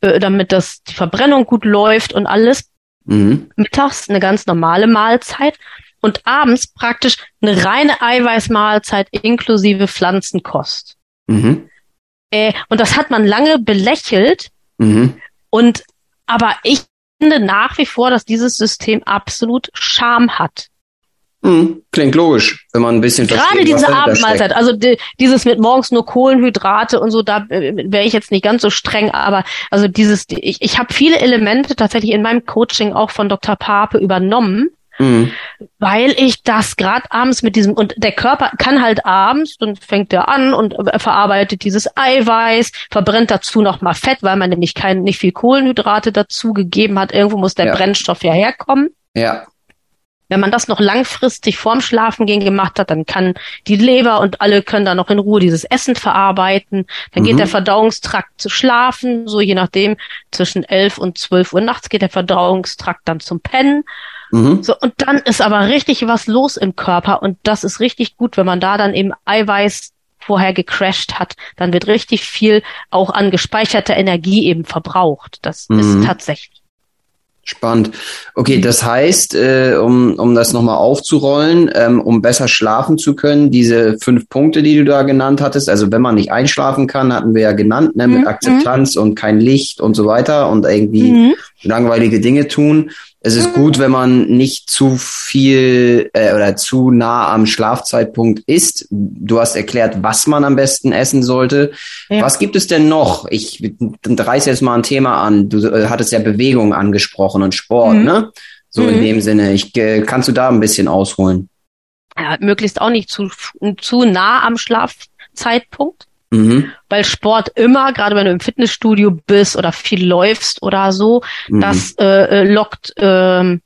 äh, damit das die Verbrennung gut läuft und alles. Mhm. Mittags eine ganz normale Mahlzeit und abends praktisch eine reine Eiweißmahlzeit inklusive Pflanzenkost. Mhm. Äh, und das hat man lange belächelt. Mhm. Und aber ich finde nach wie vor, dass dieses System absolut Charme hat. Mhm. Klingt logisch, wenn man ein bisschen Gerade diese Abendmahlzeit, also die, dieses mit morgens nur Kohlenhydrate und so, da äh, wäre ich jetzt nicht ganz so streng, aber also dieses, ich, ich habe viele Elemente tatsächlich in meinem Coaching auch von Dr. Pape übernommen Mhm. Weil ich das gerade abends mit diesem, und der Körper kann halt abends, dann fängt er an und verarbeitet dieses Eiweiß, verbrennt dazu nochmal Fett, weil man nämlich kein, nicht viel Kohlenhydrate dazu gegeben hat. Irgendwo muss der ja. Brennstoff ja herkommen. Ja. Wenn man das noch langfristig vorm Schlafengehen gemacht hat, dann kann die Leber und alle können da noch in Ruhe dieses Essen verarbeiten. Dann mhm. geht der Verdauungstrakt zu schlafen, so je nachdem, zwischen elf und zwölf Uhr nachts geht der Verdauungstrakt dann zum Pennen. Mhm. So, und dann ist aber richtig was los im Körper und das ist richtig gut, wenn man da dann eben Eiweiß vorher gecrashed hat, dann wird richtig viel auch an gespeicherter Energie eben verbraucht. Das mhm. ist tatsächlich. Spannend. Okay, das heißt, äh, um, um das nochmal aufzurollen, ähm, um besser schlafen zu können, diese fünf Punkte, die du da genannt hattest, also wenn man nicht einschlafen kann, hatten wir ja genannt, ne, mit mhm. Akzeptanz und kein Licht und so weiter und irgendwie mhm. langweilige Dinge tun, es ist gut, wenn man nicht zu viel äh, oder zu nah am Schlafzeitpunkt ist. Du hast erklärt, was man am besten essen sollte. Ja. Was gibt es denn noch? Ich reiße jetzt mal ein Thema an. Du äh, hattest ja Bewegung angesprochen und Sport, mhm. ne? So mhm. in dem Sinne. Ich, äh, kannst du da ein bisschen ausholen? Ja, möglichst auch nicht zu, zu nah am Schlafzeitpunkt. Mhm. Weil Sport immer, gerade wenn du im Fitnessstudio bist oder viel läufst oder so, mhm. das äh, äh, lockt äh,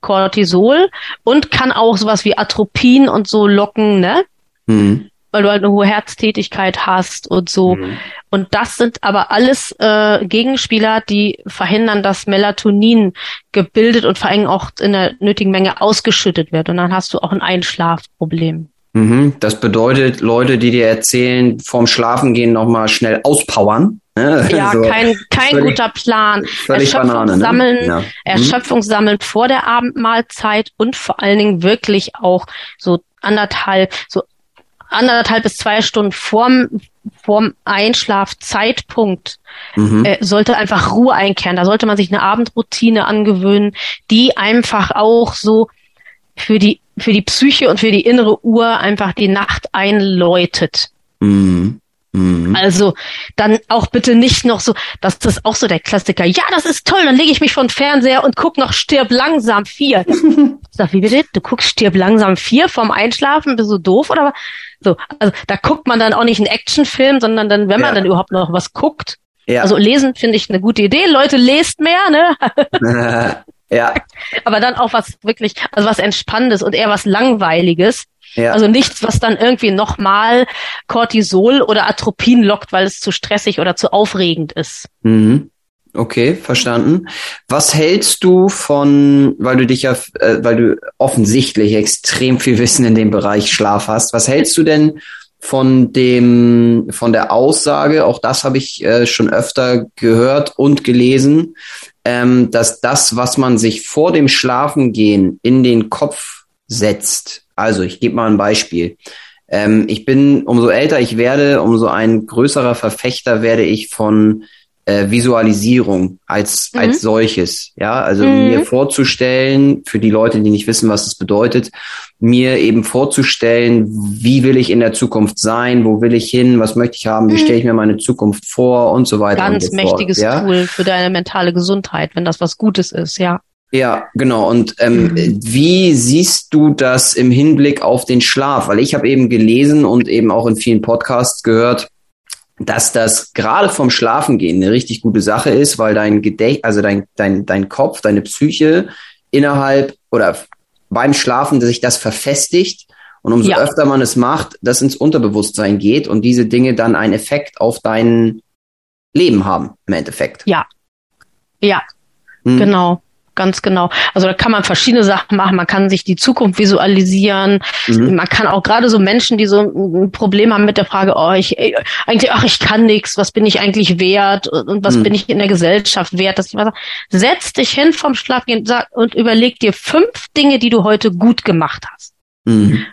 Cortisol und kann auch sowas wie Atropin und so locken, ne? Mhm. Weil du halt eine hohe Herztätigkeit hast und so. Mhm. Und das sind aber alles äh, Gegenspieler, die verhindern, dass Melatonin gebildet und vor allem auch in der nötigen Menge ausgeschüttet wird. Und dann hast du auch ein Einschlafproblem. Mhm. Das bedeutet, Leute, die dir erzählen, vorm Schlafengehen nochmal schnell auspowern. Ne? Ja, <laughs> so. kein, kein völlig, guter Plan. Völlig Erschöpfung Banane, ne? sammeln, ja. Mhm. Erschöpfung sammeln vor der Abendmahlzeit und vor allen Dingen wirklich auch so anderthalb, so anderthalb bis zwei Stunden vorm, vorm Einschlafzeitpunkt mhm. äh, sollte einfach Ruhe einkehren. Da sollte man sich eine Abendroutine angewöhnen, die einfach auch so für die für die Psyche und für die innere Uhr einfach die Nacht einläutet. Mhm. Mhm. Also dann auch bitte nicht noch so, das ist auch so der Klassiker. Ja, das ist toll, dann lege ich mich vor den Fernseher und guck noch Stirb langsam vier. <laughs> Sag, wie bitte? Du guckst Stirb langsam vier vorm Einschlafen, bist du doof oder so? Also da guckt man dann auch nicht einen Actionfilm, sondern dann, wenn man ja. dann überhaupt noch was guckt. Ja. Also lesen finde ich eine gute Idee. Leute, lest mehr, ne? <laughs> <laughs> Ja. Aber dann auch was wirklich, also was Entspannendes und eher was Langweiliges. Ja. Also nichts, was dann irgendwie nochmal Cortisol oder Atropin lockt, weil es zu stressig oder zu aufregend ist. Mhm. Okay, verstanden. Was hältst du von, weil du dich ja, äh, weil du offensichtlich extrem viel Wissen in dem Bereich Schlaf hast, was hältst du denn von dem, von der Aussage, auch das habe ich äh, schon öfter gehört und gelesen, ähm, dass das, was man sich vor dem Schlafengehen in den Kopf setzt, also ich gebe mal ein Beispiel. Ähm, ich bin, umso älter ich werde, umso ein größerer Verfechter werde ich von äh, Visualisierung als, mhm. als solches. Ja, also mhm. mir vorzustellen, für die Leute, die nicht wissen, was es bedeutet, mir eben vorzustellen, wie will ich in der Zukunft sein, wo will ich hin, was möchte ich haben, wie mhm. stelle ich mir meine Zukunft vor und so weiter. Ganz so mächtiges fort, ja? Tool für deine mentale Gesundheit, wenn das was Gutes ist, ja. Ja, genau. Und ähm, mhm. wie siehst du das im Hinblick auf den Schlaf? Weil ich habe eben gelesen und eben auch in vielen Podcasts gehört, dass das gerade vom Schlafengehen eine richtig gute Sache ist, weil dein Gedächt, also dein, dein, dein Kopf, deine Psyche innerhalb oder beim Schlafen sich das verfestigt und umso ja. öfter man es macht, das ins Unterbewusstsein geht und diese Dinge dann einen Effekt auf dein Leben haben, im Endeffekt. Ja. Ja. Hm. Genau. Ganz genau. Also da kann man verschiedene Sachen machen. Man kann sich die Zukunft visualisieren. Mhm. Man kann auch gerade so Menschen, die so ein Problem haben mit der Frage, oh, ich eigentlich, ach, ich kann nichts, was bin ich eigentlich wert und was mhm. bin ich in der Gesellschaft wert, dass ich mal sage, setz dich hin vom Schlafgehen und überleg dir fünf Dinge, die du heute gut gemacht hast. Mhm.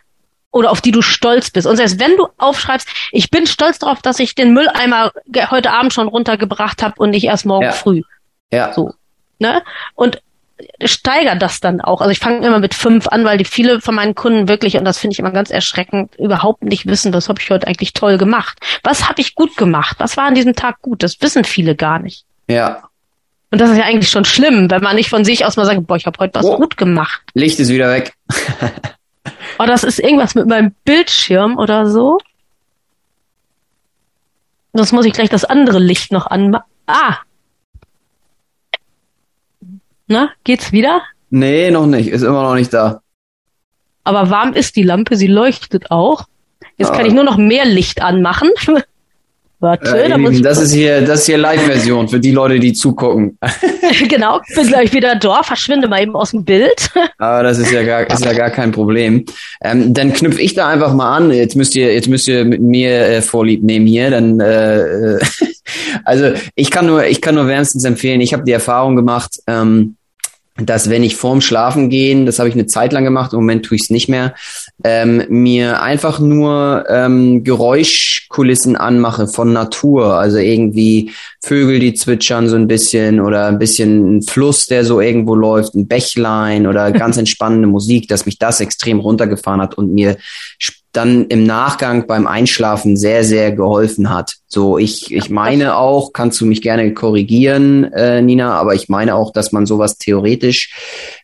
Oder auf die du stolz bist. Und selbst wenn du aufschreibst, ich bin stolz darauf, dass ich den Mülleimer heute Abend schon runtergebracht habe und nicht erst morgen ja. früh. Ja. So. Ne? Und steigert das dann auch. Also ich fange immer mit fünf an, weil die viele von meinen Kunden wirklich, und das finde ich immer ganz erschreckend, überhaupt nicht wissen, was habe ich heute eigentlich toll gemacht. Was habe ich gut gemacht? Was war an diesem Tag gut? Das wissen viele gar nicht. Ja. Und das ist ja eigentlich schon schlimm, wenn man nicht von sich aus mal sagt, boah, ich habe heute was oh. gut gemacht. Licht ist wieder weg. <laughs> <laughs> oh, das ist irgendwas mit meinem Bildschirm oder so. Sonst muss ich gleich das andere Licht noch anmachen. Ah, na, geht's wieder? Nee, noch nicht. Ist immer noch nicht da. Aber warm ist die Lampe, sie leuchtet auch. Jetzt ah. kann ich nur noch mehr Licht anmachen. <laughs> Warte, äh, da muss das ist hier, das ist hier Live-Version für die Leute, die zugucken. <laughs> <laughs> genau, bin gleich wieder da, verschwinde mal eben aus dem Bild. Aber das ist ja gar, ist ja gar kein Problem. Ähm, dann knüpfe ich da einfach mal an. Jetzt müsst ihr, jetzt müsst ihr mit mir äh, Vorlieb nehmen hier. Dann, äh, also ich kann nur, ich kann nur wärmstens empfehlen. Ich habe die Erfahrung gemacht. Ähm, dass wenn ich vorm Schlafen gehen, das habe ich eine Zeit lang gemacht, im Moment tue ich es nicht mehr, ähm, mir einfach nur ähm, Geräuschkulissen anmache von Natur, also irgendwie Vögel, die zwitschern so ein bisschen oder ein bisschen ein Fluss, der so irgendwo läuft, ein Bächlein oder <laughs> ganz entspannende Musik, dass mich das extrem runtergefahren hat und mir dann im Nachgang beim Einschlafen sehr, sehr geholfen hat. So, ich, ich meine auch, kannst du mich gerne korrigieren, äh, Nina, aber ich meine auch, dass man sowas theoretisch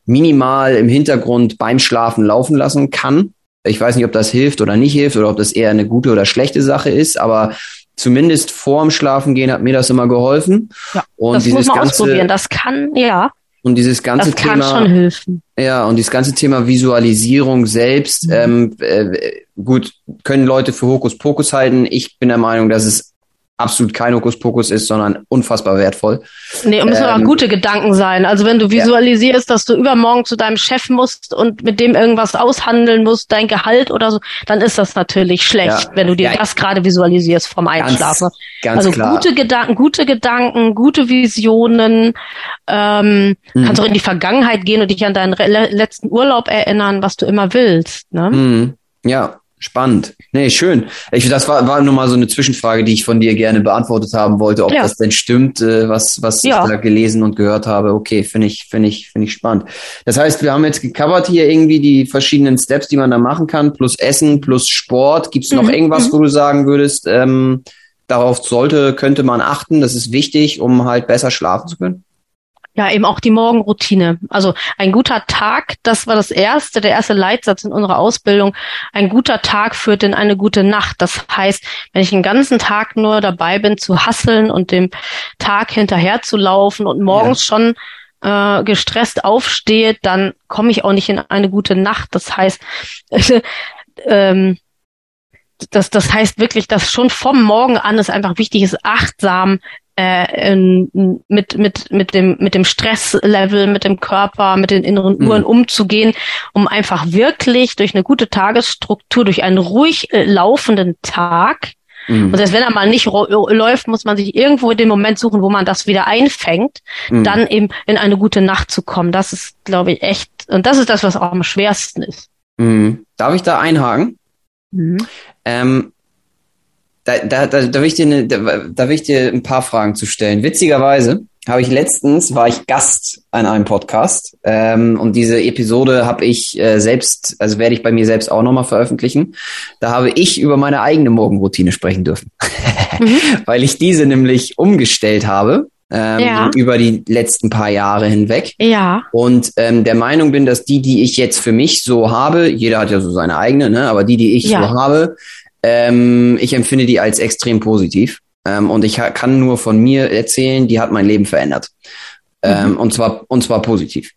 minimal im Hintergrund beim Schlafen laufen lassen kann. Ich weiß nicht, ob das hilft oder nicht hilft oder ob das eher eine gute oder schlechte Sache ist, aber zumindest vorm Schlafen gehen hat mir das immer geholfen. Ja, und das dieses muss man ganze, ausprobieren. Das kann, ja. Und dieses ganze das kann Thema, schon helfen. Ja, und dieses ganze Thema Visualisierung selbst, mhm. ähm, äh, gut, können Leute für Hokuspokus halten. Ich bin der Meinung, dass es absolut kein Hokuspokus ist, sondern unfassbar wertvoll. Nee, und müssen ähm, aber gute Gedanken sein. Also wenn du visualisierst, ja. dass du übermorgen zu deinem Chef musst und mit dem irgendwas aushandeln musst, dein Gehalt oder so, dann ist das natürlich schlecht, ja. wenn du dir ja. das gerade visualisierst vom Einschlafen. Ganz, ganz also klar. gute Gedanken, gute Gedanken, gute Visionen. Ähm, mhm. Kannst auch in die Vergangenheit gehen und dich an deinen letzten Urlaub erinnern, was du immer willst. Ne? Mhm. Ja, Spannend. Nee, schön. Ich, das war, war nur mal so eine Zwischenfrage, die ich von dir gerne beantwortet haben wollte, ob ja. das denn stimmt, äh, was, was ja. ich da gelesen und gehört habe. Okay, finde ich, finde ich, finde ich spannend. Das heißt, wir haben jetzt gecovert hier irgendwie die verschiedenen Steps, die man da machen kann, plus Essen, plus Sport. Gibt es noch mhm. irgendwas, mhm. wo du sagen würdest, ähm, darauf sollte, könnte man achten, das ist wichtig, um halt besser schlafen zu können? Ja, eben auch die Morgenroutine. Also ein guter Tag, das war das erste, der erste Leitsatz in unserer Ausbildung. Ein guter Tag führt in eine gute Nacht. Das heißt, wenn ich den ganzen Tag nur dabei bin zu hasseln und dem Tag hinterher zu laufen und morgens ja. schon äh, gestresst aufstehe, dann komme ich auch nicht in eine gute Nacht. Das heißt, <laughs> ähm, das, das heißt wirklich, dass schon vom Morgen an es einfach wichtig ist, achtsam äh, in, mit, mit, mit, dem, mit dem Stresslevel, mit dem Körper, mit den inneren mhm. Uhren umzugehen, um einfach wirklich durch eine gute Tagesstruktur, durch einen ruhig äh, laufenden Tag, mhm. und selbst wenn er mal nicht läuft, muss man sich irgendwo den Moment suchen, wo man das wieder einfängt, mhm. dann eben in eine gute Nacht zu kommen. Das ist, glaube ich, echt, und das ist das, was auch am schwersten ist. Mhm. Darf ich da einhaken? Mhm. Ähm, da, da, da, da, will ich dir eine, da, da will ich dir ein paar Fragen zu stellen. Witzigerweise habe ich letztens, war ich Gast an einem Podcast ähm, und diese Episode habe ich äh, selbst, also werde ich bei mir selbst auch nochmal veröffentlichen. Da habe ich über meine eigene Morgenroutine sprechen dürfen, <laughs> mhm. weil ich diese nämlich umgestellt habe ähm, ja. über die letzten paar Jahre hinweg. Ja. Und ähm, der Meinung bin, dass die, die ich jetzt für mich so habe, jeder hat ja so seine eigene, ne, aber die, die ich ja. so habe, ähm, ich empfinde die als extrem positiv. Ähm, und ich kann nur von mir erzählen, die hat mein Leben verändert. Ähm, mhm. und zwar und zwar positiv.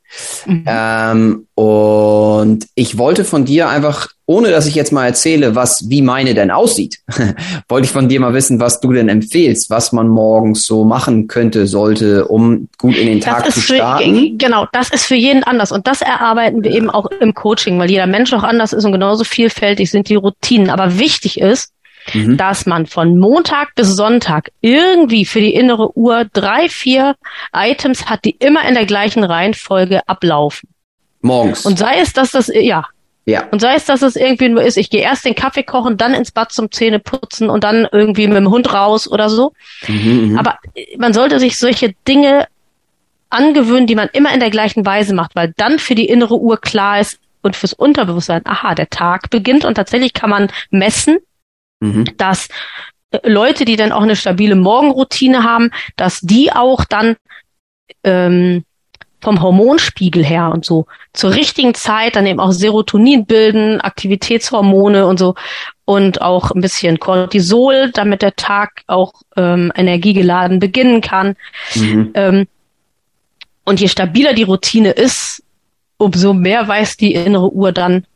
Mhm. Ähm, und ich wollte von dir einfach, ohne dass ich jetzt mal erzähle, was wie meine denn aussieht, <laughs> wollte ich von dir mal wissen, was du denn empfehlst, was man morgens so machen könnte, sollte, um gut in den Tag zu starten. Für, genau, das ist für jeden anders und das erarbeiten wir eben auch im Coaching, weil jeder Mensch auch anders ist und genauso vielfältig sind die Routinen. Aber wichtig ist, mhm. dass man von Montag bis Sonntag irgendwie für die innere Uhr drei, vier Items hat, die immer in der gleichen Reihenfolge ablaufen. Morgens. Und sei es, dass das, ja. Ja. Und sei es, dass es irgendwie nur ist, ich gehe erst den Kaffee kochen, dann ins Bad zum Zähne putzen und dann irgendwie mit dem Hund raus oder so. Mhm, mhm. Aber man sollte sich solche Dinge angewöhnen, die man immer in der gleichen Weise macht, weil dann für die innere Uhr klar ist und fürs Unterbewusstsein, aha, der Tag beginnt und tatsächlich kann man messen, mhm. dass äh, Leute, die dann auch eine stabile Morgenroutine haben, dass die auch dann ähm, vom Hormonspiegel her und so zur richtigen Zeit dann eben auch Serotonin bilden, Aktivitätshormone und so und auch ein bisschen Cortisol, damit der Tag auch ähm, energiegeladen beginnen kann. Mhm. Ähm, und je stabiler die Routine ist, umso mehr weiß die innere Uhr dann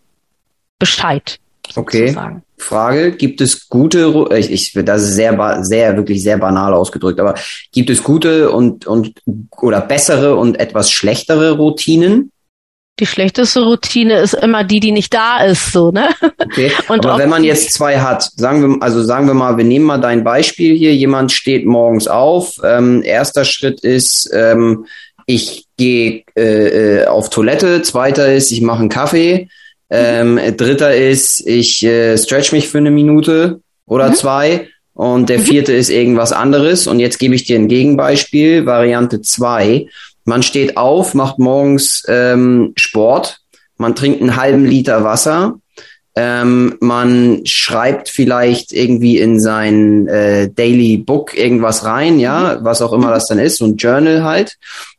Bescheid. Okay. Sozusagen. Frage, gibt es gute, ich, ich das ist sehr, sehr, wirklich sehr banal ausgedrückt, aber gibt es gute und, und, oder bessere und etwas schlechtere Routinen? Die schlechteste Routine ist immer die, die nicht da ist, so, ne? Okay. <laughs> Und aber wenn man jetzt zwei hat, sagen wir, also sagen wir mal, wir nehmen mal dein Beispiel hier, jemand steht morgens auf, ähm, erster Schritt ist, ähm, ich gehe äh, äh, auf Toilette, zweiter ist, ich mache einen Kaffee, ähm, dritter ist, ich äh, stretch mich für eine Minute oder mhm. zwei. Und der mhm. vierte ist irgendwas anderes. Und jetzt gebe ich dir ein Gegenbeispiel, Variante zwei. Man steht auf, macht morgens ähm, Sport, man trinkt einen halben Liter Wasser, ähm, man schreibt vielleicht irgendwie in sein äh, Daily Book irgendwas rein, ja, mhm. was auch immer das dann ist, so ein Journal halt.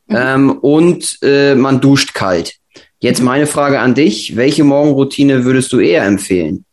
Mhm. Ähm, und äh, man duscht kalt. Jetzt meine Frage an dich. Welche Morgenroutine würdest du eher empfehlen?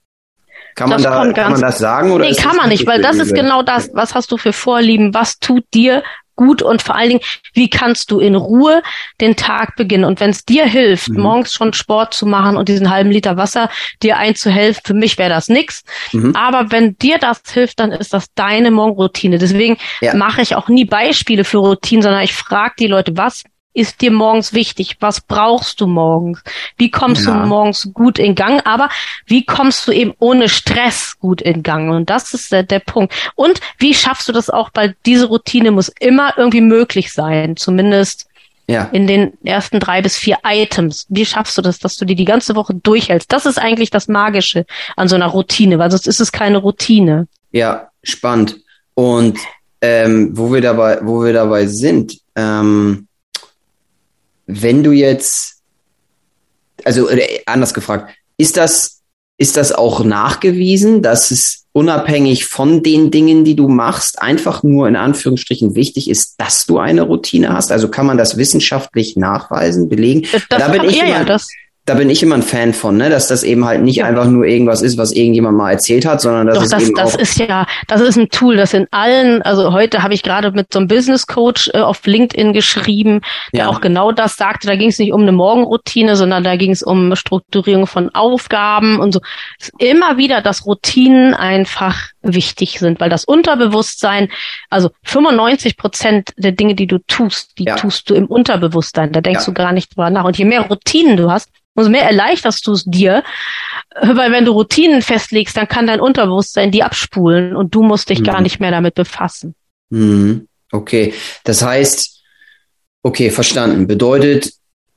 Kann man, da, kann man das sagen? Oder nee, kann man nicht, weil das ist genau das. Was hast du für Vorlieben? Was tut dir gut? Und vor allen Dingen, wie kannst du in Ruhe den Tag beginnen? Und wenn es dir hilft, mhm. morgens schon Sport zu machen und diesen halben Liter Wasser dir einzuhelfen, für mich wäre das nix. Mhm. Aber wenn dir das hilft, dann ist das deine Morgenroutine. Deswegen ja. mache ich auch nie Beispiele für Routinen, sondern ich frage die Leute, was ist dir morgens wichtig? Was brauchst du morgens? Wie kommst ja. du morgens gut in Gang? Aber wie kommst du eben ohne Stress gut in Gang? Und das ist der, der Punkt. Und wie schaffst du das auch? Weil diese Routine muss immer irgendwie möglich sein. Zumindest ja. in den ersten drei bis vier Items. Wie schaffst du das, dass du die die ganze Woche durchhältst? Das ist eigentlich das Magische an so einer Routine, weil sonst ist es keine Routine. Ja, spannend. Und ähm, wo wir dabei, wo wir dabei sind, ähm, wenn du jetzt, also anders gefragt, ist das, ist das auch nachgewiesen, dass es unabhängig von den Dingen, die du machst, einfach nur in Anführungsstrichen wichtig ist, dass du eine Routine hast? Also kann man das wissenschaftlich nachweisen, belegen? Das, das da bin ich ja, immer, ja, das, da bin ich immer ein Fan von, ne, dass das eben halt nicht ja. einfach nur irgendwas ist, was irgendjemand mal erzählt hat, sondern dass Doch, es das, eben das auch ist ja, das ist ein Tool, das in allen, also heute habe ich gerade mit so einem Business Coach äh, auf LinkedIn geschrieben, der ja. auch genau das sagte. Da ging es nicht um eine Morgenroutine, sondern da ging es um Strukturierung von Aufgaben und so. Immer wieder, dass Routinen einfach wichtig sind, weil das Unterbewusstsein, also 95 Prozent der Dinge, die du tust, die ja. tust du im Unterbewusstsein. Da denkst du gar nicht drüber nach. Und je mehr Routinen du hast, umso mehr erleichterst du es dir, weil wenn du Routinen festlegst, dann kann dein Unterbewusstsein die abspulen und du musst dich mhm. gar nicht mehr damit befassen. Mhm. Okay, das heißt, okay, verstanden. Bedeutet,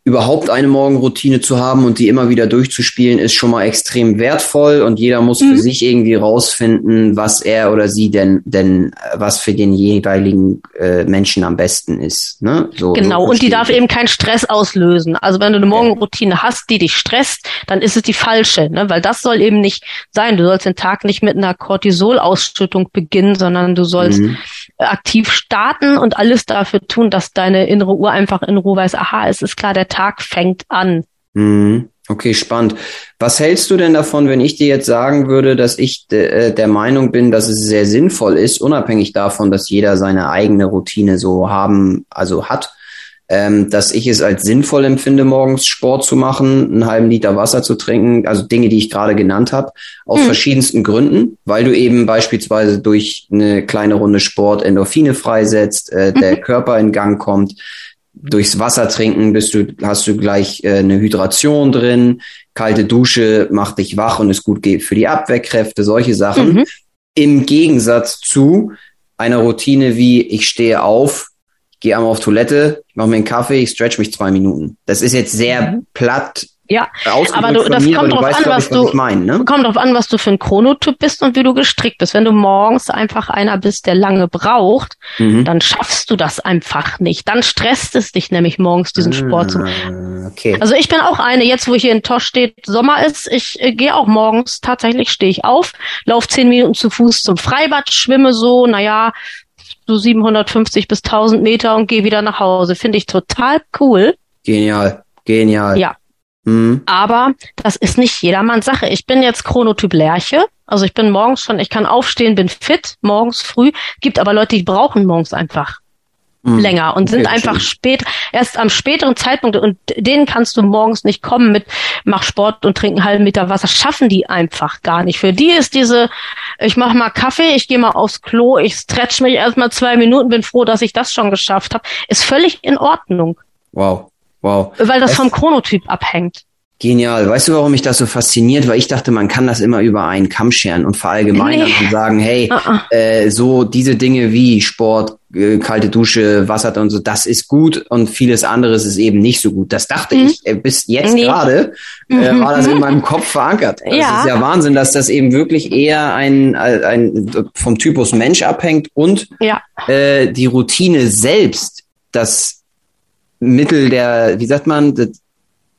überhaupt eine Morgenroutine zu haben und die immer wieder durchzuspielen, ist schon mal extrem wertvoll und jeder muss mhm. für sich irgendwie rausfinden, was er oder sie denn, denn was für den jeweiligen äh, Menschen am besten ist. Ne? So, genau, so und die darf eben keinen Stress auslösen. Also wenn du eine Morgenroutine hast, die dich stresst, dann ist es die falsche, ne? weil das soll eben nicht sein. Du sollst den Tag nicht mit einer Cortisolausschüttung beginnen, sondern du sollst mhm. Aktiv starten und alles dafür tun, dass deine innere Uhr einfach in Ruhe weiß, aha, es ist klar, der Tag fängt an. Mhm. Okay, spannend. Was hältst du denn davon, wenn ich dir jetzt sagen würde, dass ich de, äh, der Meinung bin, dass es sehr sinnvoll ist, unabhängig davon, dass jeder seine eigene Routine so haben, also hat, ähm, dass ich es als sinnvoll empfinde, morgens Sport zu machen, einen halben Liter Wasser zu trinken, also Dinge, die ich gerade genannt habe, aus hm. verschiedensten Gründen, weil du eben beispielsweise durch eine kleine Runde Sport Endorphine freisetzt, äh, der mhm. Körper in Gang kommt, durchs Wasser trinken bist du, hast du gleich äh, eine Hydration drin. Kalte Dusche macht dich wach und ist gut für die Abwehrkräfte, solche Sachen. Mhm. Im Gegensatz zu einer Routine wie ich stehe auf, gehe einmal auf Toilette, ich mache mir einen Kaffee, ich stretch mich zwei Minuten. Das ist jetzt sehr mhm. platt ja, aber du, das mir, kommt drauf weißt, an, was ich, was du, mein, ne? kommt drauf an, was du für ein Chronotyp bist und wie du gestrickt bist. Wenn du morgens einfach einer bist, der lange braucht, mhm. dann schaffst du das einfach nicht. Dann stresst es dich nämlich morgens, diesen ah, Sport zu machen. Okay. Also ich bin auch eine, jetzt wo hier in Tosch steht, Sommer ist, ich äh, gehe auch morgens, tatsächlich stehe ich auf, laufe zehn Minuten zu Fuß zum Freibad, schwimme so, naja, so 750 bis 1000 Meter und gehe wieder nach Hause. Finde ich total cool. Genial, genial. Ja, Mhm. Aber das ist nicht jedermanns Sache. Ich bin jetzt Chronotyp Lerche. Also ich bin morgens schon, ich kann aufstehen, bin fit, morgens früh. Gibt aber Leute, die brauchen morgens einfach mhm. länger und okay, sind einfach spät, erst am späteren Zeitpunkt und denen kannst du morgens nicht kommen mit mach Sport und trink einen halben Liter Wasser. Schaffen die einfach gar nicht. Für die ist diese, ich mach mal Kaffee, ich gehe mal aufs Klo, ich stretch mich erstmal zwei Minuten, bin froh, dass ich das schon geschafft habe, ist völlig in Ordnung. Wow. Wow. Weil das weißt, vom Chronotyp abhängt. Genial. Weißt du, warum mich das so fasziniert? Weil ich dachte, man kann das immer über einen Kamm scheren und verallgemeinern nee. und sagen, hey, <laughs> uh -uh. Äh, so diese Dinge wie Sport, äh, kalte Dusche, Wasser und so, das ist gut und vieles anderes ist eben nicht so gut. Das dachte mhm. ich äh, bis jetzt nee. gerade, äh, mhm. war das in meinem Kopf verankert. Das ja. ist ja Wahnsinn, dass das eben wirklich eher ein, ein, ein vom Typus Mensch abhängt und ja. äh, die Routine selbst, das Mittel der, wie sagt man, das,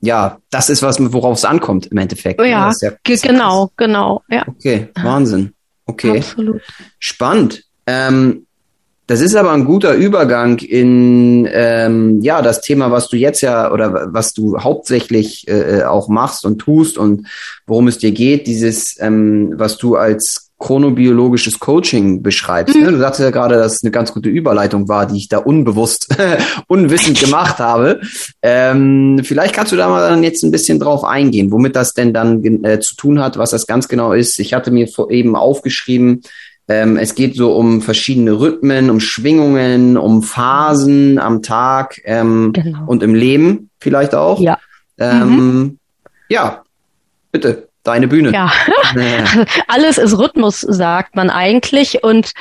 ja, das ist was, worauf es ankommt im Endeffekt. Oh ja, ja genau, genau. Ja. Okay, Wahnsinn. Okay. Absolut. Spannend. Ähm, das ist aber ein guter Übergang in ähm, ja das Thema, was du jetzt ja oder was du hauptsächlich äh, auch machst und tust und worum es dir geht, dieses ähm, was du als chronobiologisches Coaching beschreibst. Ne? Mhm. Du sagst ja gerade, dass es eine ganz gute Überleitung war, die ich da unbewusst, <laughs> unwissend gemacht habe. Ähm, vielleicht kannst du da mal dann jetzt ein bisschen drauf eingehen, womit das denn dann äh, zu tun hat, was das ganz genau ist. Ich hatte mir eben aufgeschrieben, ähm, es geht so um verschiedene Rhythmen, um Schwingungen, um Phasen am Tag ähm, genau. und im Leben vielleicht auch. Ja. Ähm, mhm. Ja, bitte. Deine Bühne. Ja, <laughs> <laughs> alles ist Rhythmus, sagt man eigentlich. Und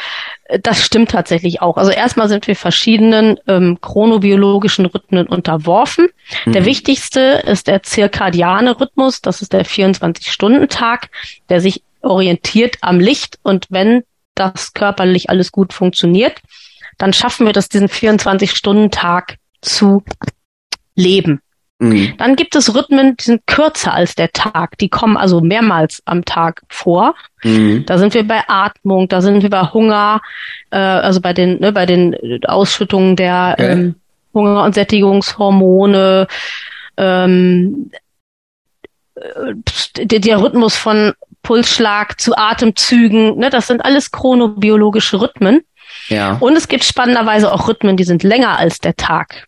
das stimmt tatsächlich auch. Also erstmal sind wir verschiedenen ähm, chronobiologischen Rhythmen unterworfen. Mhm. Der wichtigste ist der zirkadiane Rhythmus. Das ist der 24-Stunden-Tag, der sich orientiert am Licht. Und wenn das körperlich alles gut funktioniert, dann schaffen wir das, diesen 24-Stunden-Tag zu leben. Mhm. Dann gibt es Rhythmen, die sind kürzer als der Tag. Die kommen also mehrmals am Tag vor. Mhm. Da sind wir bei Atmung, da sind wir bei Hunger, äh, also bei den, ne, bei den Ausschüttungen der okay. ähm, Hunger- und Sättigungshormone, ähm, äh, der, der Rhythmus von Pulsschlag zu Atemzügen, ne, das sind alles chronobiologische Rhythmen. Ja. Und es gibt spannenderweise auch Rhythmen, die sind länger als der Tag.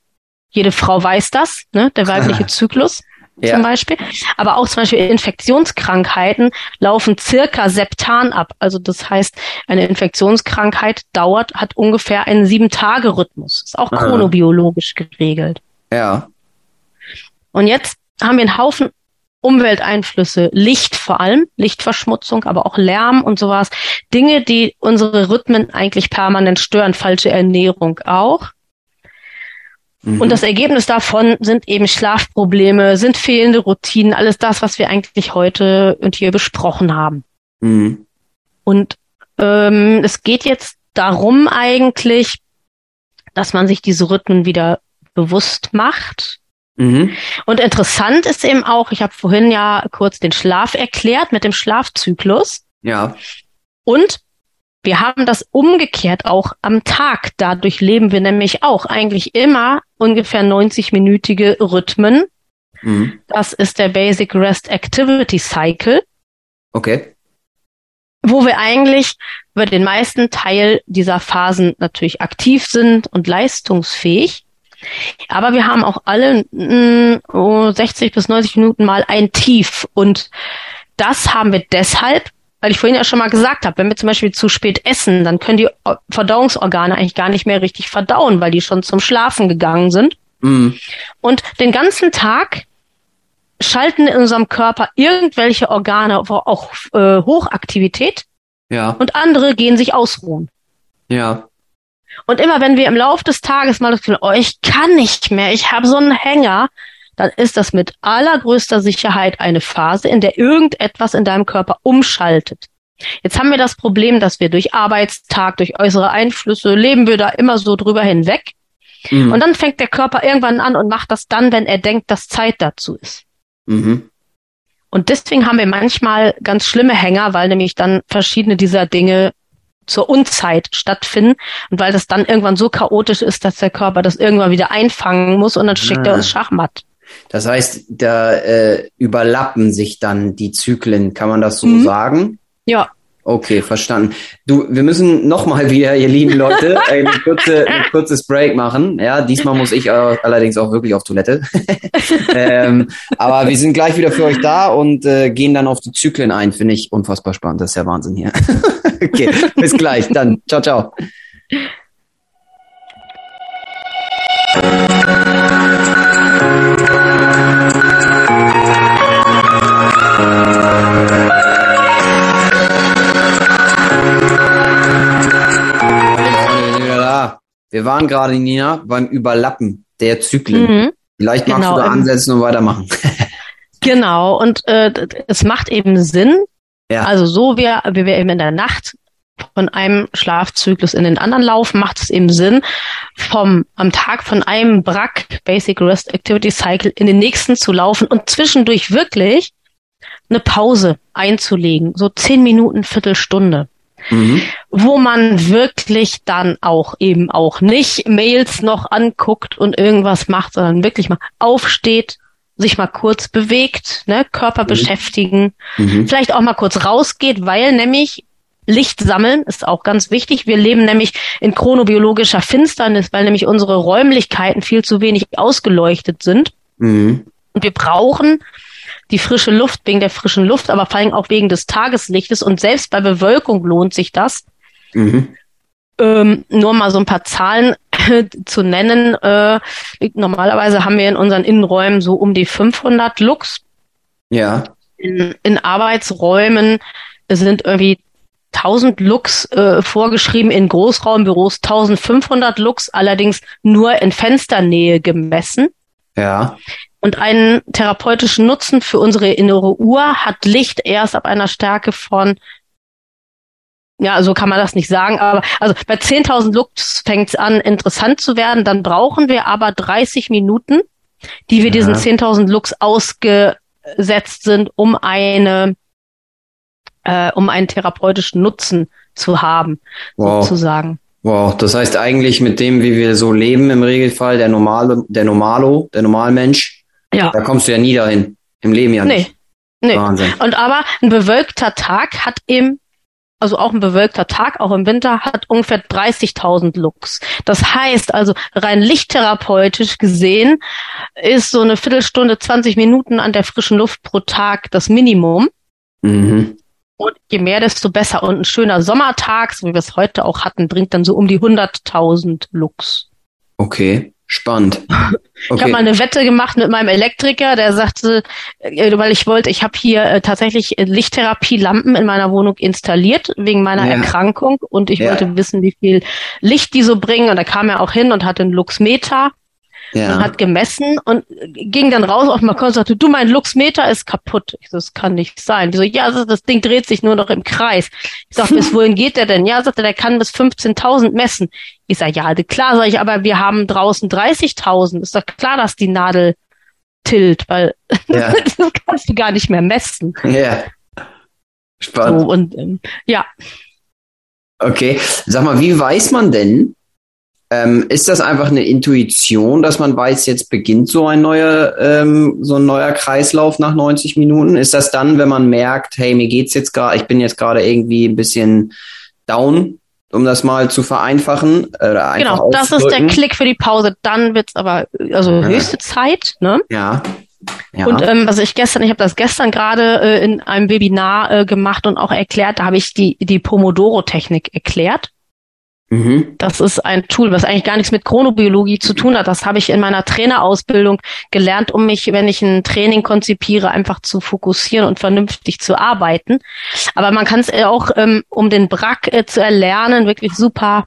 Jede Frau weiß das, ne? der weibliche <laughs> Zyklus ja. zum Beispiel. Aber auch zum Beispiel Infektionskrankheiten laufen circa septan ab. Also das heißt, eine Infektionskrankheit dauert, hat ungefähr einen Sieben-Tage-Rhythmus. Ist auch chronobiologisch geregelt. Ja. Und jetzt haben wir einen Haufen Umwelteinflüsse, Licht vor allem, Lichtverschmutzung, aber auch Lärm und sowas. Dinge, die unsere Rhythmen eigentlich permanent stören, falsche Ernährung auch. Mhm. Und das Ergebnis davon sind eben Schlafprobleme, sind fehlende Routinen, alles das, was wir eigentlich heute und hier besprochen haben. Mhm. Und ähm, es geht jetzt darum eigentlich, dass man sich diese Rhythmen wieder bewusst macht. Mhm. Und interessant ist eben auch, ich habe vorhin ja kurz den Schlaf erklärt mit dem Schlafzyklus. Ja. Und wir haben das umgekehrt auch am Tag. Dadurch leben wir nämlich auch eigentlich immer ungefähr 90-minütige Rhythmen. Mhm. Das ist der Basic Rest Activity Cycle. Okay. Wo wir eigentlich über den meisten Teil dieser Phasen natürlich aktiv sind und leistungsfähig. Aber wir haben auch alle mh, mm, 60 bis 90 Minuten mal ein Tief. Und das haben wir deshalb, weil ich vorhin ja schon mal gesagt habe, wenn wir zum Beispiel zu spät essen, dann können die Verdauungsorgane eigentlich gar nicht mehr richtig verdauen, weil die schon zum Schlafen gegangen sind. Mhm. Und den ganzen Tag schalten in unserem Körper irgendwelche Organe auch äh, Hochaktivität. Ja. Und andere gehen sich ausruhen. Ja. Und immer wenn wir im Laufe des Tages mal das Gefühl, oh, ich kann nicht mehr, ich habe so einen Hänger, dann ist das mit allergrößter Sicherheit eine Phase, in der irgendetwas in deinem Körper umschaltet. Jetzt haben wir das Problem, dass wir durch Arbeitstag, durch äußere Einflüsse leben wir da immer so drüber hinweg. Mhm. Und dann fängt der Körper irgendwann an und macht das dann, wenn er denkt, dass Zeit dazu ist. Mhm. Und deswegen haben wir manchmal ganz schlimme Hänger, weil nämlich dann verschiedene dieser Dinge zur Unzeit stattfinden und weil das dann irgendwann so chaotisch ist, dass der Körper das irgendwann wieder einfangen muss und dann schickt ah. er uns Schachmatt. Das heißt, da äh, überlappen sich dann die Zyklen, kann man das so mhm. sagen? Ja. Okay, verstanden. Du, wir müssen nochmal wieder, ihr lieben Leute, <laughs> ein, kurze, ein kurzes Break machen. Ja, diesmal muss ich allerdings auch wirklich auf Toilette. <laughs> ähm, aber wir sind gleich wieder für euch da und äh, gehen dann auf die Zyklen ein. Finde ich unfassbar spannend. Das ist ja Wahnsinn hier. <laughs> okay, bis gleich. Dann, ciao, ciao. Wir waren gerade, Nina, beim Überlappen der Zyklen. Mhm. Vielleicht magst genau, du da ansetzen und weitermachen. <laughs> genau, und äh, es macht eben Sinn, ja. also so wie, wie wir eben in der Nacht von einem Schlafzyklus in den anderen laufen, macht es eben Sinn, vom am Tag von einem BRAC, Basic Rest Activity Cycle, in den nächsten zu laufen und zwischendurch wirklich eine Pause einzulegen, so zehn Minuten, Viertelstunde mhm. wo man wirklich dann auch eben auch nicht Mails noch anguckt und irgendwas macht, sondern wirklich mal aufsteht, sich mal kurz bewegt, ne, Körper mhm. beschäftigen, mhm. vielleicht auch mal kurz rausgeht, weil nämlich Licht sammeln ist auch ganz wichtig. Wir leben nämlich in chronobiologischer Finsternis, weil nämlich unsere Räumlichkeiten viel zu wenig ausgeleuchtet sind. Mhm. Und wir brauchen die frische Luft, wegen der frischen Luft, aber vor allem auch wegen des Tageslichtes. Und selbst bei Bewölkung lohnt sich das. Mhm. Ähm, nur mal so ein paar Zahlen <clears throat> zu nennen. Äh, normalerweise haben wir in unseren Innenräumen so um die 500 Lux. Ja. In, in Arbeitsräumen sind irgendwie 1000 Lux äh, vorgeschrieben, in Großraumbüros 1500 Lux, allerdings nur in Fensternähe gemessen. Ja. Und einen therapeutischen Nutzen für unsere innere Uhr hat Licht erst ab einer Stärke von ja, so kann man das nicht sagen, aber also bei 10.000 Lux fängt es an, interessant zu werden. Dann brauchen wir aber 30 Minuten, die wir ja. diesen 10.000 Lux ausgesetzt sind, um eine, äh, um einen therapeutischen Nutzen zu haben, wow. sozusagen. Wow, das heißt eigentlich mit dem, wie wir so leben im Regelfall, der normale, der Normalo, der Normalmensch, ja. Da kommst du ja nie dahin. Im Leben ja nicht. Nee. nee. Wahnsinn. Und aber ein bewölkter Tag hat eben, also auch ein bewölkter Tag, auch im Winter, hat ungefähr 30.000 Lux. Das heißt also, rein lichttherapeutisch gesehen, ist so eine Viertelstunde, 20 Minuten an der frischen Luft pro Tag das Minimum. Mhm. Und je mehr, desto besser. Und ein schöner Sommertag, so wie wir es heute auch hatten, bringt dann so um die 100.000 Lux. Okay. Spannend. Okay. Ich habe mal eine Wette gemacht mit meinem Elektriker, der sagte, äh, weil ich wollte, ich habe hier äh, tatsächlich äh, Lichttherapie-Lampen in meiner Wohnung installiert wegen meiner ja. Erkrankung und ich ja. wollte wissen, wie viel Licht die so bringen. Und da kam er auch hin und hatte einen Luxmeter. Ja. Und hat gemessen und ging dann raus auf Balkon und sagte, du, mein Luxmeter ist kaputt. Ich so, das kann nicht sein. Die so, ja, also das Ding dreht sich nur noch im Kreis. Ich sag, bis <laughs> wohin geht der denn? Ja, sagte, der kann bis 15.000 messen. Ich sag, ja, klar, sag ich, aber wir haben draußen 30.000. Ist doch klar, dass die Nadel tilt, weil <laughs> ja. das kannst du gar nicht mehr messen. Ja. Spannend. So, und ähm, ja. Okay, sag mal, wie weiß man denn, ähm, ist das einfach eine Intuition, dass man weiß, jetzt beginnt so ein neuer, ähm, so ein neuer Kreislauf nach 90 Minuten? Ist das dann, wenn man merkt, hey, mir geht's jetzt gerade, ich bin jetzt gerade irgendwie ein bisschen down, um das mal zu vereinfachen? Oder genau, das ist der Klick für die Pause. Dann wird's aber also höchste Zeit, ne? Ja. Ja. Und ähm, was ich gestern, ich habe das gestern gerade äh, in einem Webinar äh, gemacht und auch erklärt, da habe ich die, die Pomodoro-Technik erklärt. Mhm. Das ist ein Tool, was eigentlich gar nichts mit Chronobiologie zu tun hat. Das habe ich in meiner Trainerausbildung gelernt, um mich, wenn ich ein Training konzipiere, einfach zu fokussieren und vernünftig zu arbeiten. Aber man kann es auch, ähm, um den Brack äh, zu erlernen, wirklich super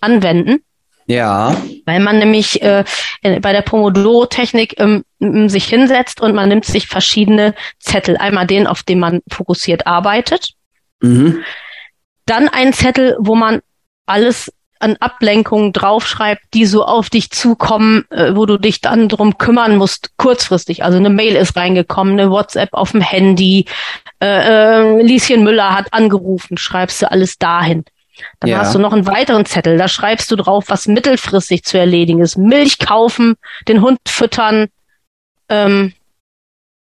anwenden. Ja. Weil man nämlich äh, bei der Pomodoro-Technik ähm, sich hinsetzt und man nimmt sich verschiedene Zettel. Einmal den, auf dem man fokussiert arbeitet. Mhm. Dann einen Zettel, wo man alles an Ablenkungen draufschreibt, die so auf dich zukommen, äh, wo du dich dann drum kümmern musst, kurzfristig. Also eine Mail ist reingekommen, eine WhatsApp auf dem Handy, äh, äh, Lieschen Müller hat angerufen, schreibst du alles dahin. Dann ja. hast du noch einen weiteren Zettel, da schreibst du drauf, was mittelfristig zu erledigen ist. Milch kaufen, den Hund füttern, ähm,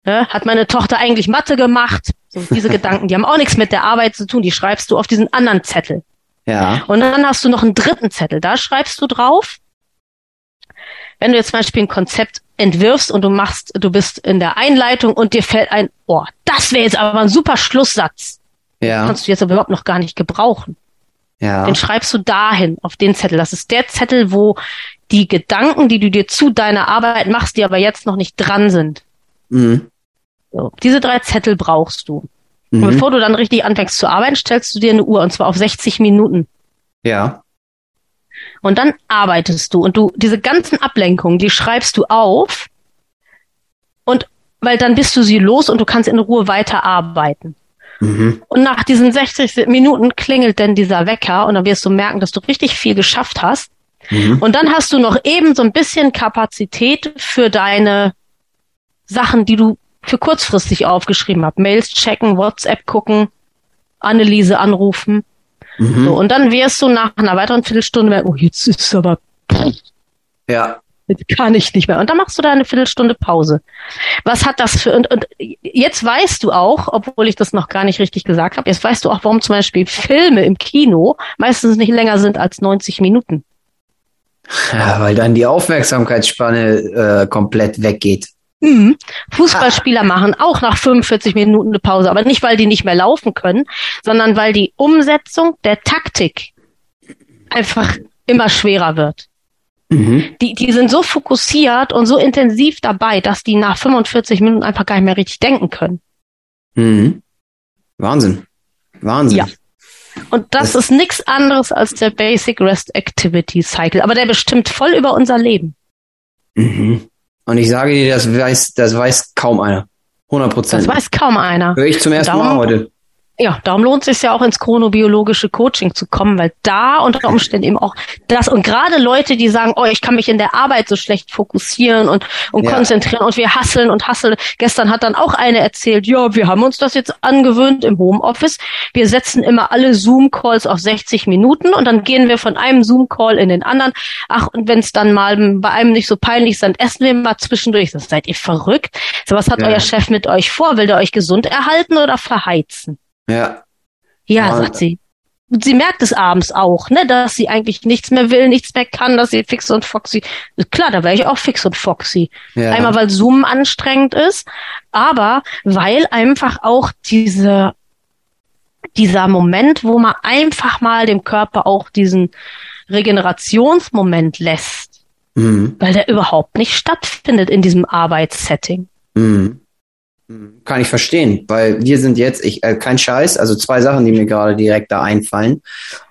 ne, hat meine Tochter eigentlich Mathe gemacht? So, diese Gedanken, die haben auch nichts mit der Arbeit zu tun, die schreibst du auf diesen anderen Zettel. Ja. Und dann hast du noch einen dritten Zettel, da schreibst du drauf, wenn du jetzt zum Beispiel ein Konzept entwirfst und du machst, du bist in der Einleitung und dir fällt ein, oh, das wäre jetzt aber ein super Schlusssatz. Ja. kannst du jetzt aber überhaupt noch gar nicht gebrauchen. Ja. Den schreibst du dahin, auf den Zettel. Das ist der Zettel, wo die Gedanken, die du dir zu deiner Arbeit machst, die aber jetzt noch nicht dran sind. Mhm. So, diese drei Zettel brauchst du. Mhm. Und bevor du dann richtig anfängst zu arbeiten, stellst du dir eine Uhr und zwar auf 60 Minuten. Ja. Und dann arbeitest du und du, diese ganzen Ablenkungen, die schreibst du auf und weil dann bist du sie los und du kannst in Ruhe weiterarbeiten. Mhm. Und nach diesen 60 Minuten klingelt dann dieser Wecker und dann wirst du merken, dass du richtig viel geschafft hast. Mhm. Und dann hast du noch eben so ein bisschen Kapazität für deine Sachen, die du für kurzfristig aufgeschrieben hast. Mails checken, WhatsApp gucken, Anneliese anrufen. Mhm. So, und dann wirst du nach einer weiteren Viertelstunde merken, oh, jetzt ist es aber. Ja. Jetzt kann ich nicht mehr. Und dann machst du da eine Viertelstunde Pause. Was hat das für, und, und jetzt weißt du auch, obwohl ich das noch gar nicht richtig gesagt habe, jetzt weißt du auch, warum zum Beispiel Filme im Kino meistens nicht länger sind als 90 Minuten. Ja, weil dann die Aufmerksamkeitsspanne äh, komplett weggeht. Mhm. Fußballspieler ah. machen auch nach 45 Minuten eine Pause, aber nicht, weil die nicht mehr laufen können, sondern weil die Umsetzung der Taktik einfach immer schwerer wird. Mhm. Die, die sind so fokussiert und so intensiv dabei, dass die nach 45 Minuten einfach gar nicht mehr richtig denken können. Mhm. Wahnsinn. Wahnsinn. Ja. Und das, das ist nichts anderes als der Basic Rest Activity Cycle, aber der bestimmt voll über unser Leben. Mhm. Und ich sage dir, das weiß, das weiß kaum einer. 100 Prozent. Das weiß kaum einer. Höre ich zum ersten Darum, Mal heute. Ja, darum lohnt es sich ja auch ins chronobiologische Coaching zu kommen, weil da unter Umständen eben auch das und gerade Leute, die sagen, oh, ich kann mich in der Arbeit so schlecht fokussieren und, und ja. konzentrieren und wir hasseln und hasseln. Gestern hat dann auch eine erzählt, ja, wir haben uns das jetzt angewöhnt im Homeoffice. Wir setzen immer alle Zoom-Calls auf 60 Minuten und dann gehen wir von einem Zoom-Call in den anderen. Ach, und wenn es dann mal bei einem nicht so peinlich ist, dann essen wir mal zwischendurch. Das seid ihr verrückt? So, was hat ja. euer Chef mit euch vor? Will der euch gesund erhalten oder verheizen? Ja. Ja, ja, sagt sie. Und sie merkt es abends auch, ne, dass sie eigentlich nichts mehr will, nichts mehr kann, dass sie fix und foxy. Klar, da wäre ich auch fix und foxy. Ja. Einmal, weil Zoom anstrengend ist, aber weil einfach auch diese, dieser Moment, wo man einfach mal dem Körper auch diesen Regenerationsmoment lässt, mhm. weil der überhaupt nicht stattfindet in diesem Arbeitssetting. Mhm. Kann ich verstehen, weil wir sind jetzt, ich, äh, kein Scheiß, also zwei Sachen, die mir gerade direkt da einfallen.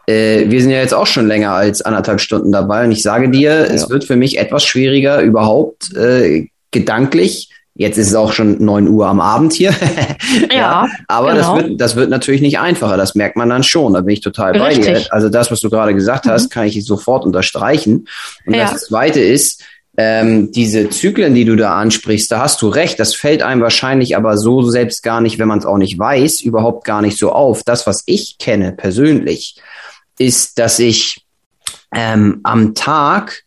Äh, wir sind ja jetzt auch schon länger als anderthalb Stunden dabei und ich sage dir, ja. es wird für mich etwas schwieriger, überhaupt äh, gedanklich. Jetzt ist es auch schon neun Uhr am Abend hier. <laughs> ja, ja, aber genau. das wird, das wird natürlich nicht einfacher. Das merkt man dann schon. Da bin ich total Richtig. bei dir. Also das, was du gerade gesagt hast, mhm. kann ich sofort unterstreichen. Und ja. das Zweite ist, ähm, diese Zyklen, die du da ansprichst, da hast du recht. Das fällt einem wahrscheinlich aber so selbst gar nicht, wenn man es auch nicht weiß, überhaupt gar nicht so auf. Das, was ich kenne persönlich, ist, dass ich ähm, am Tag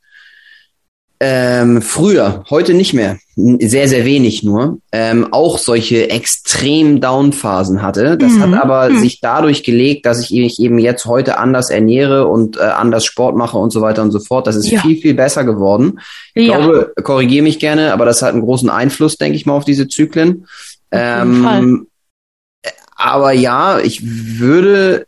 ähm, früher, heute nicht mehr, sehr, sehr wenig nur, ähm, auch solche extrem Down-Phasen hatte. Das mhm. hat aber mhm. sich dadurch gelegt, dass ich mich eben jetzt heute anders ernähre und äh, anders Sport mache und so weiter und so fort. Das ist ja. viel, viel besser geworden. Ich ja. glaube, korrigiere mich gerne, aber das hat einen großen Einfluss, denke ich mal, auf diese Zyklen. Ähm, aber ja, ich würde,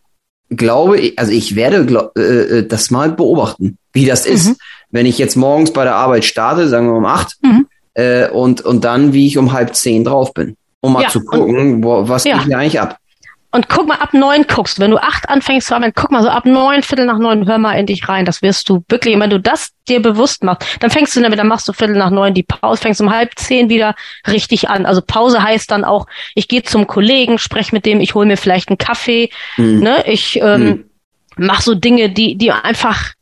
glaube, also ich werde glaub, äh, äh, das mal beobachten, wie das ist. Mhm wenn ich jetzt morgens bei der Arbeit starte, sagen wir um acht, mhm. äh, und, und dann, wie ich um halb zehn drauf bin, um mal ja, zu gucken, wo, was ja. geht hier eigentlich ab. Und guck mal, ab neun guckst. Wenn du acht anfängst zu arbeiten, guck mal so ab neun, Viertel nach neun, hör mal in dich rein. Das wirst du wirklich, wenn du das dir bewusst machst, dann fängst du damit, dann machst du Viertel nach neun die Pause, fängst um halb zehn wieder richtig an. Also Pause heißt dann auch, ich gehe zum Kollegen, spreche mit dem, ich hole mir vielleicht einen Kaffee, mhm. ne, ich ähm, mhm. mach so Dinge, die, die einfach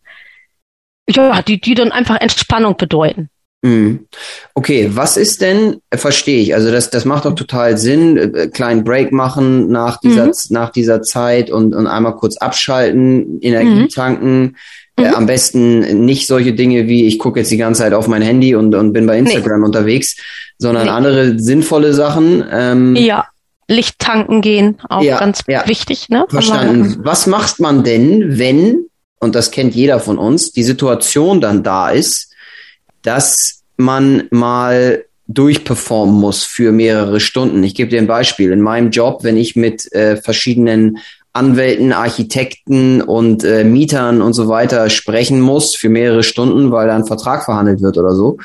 ja, die, die dann einfach Entspannung bedeuten. Mhm. Okay, was ist denn, äh, verstehe ich, also das, das macht doch total Sinn, äh, kleinen Break machen nach dieser, mhm. nach dieser Zeit und, und einmal kurz abschalten, Energie mhm. tanken. Äh, mhm. am besten nicht solche Dinge wie, ich gucke jetzt die ganze Zeit auf mein Handy und, und bin bei Instagram nee. unterwegs, sondern nee. andere sinnvolle Sachen. Ähm, ja. Licht tanken gehen, auch ja, ganz ja. wichtig, ne? Verstanden. Was macht man denn, wenn und das kennt jeder von uns, die Situation dann da ist, dass man mal durchperformen muss für mehrere Stunden. Ich gebe dir ein Beispiel. In meinem Job, wenn ich mit äh, verschiedenen Anwälten, Architekten und äh, Mietern und so weiter sprechen muss für mehrere Stunden, weil da ein Vertrag verhandelt wird oder so,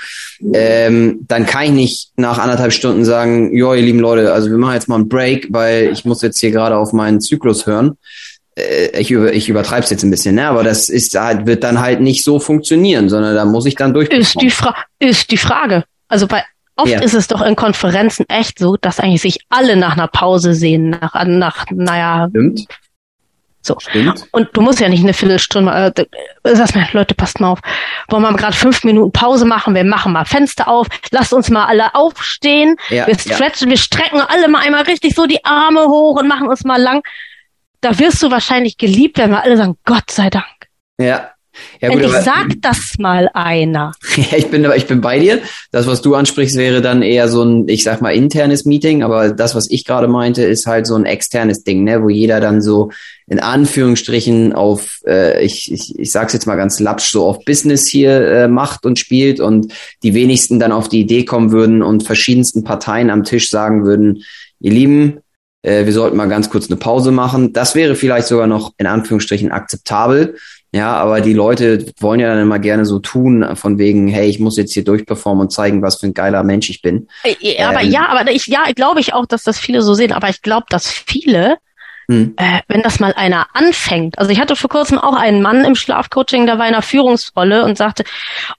ähm, dann kann ich nicht nach anderthalb Stunden sagen, ja, ihr lieben Leute, also wir machen jetzt mal einen Break, weil ich muss jetzt hier gerade auf meinen Zyklus hören ich, über, ich übertreibe es jetzt ein bisschen, ne? aber das ist halt, wird dann halt nicht so funktionieren, sondern da muss ich dann durch. Ist die, Fra ist die Frage. Also bei oft ja. ist es doch in Konferenzen echt so, dass eigentlich sich alle nach einer Pause sehen, nach, nach naja. Stimmt. So. Stimmt. Und du musst ja nicht eine Viertelstunde, äh, sagst mir, Leute, passt mal auf. Wollen wir mal gerade fünf Minuten Pause machen? Wir machen mal Fenster auf. Lasst uns mal alle aufstehen. Ja, wir stretchen, ja. wir strecken alle mal einmal richtig so die Arme hoch und machen uns mal lang da wirst du wahrscheinlich geliebt werden, weil alle sagen, Gott sei Dank. Ja. Ja, gut, Endlich aber, sagt das mal einer. <laughs> Ja, ich bin, ich bin bei dir. Das, was du ansprichst, wäre dann eher so ein, ich sag mal, internes Meeting, aber das, was ich gerade meinte, ist halt so ein externes Ding, ne, wo jeder dann so in Anführungsstrichen auf, äh, ich, ich, ich sag's jetzt mal ganz lapsch, so auf Business hier äh, macht und spielt und die wenigsten dann auf die Idee kommen würden und verschiedensten Parteien am Tisch sagen würden, ihr Lieben, äh, wir sollten mal ganz kurz eine Pause machen. Das wäre vielleicht sogar noch in Anführungsstrichen akzeptabel. Ja, aber die Leute wollen ja dann immer gerne so tun, von wegen, hey, ich muss jetzt hier durchperformen und zeigen, was für ein geiler Mensch ich bin. Aber ähm, ja, aber ich, ja, glaube ich auch, dass das viele so sehen, aber ich glaube, dass viele, hm. äh, wenn das mal einer anfängt, also ich hatte vor kurzem auch einen Mann im Schlafcoaching, der war in einer Führungsrolle und sagte,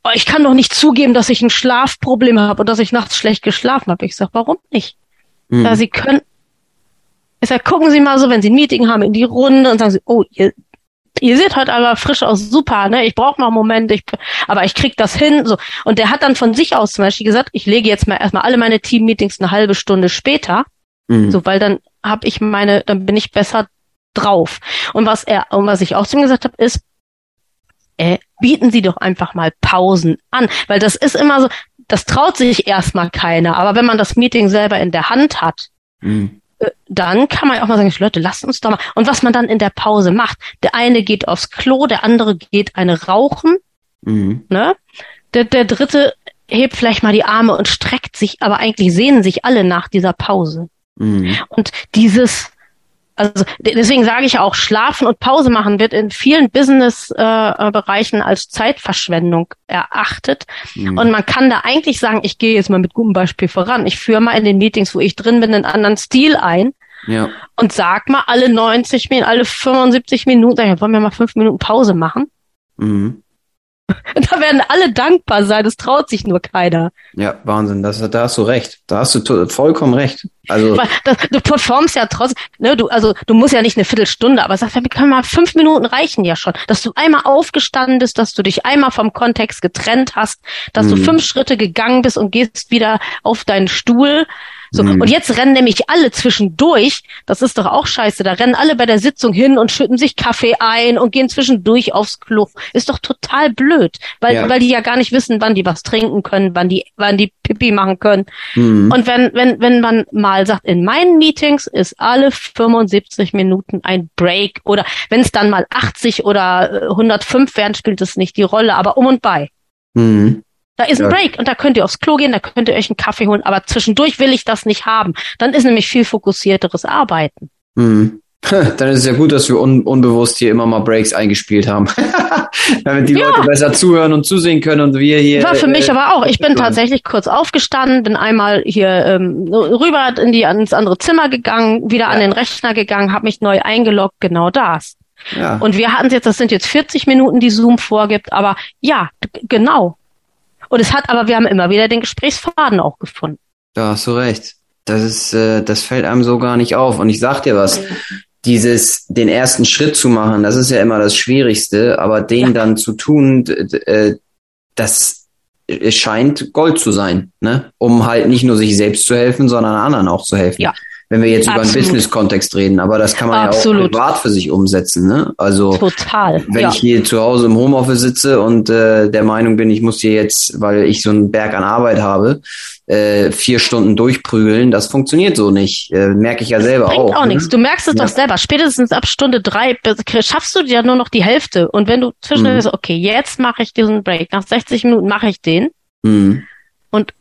oh, ich kann doch nicht zugeben, dass ich ein Schlafproblem habe und dass ich nachts schlecht geschlafen habe. Ich sag, warum nicht? Hm. Ja, sie können sage, gucken Sie mal so, wenn Sie ein Meeting haben, in die Runde und sagen Sie, oh, ihr, ihr seht heute aber frisch aus, super, ne? Ich brauche noch einen Moment, ich, aber ich krieg das hin. So. Und der hat dann von sich aus zum Beispiel gesagt, ich lege jetzt mal erstmal alle meine Team-Meetings eine halbe Stunde später. Mhm. So, weil dann habe ich meine, dann bin ich besser drauf. Und was er, und was ich auch zu ihm gesagt habe, ist, äh, bieten Sie doch einfach mal Pausen an. Weil das ist immer so, das traut sich erstmal keiner. Aber wenn man das Meeting selber in der Hand hat, mhm dann kann man auch mal sagen, Leute, lasst uns doch mal. Und was man dann in der Pause macht, der eine geht aufs Klo, der andere geht eine rauchen, mhm. ne? Der, der dritte hebt vielleicht mal die Arme und streckt sich, aber eigentlich sehnen sich alle nach dieser Pause. Mhm. Und dieses also deswegen sage ich auch, Schlafen und Pause machen wird in vielen Business-Bereichen äh, als Zeitverschwendung erachtet. Mhm. Und man kann da eigentlich sagen, ich gehe jetzt mal mit gutem Beispiel voran. Ich führe mal in den Meetings, wo ich drin bin, einen anderen Stil ein. Ja. Und sag mal alle 90 Minuten, alle 75 Minuten, sag ich, wollen wir mal fünf Minuten Pause machen? Mhm. <laughs> Da werden alle dankbar sein, das traut sich nur keiner. Ja, Wahnsinn, das, da hast du recht. Da hast du vollkommen recht. Also das, du performst ja trotzdem, ne, du, also du musst ja nicht eine Viertelstunde, aber sagst, wir können mal fünf Minuten reichen ja schon, dass du einmal aufgestanden bist, dass du dich einmal vom Kontext getrennt hast, dass mhm. du fünf Schritte gegangen bist und gehst wieder auf deinen Stuhl so, mhm. und jetzt rennen nämlich alle zwischendurch, das ist doch auch scheiße, da rennen alle bei der Sitzung hin und schütten sich Kaffee ein und gehen zwischendurch aufs Klo. Ist doch total blöd, weil, ja. weil die ja gar nicht wissen, wann die was trinken können, wann die, wann die Pipi machen können. Mhm. Und wenn, wenn, wenn man mal sagt, in meinen Meetings ist alle 75 Minuten ein Break oder wenn es dann mal 80 oder 105 werden, spielt es nicht die Rolle, aber um und bei. Mhm. Da ist ein ja. Break und da könnt ihr aufs Klo gehen, da könnt ihr euch einen Kaffee holen, aber zwischendurch will ich das nicht haben. Dann ist nämlich viel fokussierteres Arbeiten. Mhm. <laughs> Dann ist es ja gut, dass wir un unbewusst hier immer mal Breaks eingespielt haben. <laughs> Damit die ja. Leute besser zuhören und zusehen können und wir hier. War für mich äh, aber auch. Ich bin tatsächlich kurz aufgestanden, bin einmal hier ähm, rüber in die, ins andere Zimmer gegangen, wieder ja. an den Rechner gegangen, habe mich neu eingeloggt, genau das. Ja. Und wir hatten jetzt, das sind jetzt 40 Minuten, die Zoom vorgibt, aber ja, genau. Und es hat aber, wir haben immer wieder den Gesprächsfaden auch gefunden. Da hast du recht. Das ist, äh, das fällt einem so gar nicht auf. Und ich sag dir was, dieses, den ersten Schritt zu machen, das ist ja immer das Schwierigste, aber den ja. dann zu tun, äh, das scheint Gold zu sein, ne? Um halt nicht nur sich selbst zu helfen, sondern anderen auch zu helfen. Ja wenn wir jetzt Absolut. über einen Business-Kontext reden, aber das kann man Absolut. ja auch privat für sich umsetzen. Ne? Also Total. wenn ja. ich hier zu Hause im Homeoffice sitze und äh, der Meinung bin, ich muss hier jetzt, weil ich so einen Berg an Arbeit habe, äh, vier Stunden durchprügeln, das funktioniert so nicht. Äh, merke ich ja selber Bringt auch. auch ne? nichts. Du merkst es ja. doch selber. Spätestens ab Stunde drei schaffst du ja nur noch die Hälfte. Und wenn du zwischendurch mhm. sagst, okay, jetzt mache ich diesen Break, nach 60 Minuten mache ich den. Mhm. Und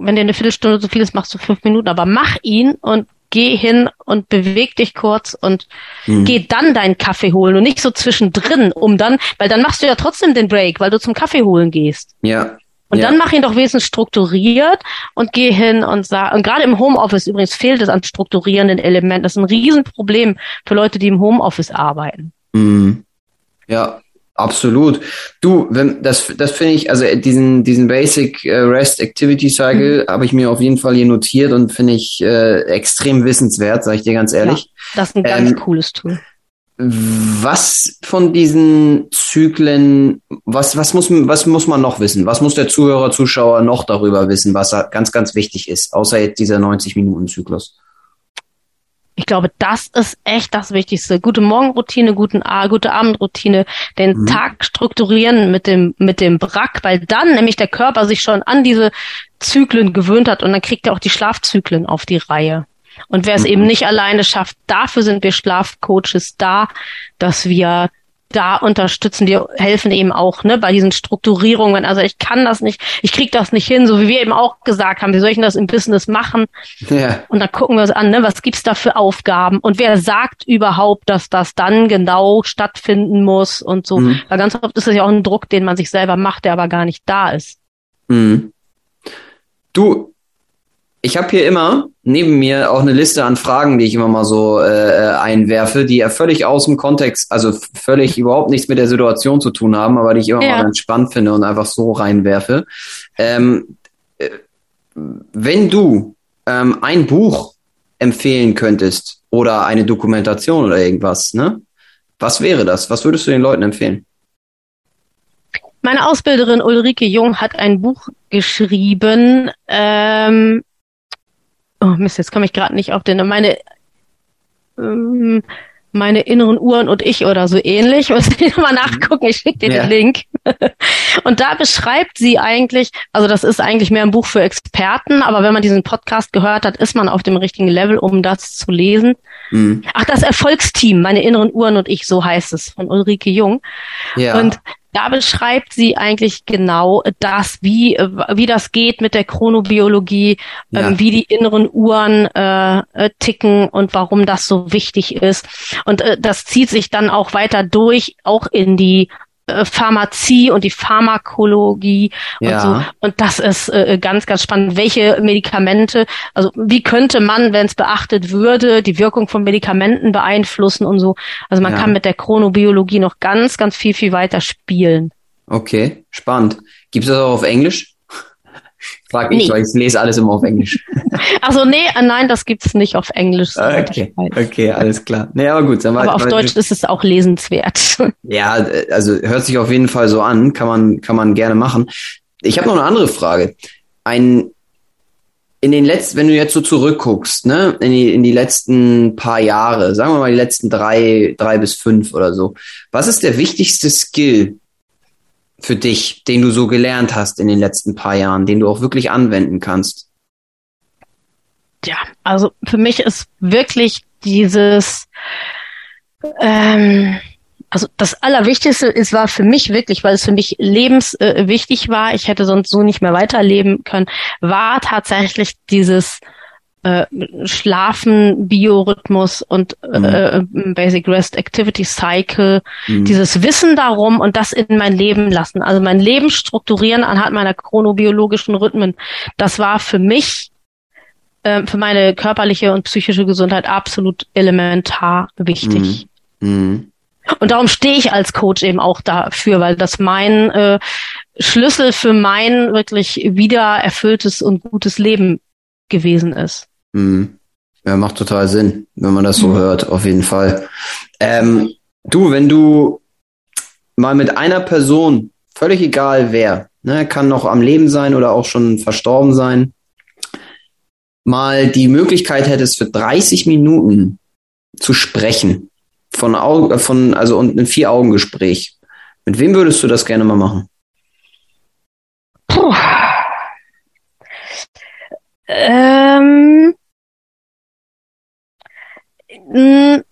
wenn dir eine Viertelstunde so viel ist, machst du fünf Minuten, aber mach ihn und geh hin und beweg dich kurz und mhm. geh dann deinen Kaffee holen und nicht so zwischendrin, um dann, weil dann machst du ja trotzdem den Break, weil du zum Kaffee holen gehst. Ja. Und ja. dann mach ihn doch wesentlich strukturiert und geh hin und sag, und gerade im Homeoffice übrigens fehlt es an strukturierenden Elementen. Das ist ein Riesenproblem für Leute, die im Homeoffice arbeiten. Mhm. Ja, Absolut. Du, wenn, das, das finde ich, also diesen, diesen Basic äh, REST Activity Cycle mhm. habe ich mir auf jeden Fall hier notiert und finde ich äh, extrem wissenswert, sage ich dir ganz ehrlich. Ja, das ist ein ganz ähm, cooles Tool. Was von diesen Zyklen, was, was, muss, was muss man noch wissen? Was muss der Zuhörer, Zuschauer noch darüber wissen, was ganz, ganz wichtig ist, außer jetzt dieser 90-Minuten-Zyklus? Ich glaube, das ist echt das Wichtigste. Gute Morgenroutine, guten, gute Abendroutine, den mhm. Tag strukturieren mit dem, mit dem Brack, weil dann nämlich der Körper sich schon an diese Zyklen gewöhnt hat und dann kriegt er auch die Schlafzyklen auf die Reihe. Und wer es mhm. eben nicht alleine schafft, dafür sind wir Schlafcoaches da, dass wir da unterstützen, die helfen eben auch ne, bei diesen Strukturierungen. Also ich kann das nicht, ich krieg das nicht hin, so wie wir eben auch gesagt haben, wie soll ich denn das im Business machen? Ja. Und dann gucken wir uns an, ne, was gibt's da für Aufgaben und wer sagt überhaupt, dass das dann genau stattfinden muss und so. Mhm. Weil ganz oft ist es ja auch ein Druck, den man sich selber macht, der aber gar nicht da ist. Mhm. Du, ich habe hier immer neben mir auch eine Liste an Fragen, die ich immer mal so äh, einwerfe, die ja völlig aus dem Kontext, also völlig überhaupt nichts mit der Situation zu tun haben, aber die ich immer ja. mal ganz spannend finde und einfach so reinwerfe. Ähm, äh, wenn du ähm, ein Buch empfehlen könntest oder eine Dokumentation oder irgendwas, ne? Was wäre das? Was würdest du den Leuten empfehlen? Meine Ausbilderin Ulrike Jung hat ein Buch geschrieben, ähm, oh Mist, jetzt komme ich gerade nicht auf den, meine, ähm, meine inneren Uhren und ich oder so ähnlich. <laughs> Muss ich nochmal nachgucken, ich schicke dir ja. den Link. <laughs> und da beschreibt sie eigentlich, also das ist eigentlich mehr ein Buch für Experten, aber wenn man diesen Podcast gehört hat, ist man auf dem richtigen Level, um das zu lesen. Mhm. Ach, das Erfolgsteam, meine inneren Uhren und ich, so heißt es, von Ulrike Jung. Ja. Und da beschreibt sie eigentlich genau das, wie, wie das geht mit der Chronobiologie, ja. ähm, wie die inneren Uhren äh, äh, ticken und warum das so wichtig ist. Und äh, das zieht sich dann auch weiter durch, auch in die äh, Pharmazie und die Pharmakologie ja. und so. Und das ist äh, ganz, ganz spannend. Welche Medikamente, also wie könnte man, wenn es beachtet würde, die Wirkung von Medikamenten beeinflussen und so. Also man ja. kann mit der Chronobiologie noch ganz, ganz viel, viel weiter spielen. Okay, spannend. Gibt es das auch auf Englisch? Frag ich, nee. weil ich lese alles immer auf Englisch. <laughs> Also nee, äh, nein, das gibt's nicht auf Englisch. Okay, okay, alles klar. Nee, aber gut. Dann aber auf Deutsch ist es auch lesenswert. <laughs> Ja, also hört sich auf jeden Fall so an, kann man, kann man gerne machen. Ich habe noch eine andere Frage. Ein in den letzten, wenn du jetzt so zurückguckst, ne, in die, in die letzten paar Jahre, sagen wir mal die letzten drei, drei bis fünf oder so, was ist der wichtigste Skill, für dich, den du so gelernt hast in den letzten paar Jahren, den du auch wirklich anwenden kannst? Ja, also für mich ist wirklich dieses, ähm, also das Allerwichtigste ist, war für mich wirklich, weil es für mich lebenswichtig äh, war, ich hätte sonst so nicht mehr weiterleben können, war tatsächlich dieses äh, Schlafen, Biorhythmus und mhm. äh, Basic Rest Activity Cycle, mhm. dieses Wissen darum und das in mein Leben lassen. Also mein Leben strukturieren anhand meiner chronobiologischen Rhythmen. Das war für mich, äh, für meine körperliche und psychische Gesundheit absolut elementar wichtig. Mhm. mhm. Und darum stehe ich als Coach eben auch dafür, weil das mein äh, Schlüssel für mein wirklich wieder erfülltes und gutes Leben gewesen ist. Mhm. Ja, macht total Sinn, wenn man das so mhm. hört, auf jeden Fall. Ähm, du, wenn du mal mit einer Person, völlig egal wer, ne, kann noch am Leben sein oder auch schon verstorben sein, mal die Möglichkeit hättest, für 30 Minuten zu sprechen, von Augen, von, also und ein Vier-Augen-Gespräch. Mit wem würdest du das gerne mal machen? Puh. Ähm, hm,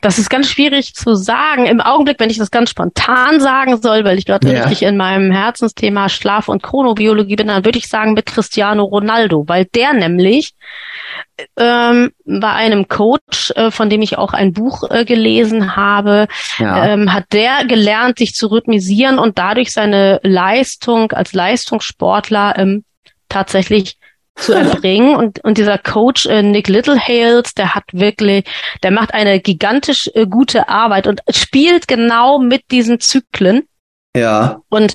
das ist ganz schwierig zu sagen. Im Augenblick, wenn ich das ganz spontan sagen soll, weil ich gerade ja. richtig in meinem Herzensthema Schlaf und Chronobiologie bin, dann würde ich sagen mit Cristiano Ronaldo, weil der nämlich ähm, bei einem Coach, äh, von dem ich auch ein Buch äh, gelesen habe, ja. ähm, hat der gelernt, sich zu rhythmisieren und dadurch seine Leistung als Leistungssportler ähm, tatsächlich zu erbringen. Und, und dieser Coach äh, Nick Littlehales, der hat wirklich, der macht eine gigantisch äh, gute Arbeit und spielt genau mit diesen Zyklen. Ja. Und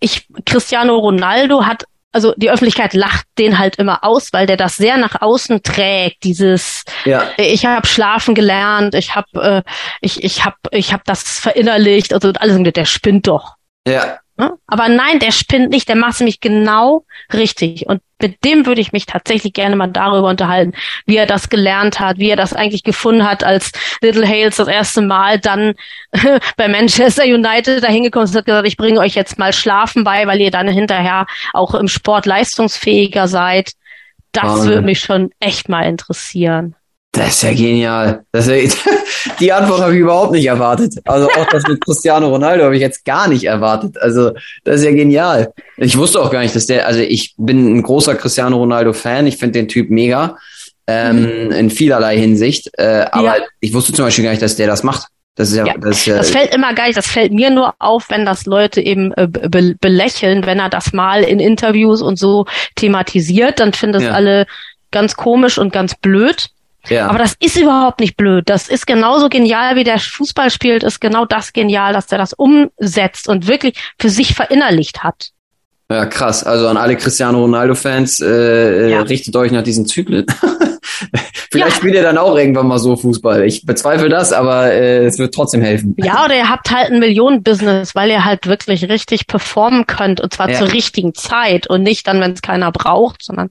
ich, Cristiano Ronaldo hat also die Öffentlichkeit lacht den halt immer aus, weil der das sehr nach außen trägt. Dieses, ja. ich habe schlafen gelernt, ich habe, äh, ich, ich habe, ich habe das verinnerlicht, also alles, der spinnt doch. Ja. Ne? Aber nein, der spinnt nicht, der macht es nämlich genau richtig. Und mit dem würde ich mich tatsächlich gerne mal darüber unterhalten, wie er das gelernt hat, wie er das eigentlich gefunden hat, als Little Hales das erste Mal dann <laughs> bei Manchester United da hingekommen ist und hat gesagt, ich bringe euch jetzt mal Schlafen bei, weil ihr dann hinterher auch im Sport leistungsfähiger seid. Das würde mich schon echt mal interessieren. Das ist ja genial. Das ist <laughs> die Antwort habe ich überhaupt nicht erwartet. Also auch das mit Cristiano Ronaldo habe ich jetzt gar nicht erwartet. Also das ist ja genial. Ich wusste auch gar nicht, dass der, also ich bin ein großer Cristiano Ronaldo-Fan. Ich finde den Typ mega. Ähm, mhm. In vielerlei Hinsicht. Äh, aber ja. ich wusste zum Beispiel gar nicht, dass der das macht. Das ist ja, ja. Das, ja, das fällt immer gar nicht, das fällt mir nur auf, wenn das Leute eben äh, be belächeln, wenn er das mal in Interviews und so thematisiert, dann finden das alle ganz komisch und ganz blöd. Ja. Aber das ist überhaupt nicht blöd. Das ist genauso genial, wie der Fußball spielt, ist genau das genial, dass er das umsetzt und wirklich für sich verinnerlicht hat. Ja, krass. Also an alle Cristiano Ronaldo-Fans, äh, äh ja. richtet euch nach diesen Zyklen. <laughs> Vielleicht ja. spielt er dann auch irgendwann mal so Fußball. Ich bezweifle das, aber äh, es wird trotzdem helfen. Ja, oder ihr habt halt ein Millionen-Business, weil ihr halt wirklich richtig performen könnt und zwar ja. zur richtigen Zeit und nicht dann, wenn es keiner braucht, sondern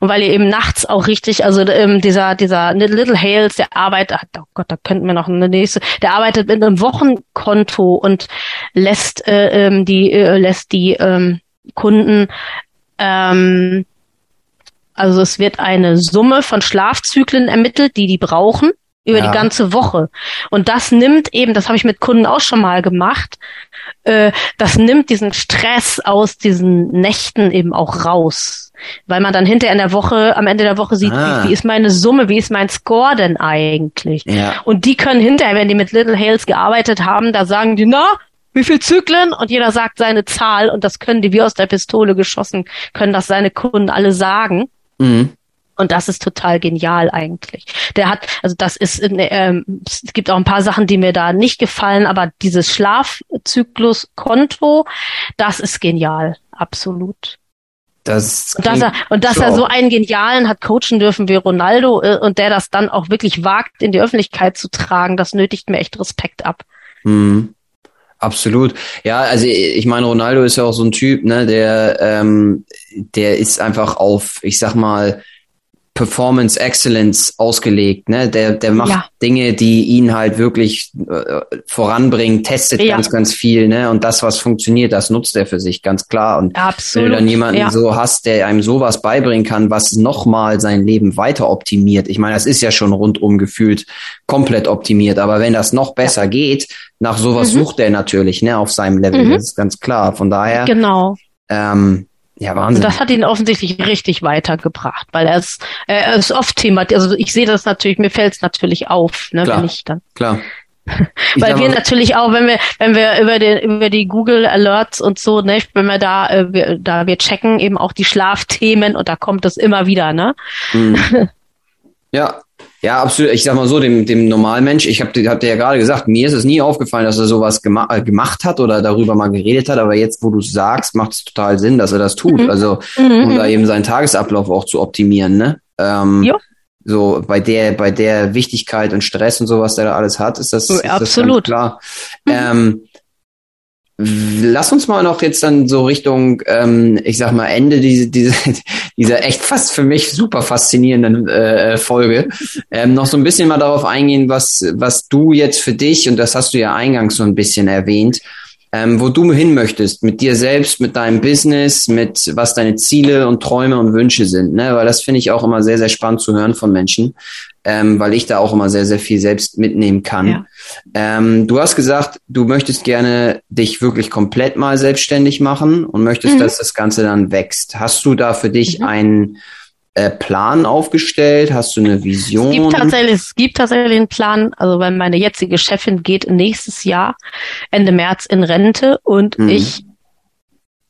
und weil ihr eben nachts auch richtig, also ähm, dieser dieser Little Hales, der arbeitet, oh Gott, da könnten wir noch eine nächste, der arbeitet mit einem Wochenkonto und lässt äh, ähm, die äh, lässt die ähm, Kunden ähm, also es wird eine Summe von Schlafzyklen ermittelt, die die brauchen. über ja. die ganze Woche. Und das nimmt eben, das habe ich mit Kunden auch schon mal gemacht, äh, das nimmt diesen Stress aus diesen Nächten eben auch raus. Weil man dann hinterher in der Woche, am Ende der Woche sieht, ah. wie, wie, ist meine Summe, wie ist mein Score denn eigentlich? Ja. Und die können hinterher, wenn die mit Little Hales gearbeitet haben, da sagen die, na, wie viel Zyklen? Und jeder sagt seine Zahl und das können die wie aus der Pistole geschossen, können das seine Kunden alle sagen. Mhm. Und das ist total genial eigentlich. Der hat, also das ist, ähm, es gibt auch ein paar Sachen, die mir da nicht gefallen, aber dieses Schlafzyklus-Konto, das ist genial, absolut. Das und dass er und dass er so einen genialen hat coachen dürfen wie Ronaldo äh, und der das dann auch wirklich wagt in die Öffentlichkeit zu tragen, das nötigt mir echt Respekt ab. Mhm. Absolut. Ja, also ich meine, Ronaldo ist ja auch so ein Typ, ne, der, ähm, der ist einfach auf, ich sag mal, Performance Excellence ausgelegt. Ne? Der, der macht ja. Dinge, die ihn halt wirklich äh, voranbringen, testet ja. ganz, ganz viel. Ne? Und das, was funktioniert, das nutzt er für sich, ganz klar. Und Absolut. wenn du dann jemanden ja. so hast, der einem sowas beibringen kann, was nochmal sein Leben weiter optimiert. Ich meine, das ist ja schon rundum gefühlt komplett optimiert. Aber wenn das noch besser geht, nach sowas mhm. sucht er natürlich ne, auf seinem Level. Mhm. Das ist ganz klar. Von daher. Genau. Ähm, ja, Wahnsinn. Und das hat ihn offensichtlich richtig weitergebracht, weil er ist, er ist oft Thema, also ich sehe das natürlich, mir fällt es natürlich auf, ne, klar, wenn ich dann. Klar. <laughs> weil wir natürlich auch, wenn wir, wenn wir über den, über die Google Alerts und so, ne, wenn wir da, äh, wir, da wir checken eben auch die Schlafthemen und da kommt es immer wieder, ne? Mhm. <laughs> Ja, ja, absolut. Ich sag mal so, dem, dem Normalmensch, ich habe hab dir ja gerade gesagt, mir ist es nie aufgefallen, dass er sowas gema äh, gemacht hat oder darüber mal geredet hat, aber jetzt, wo du es sagst, macht es total Sinn, dass er das tut. Mhm. Also, mhm. um da eben seinen Tagesablauf auch zu optimieren, ne? Ähm, jo. So bei der, bei der Wichtigkeit und Stress und sowas, der da alles hat, ist das, ist absolut das klar. Mhm. Ähm, Lass uns mal noch jetzt dann so Richtung, ähm, ich sag mal, Ende diese, diese, <laughs> dieser echt fast für mich super faszinierenden äh, Folge, ähm, noch so ein bisschen mal darauf eingehen, was, was du jetzt für dich, und das hast du ja eingangs so ein bisschen erwähnt, ähm, wo du hin möchtest, mit dir selbst, mit deinem Business, mit was deine Ziele und Träume und Wünsche sind, ne? Weil das finde ich auch immer sehr, sehr spannend zu hören von Menschen ähm, weil ich da auch immer sehr, sehr viel selbst mitnehmen kann. Ja. Ähm, du hast gesagt, du möchtest gerne dich wirklich komplett mal selbstständig machen und möchtest, mhm. dass das Ganze dann wächst. Hast du da für dich mhm. einen äh, Plan aufgestellt? Hast du eine Vision? Es gibt, tatsächlich, es gibt tatsächlich einen Plan. Also, weil meine jetzige Chefin geht nächstes Jahr, Ende März in Rente und mhm. ich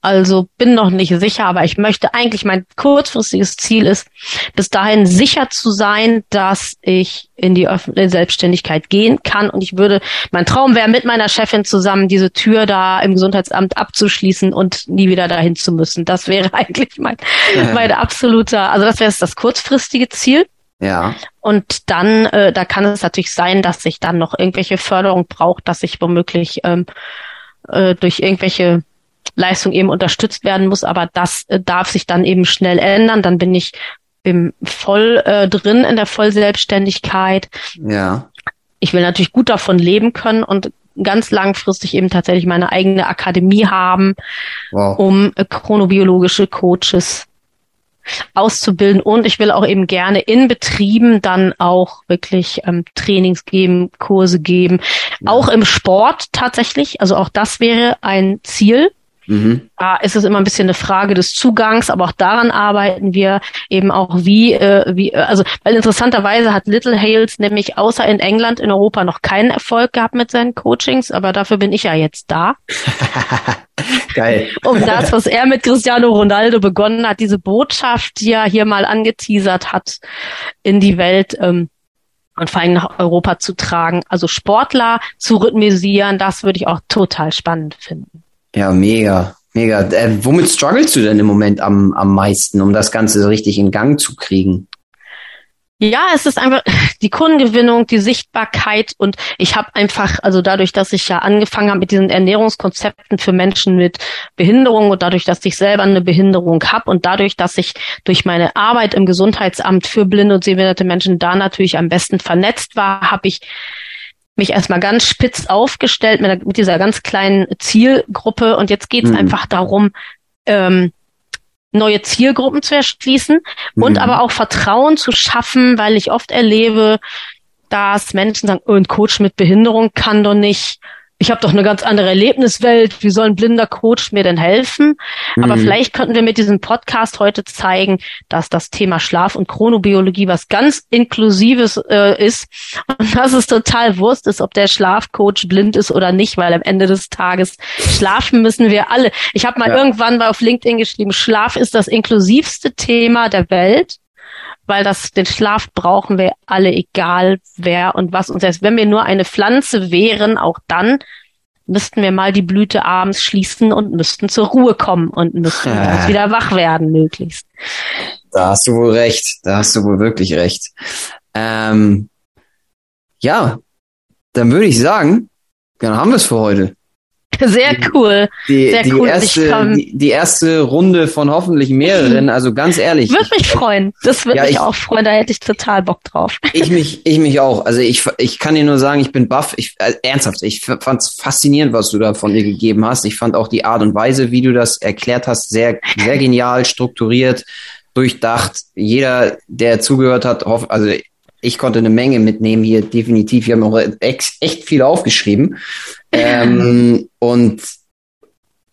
also bin noch nicht sicher, aber ich möchte eigentlich mein kurzfristiges Ziel ist, bis dahin sicher zu sein, dass ich in die öffentliche Selbstständigkeit gehen kann. Und ich würde, mein Traum wäre, mit meiner Chefin zusammen diese Tür da im Gesundheitsamt abzuschließen und nie wieder dahin zu müssen. Das wäre <laughs> eigentlich mein, ja. mein absoluter, also das wäre das kurzfristige Ziel. Ja. Und dann, äh, da kann es natürlich sein, dass ich dann noch irgendwelche Förderung braucht, dass ich womöglich ähm, äh, durch irgendwelche Leistung eben unterstützt werden muss, aber das äh, darf sich dann eben schnell ändern. Dann bin ich im voll äh, drin in der Vollselbstständigkeit. Ja. Ich will natürlich gut davon leben können und ganz langfristig eben tatsächlich meine eigene Akademie haben, wow. um äh, chronobiologische Coaches auszubilden und ich will auch eben gerne in Betrieben dann auch wirklich ähm, Trainings geben, Kurse geben, ja. auch im Sport tatsächlich. Also auch das wäre ein Ziel. Mhm. Da ist es immer ein bisschen eine Frage des Zugangs, aber auch daran arbeiten wir eben auch wie, äh, wie, äh, also weil interessanterweise hat Little Hales nämlich außer in England in Europa noch keinen Erfolg gehabt mit seinen Coachings, aber dafür bin ich ja jetzt da. <laughs> Geil. um das, was er mit Cristiano Ronaldo begonnen hat, diese Botschaft, die er hier mal angeteasert hat, in die Welt ähm, und vor allem nach Europa zu tragen. Also Sportler zu rhythmisieren, das würde ich auch total spannend finden. Ja, mega. Mega. Äh, womit strugglest du denn im Moment am, am meisten, um das Ganze so richtig in Gang zu kriegen? Ja, es ist einfach <laughs> die Kundengewinnung, die Sichtbarkeit und ich habe einfach, also dadurch, dass ich ja angefangen habe mit diesen Ernährungskonzepten für Menschen mit Behinderung und dadurch, dass ich selber eine Behinderung habe und dadurch, dass ich durch meine Arbeit im Gesundheitsamt für blinde und sehbehinderte Menschen da natürlich am besten vernetzt war, habe ich mich erstmal ganz spitz aufgestellt mit, mit dieser ganz kleinen Zielgruppe und jetzt geht es mhm. einfach darum, ähm, neue Zielgruppen zu erschließen mhm. und aber auch Vertrauen zu schaffen, weil ich oft erlebe, dass Menschen sagen, oh, ein Coach mit Behinderung kann doch nicht ich habe doch eine ganz andere Erlebniswelt, wie soll ein blinder Coach mir denn helfen? Mhm. Aber vielleicht könnten wir mit diesem Podcast heute zeigen, dass das Thema Schlaf und Chronobiologie was ganz Inklusives äh, ist und <laughs> dass es total Wurst ist, ob der Schlafcoach blind ist oder nicht, weil am Ende des Tages schlafen müssen wir alle. Ich habe mal ja. irgendwann mal auf LinkedIn geschrieben, Schlaf ist das inklusivste Thema der Welt weil das, den Schlaf brauchen wir alle, egal wer und was. Und selbst wenn wir nur eine Pflanze wären, auch dann müssten wir mal die Blüte abends schließen und müssten zur Ruhe kommen und müssten äh. wieder wach werden, möglichst. Da hast du wohl recht. Da hast du wohl wirklich recht. Ähm, ja, dann würde ich sagen, dann haben wir es für heute. Sehr cool. Die, Sehr die, cool. Erste, die, die, erste Runde von hoffentlich mehreren. Also ganz ehrlich. Würde mich freuen. Das würde ja, mich ich, auch freuen. Da hätte ich total Bock drauf. Ich mich, ich mich auch. Also ich, ich kann dir nur sagen, ich bin baff. Ich, äh, ernsthaft, ich fand es faszinierend, was du da von dir gegeben hast. Ich fand auch die Art und Weise, wie du das erklärt hast, sehr, sehr genial, strukturiert, durchdacht. Jeder, der zugehört hat, hoff, also ich konnte eine Menge mitnehmen hier, definitiv. Wir haben auch echt viel aufgeschrieben. Ähm, und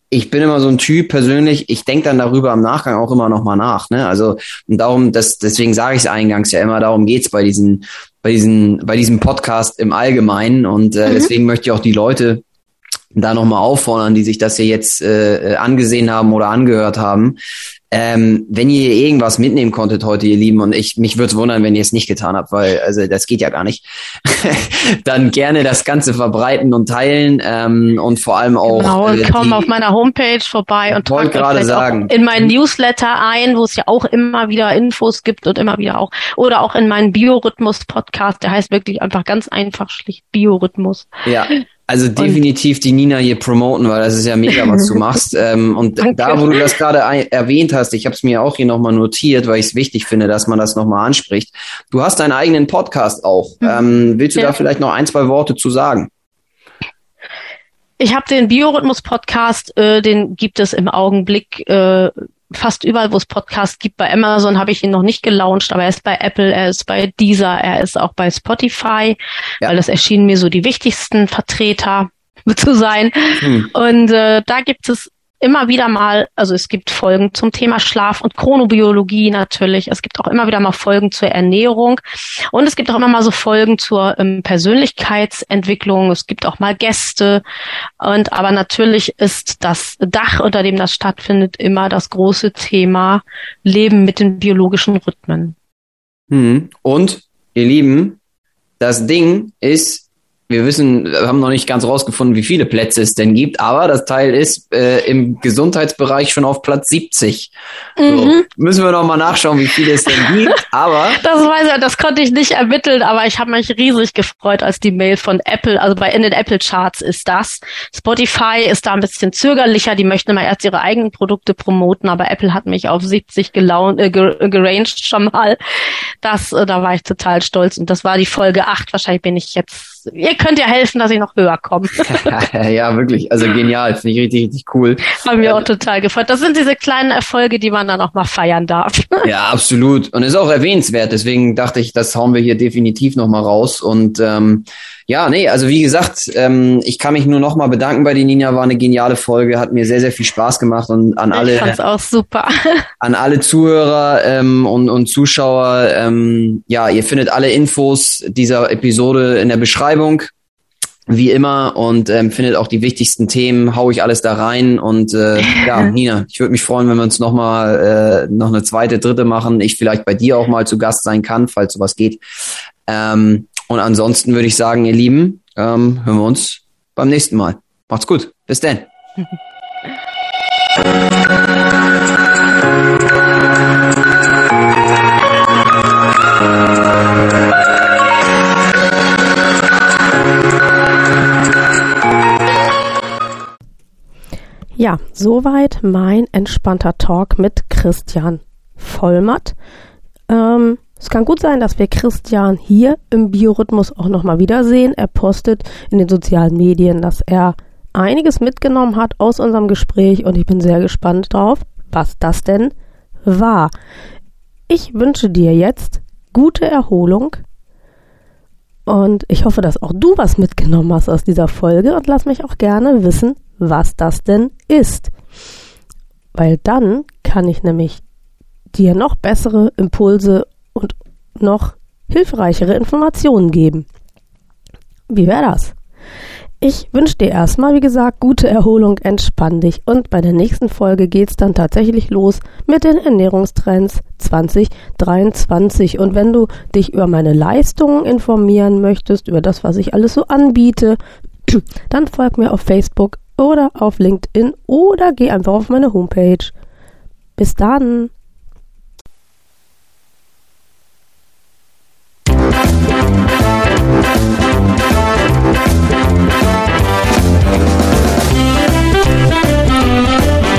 ich bin immer so ein Typ persönlich, ich denke dann darüber im Nachgang auch immer noch mal nach. Ne? Also und darum, das, deswegen sage ich es eingangs ja immer, darum geht's bei diesen, bei diesen, bei diesem Podcast im Allgemeinen. Und äh, mhm. deswegen möchte ich auch die Leute da nochmal auffordern, die sich das hier jetzt äh, angesehen haben oder angehört haben, ähm, wenn ihr irgendwas mitnehmen konntet heute, ihr Lieben, und ich mich würde es wundern, wenn ihr es nicht getan habt, weil also das geht ja gar nicht, <laughs> dann gerne das Ganze verbreiten und teilen ähm, und vor allem auch. Genau, und äh, komm auf meiner Homepage vorbei und tragt gerade sagen in meinen Newsletter ein, wo es ja auch immer wieder Infos gibt und immer wieder auch oder auch in meinen Biorhythmus-Podcast, der heißt wirklich einfach ganz einfach schlicht Biorhythmus. Ja. Also definitiv und die Nina hier promoten, weil das ist ja mega, was du <laughs> machst. Ähm, und Danke. da, wo du das gerade erwähnt hast, ich habe es mir auch hier nochmal notiert, weil ich es wichtig finde, dass man das nochmal anspricht. Du hast deinen eigenen Podcast auch. Mhm. Ähm, willst du ja. da vielleicht noch ein, zwei Worte zu sagen? Ich habe den Biorhythmus-Podcast, äh, den gibt es im Augenblick äh, fast überall, wo es Podcasts gibt. Bei Amazon habe ich ihn noch nicht gelauncht, aber er ist bei Apple, er ist bei Deezer, er ist auch bei Spotify, ja. weil das erschienen mir so die wichtigsten Vertreter <laughs> zu sein. Hm. Und äh, da gibt es immer wieder mal, also es gibt Folgen zum Thema Schlaf und Chronobiologie natürlich. Es gibt auch immer wieder mal Folgen zur Ernährung und es gibt auch immer mal so Folgen zur ähm, Persönlichkeitsentwicklung. Es gibt auch mal Gäste und aber natürlich ist das Dach, unter dem das stattfindet, immer das große Thema Leben mit den biologischen Rhythmen. Hm. Und ihr Lieben, das Ding ist, wir wissen, wir haben noch nicht ganz rausgefunden, wie viele Plätze es denn gibt, aber das Teil ist äh, im Gesundheitsbereich schon auf Platz 70. So, mhm. Müssen wir noch mal nachschauen, wie viele es denn gibt, <laughs> aber... Das weiß ich, das konnte ich nicht ermitteln, aber ich habe mich riesig gefreut, als die Mail von Apple, also bei in den Apple Charts ist das. Spotify ist da ein bisschen zögerlicher, die möchten immer erst ihre eigenen Produkte promoten, aber Apple hat mich auf 70 gelaunt, äh, geranged schon mal. Das, äh, da war ich total stolz und das war die Folge 8. Wahrscheinlich bin ich jetzt... Ihr könnt ja helfen, dass ich noch höher komme. <laughs> ja, wirklich. Also genial. Finde ich richtig, richtig cool. Haben mir auch total gefreut. Das sind diese kleinen Erfolge, die man dann auch mal feiern darf. <laughs> ja, absolut. Und ist auch erwähnenswert. Deswegen dachte ich, das hauen wir hier definitiv nochmal raus. Und ähm, ja, nee, also wie gesagt, ähm, ich kann mich nur nochmal bedanken bei die Nina, war eine geniale Folge, hat mir sehr, sehr viel Spaß gemacht und an alle, ich fand's auch super. <laughs> an alle Zuhörer ähm, und, und Zuschauer, ähm, ja, ihr findet alle Infos dieser Episode in der Beschreibung wie immer und ähm, findet auch die wichtigsten Themen, hau ich alles da rein und äh, ja, <laughs> Nina, ich würde mich freuen, wenn wir uns noch mal äh, noch eine zweite, dritte machen, ich vielleicht bei dir auch mal zu Gast sein kann, falls sowas geht. Ähm, und ansonsten würde ich sagen, ihr Lieben, ähm, hören wir uns beim nächsten Mal. Macht's gut. Bis dann. Ja, soweit mein entspannter Talk mit Christian Vollmatt. Ähm, es kann gut sein, dass wir Christian hier im Biorhythmus auch nochmal wiedersehen. Er postet in den sozialen Medien, dass er einiges mitgenommen hat aus unserem Gespräch und ich bin sehr gespannt drauf, was das denn war. Ich wünsche dir jetzt gute Erholung Und ich hoffe, dass auch du was mitgenommen hast aus dieser Folge und lass mich auch gerne wissen, was das denn ist. Weil dann kann ich nämlich dir noch bessere Impulse noch hilfreichere Informationen geben. Wie wäre das? Ich wünsche dir erstmal, wie gesagt, gute Erholung, entspann dich und bei der nächsten Folge geht's dann tatsächlich los mit den Ernährungstrends 2023. Und wenn du dich über meine Leistungen informieren möchtest, über das, was ich alles so anbiete, <clears throat> dann folg mir auf Facebook oder auf LinkedIn oder geh einfach auf meine Homepage. Bis dann!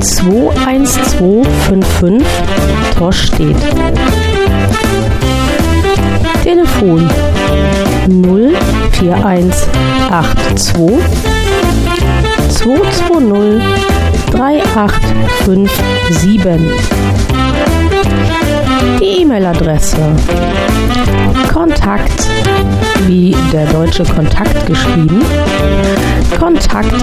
21255 Torstedt. Telefon 04182 220 3857. Die E-Mail-Adresse Kontakt wie der deutsche Kontakt geschrieben. Kontakt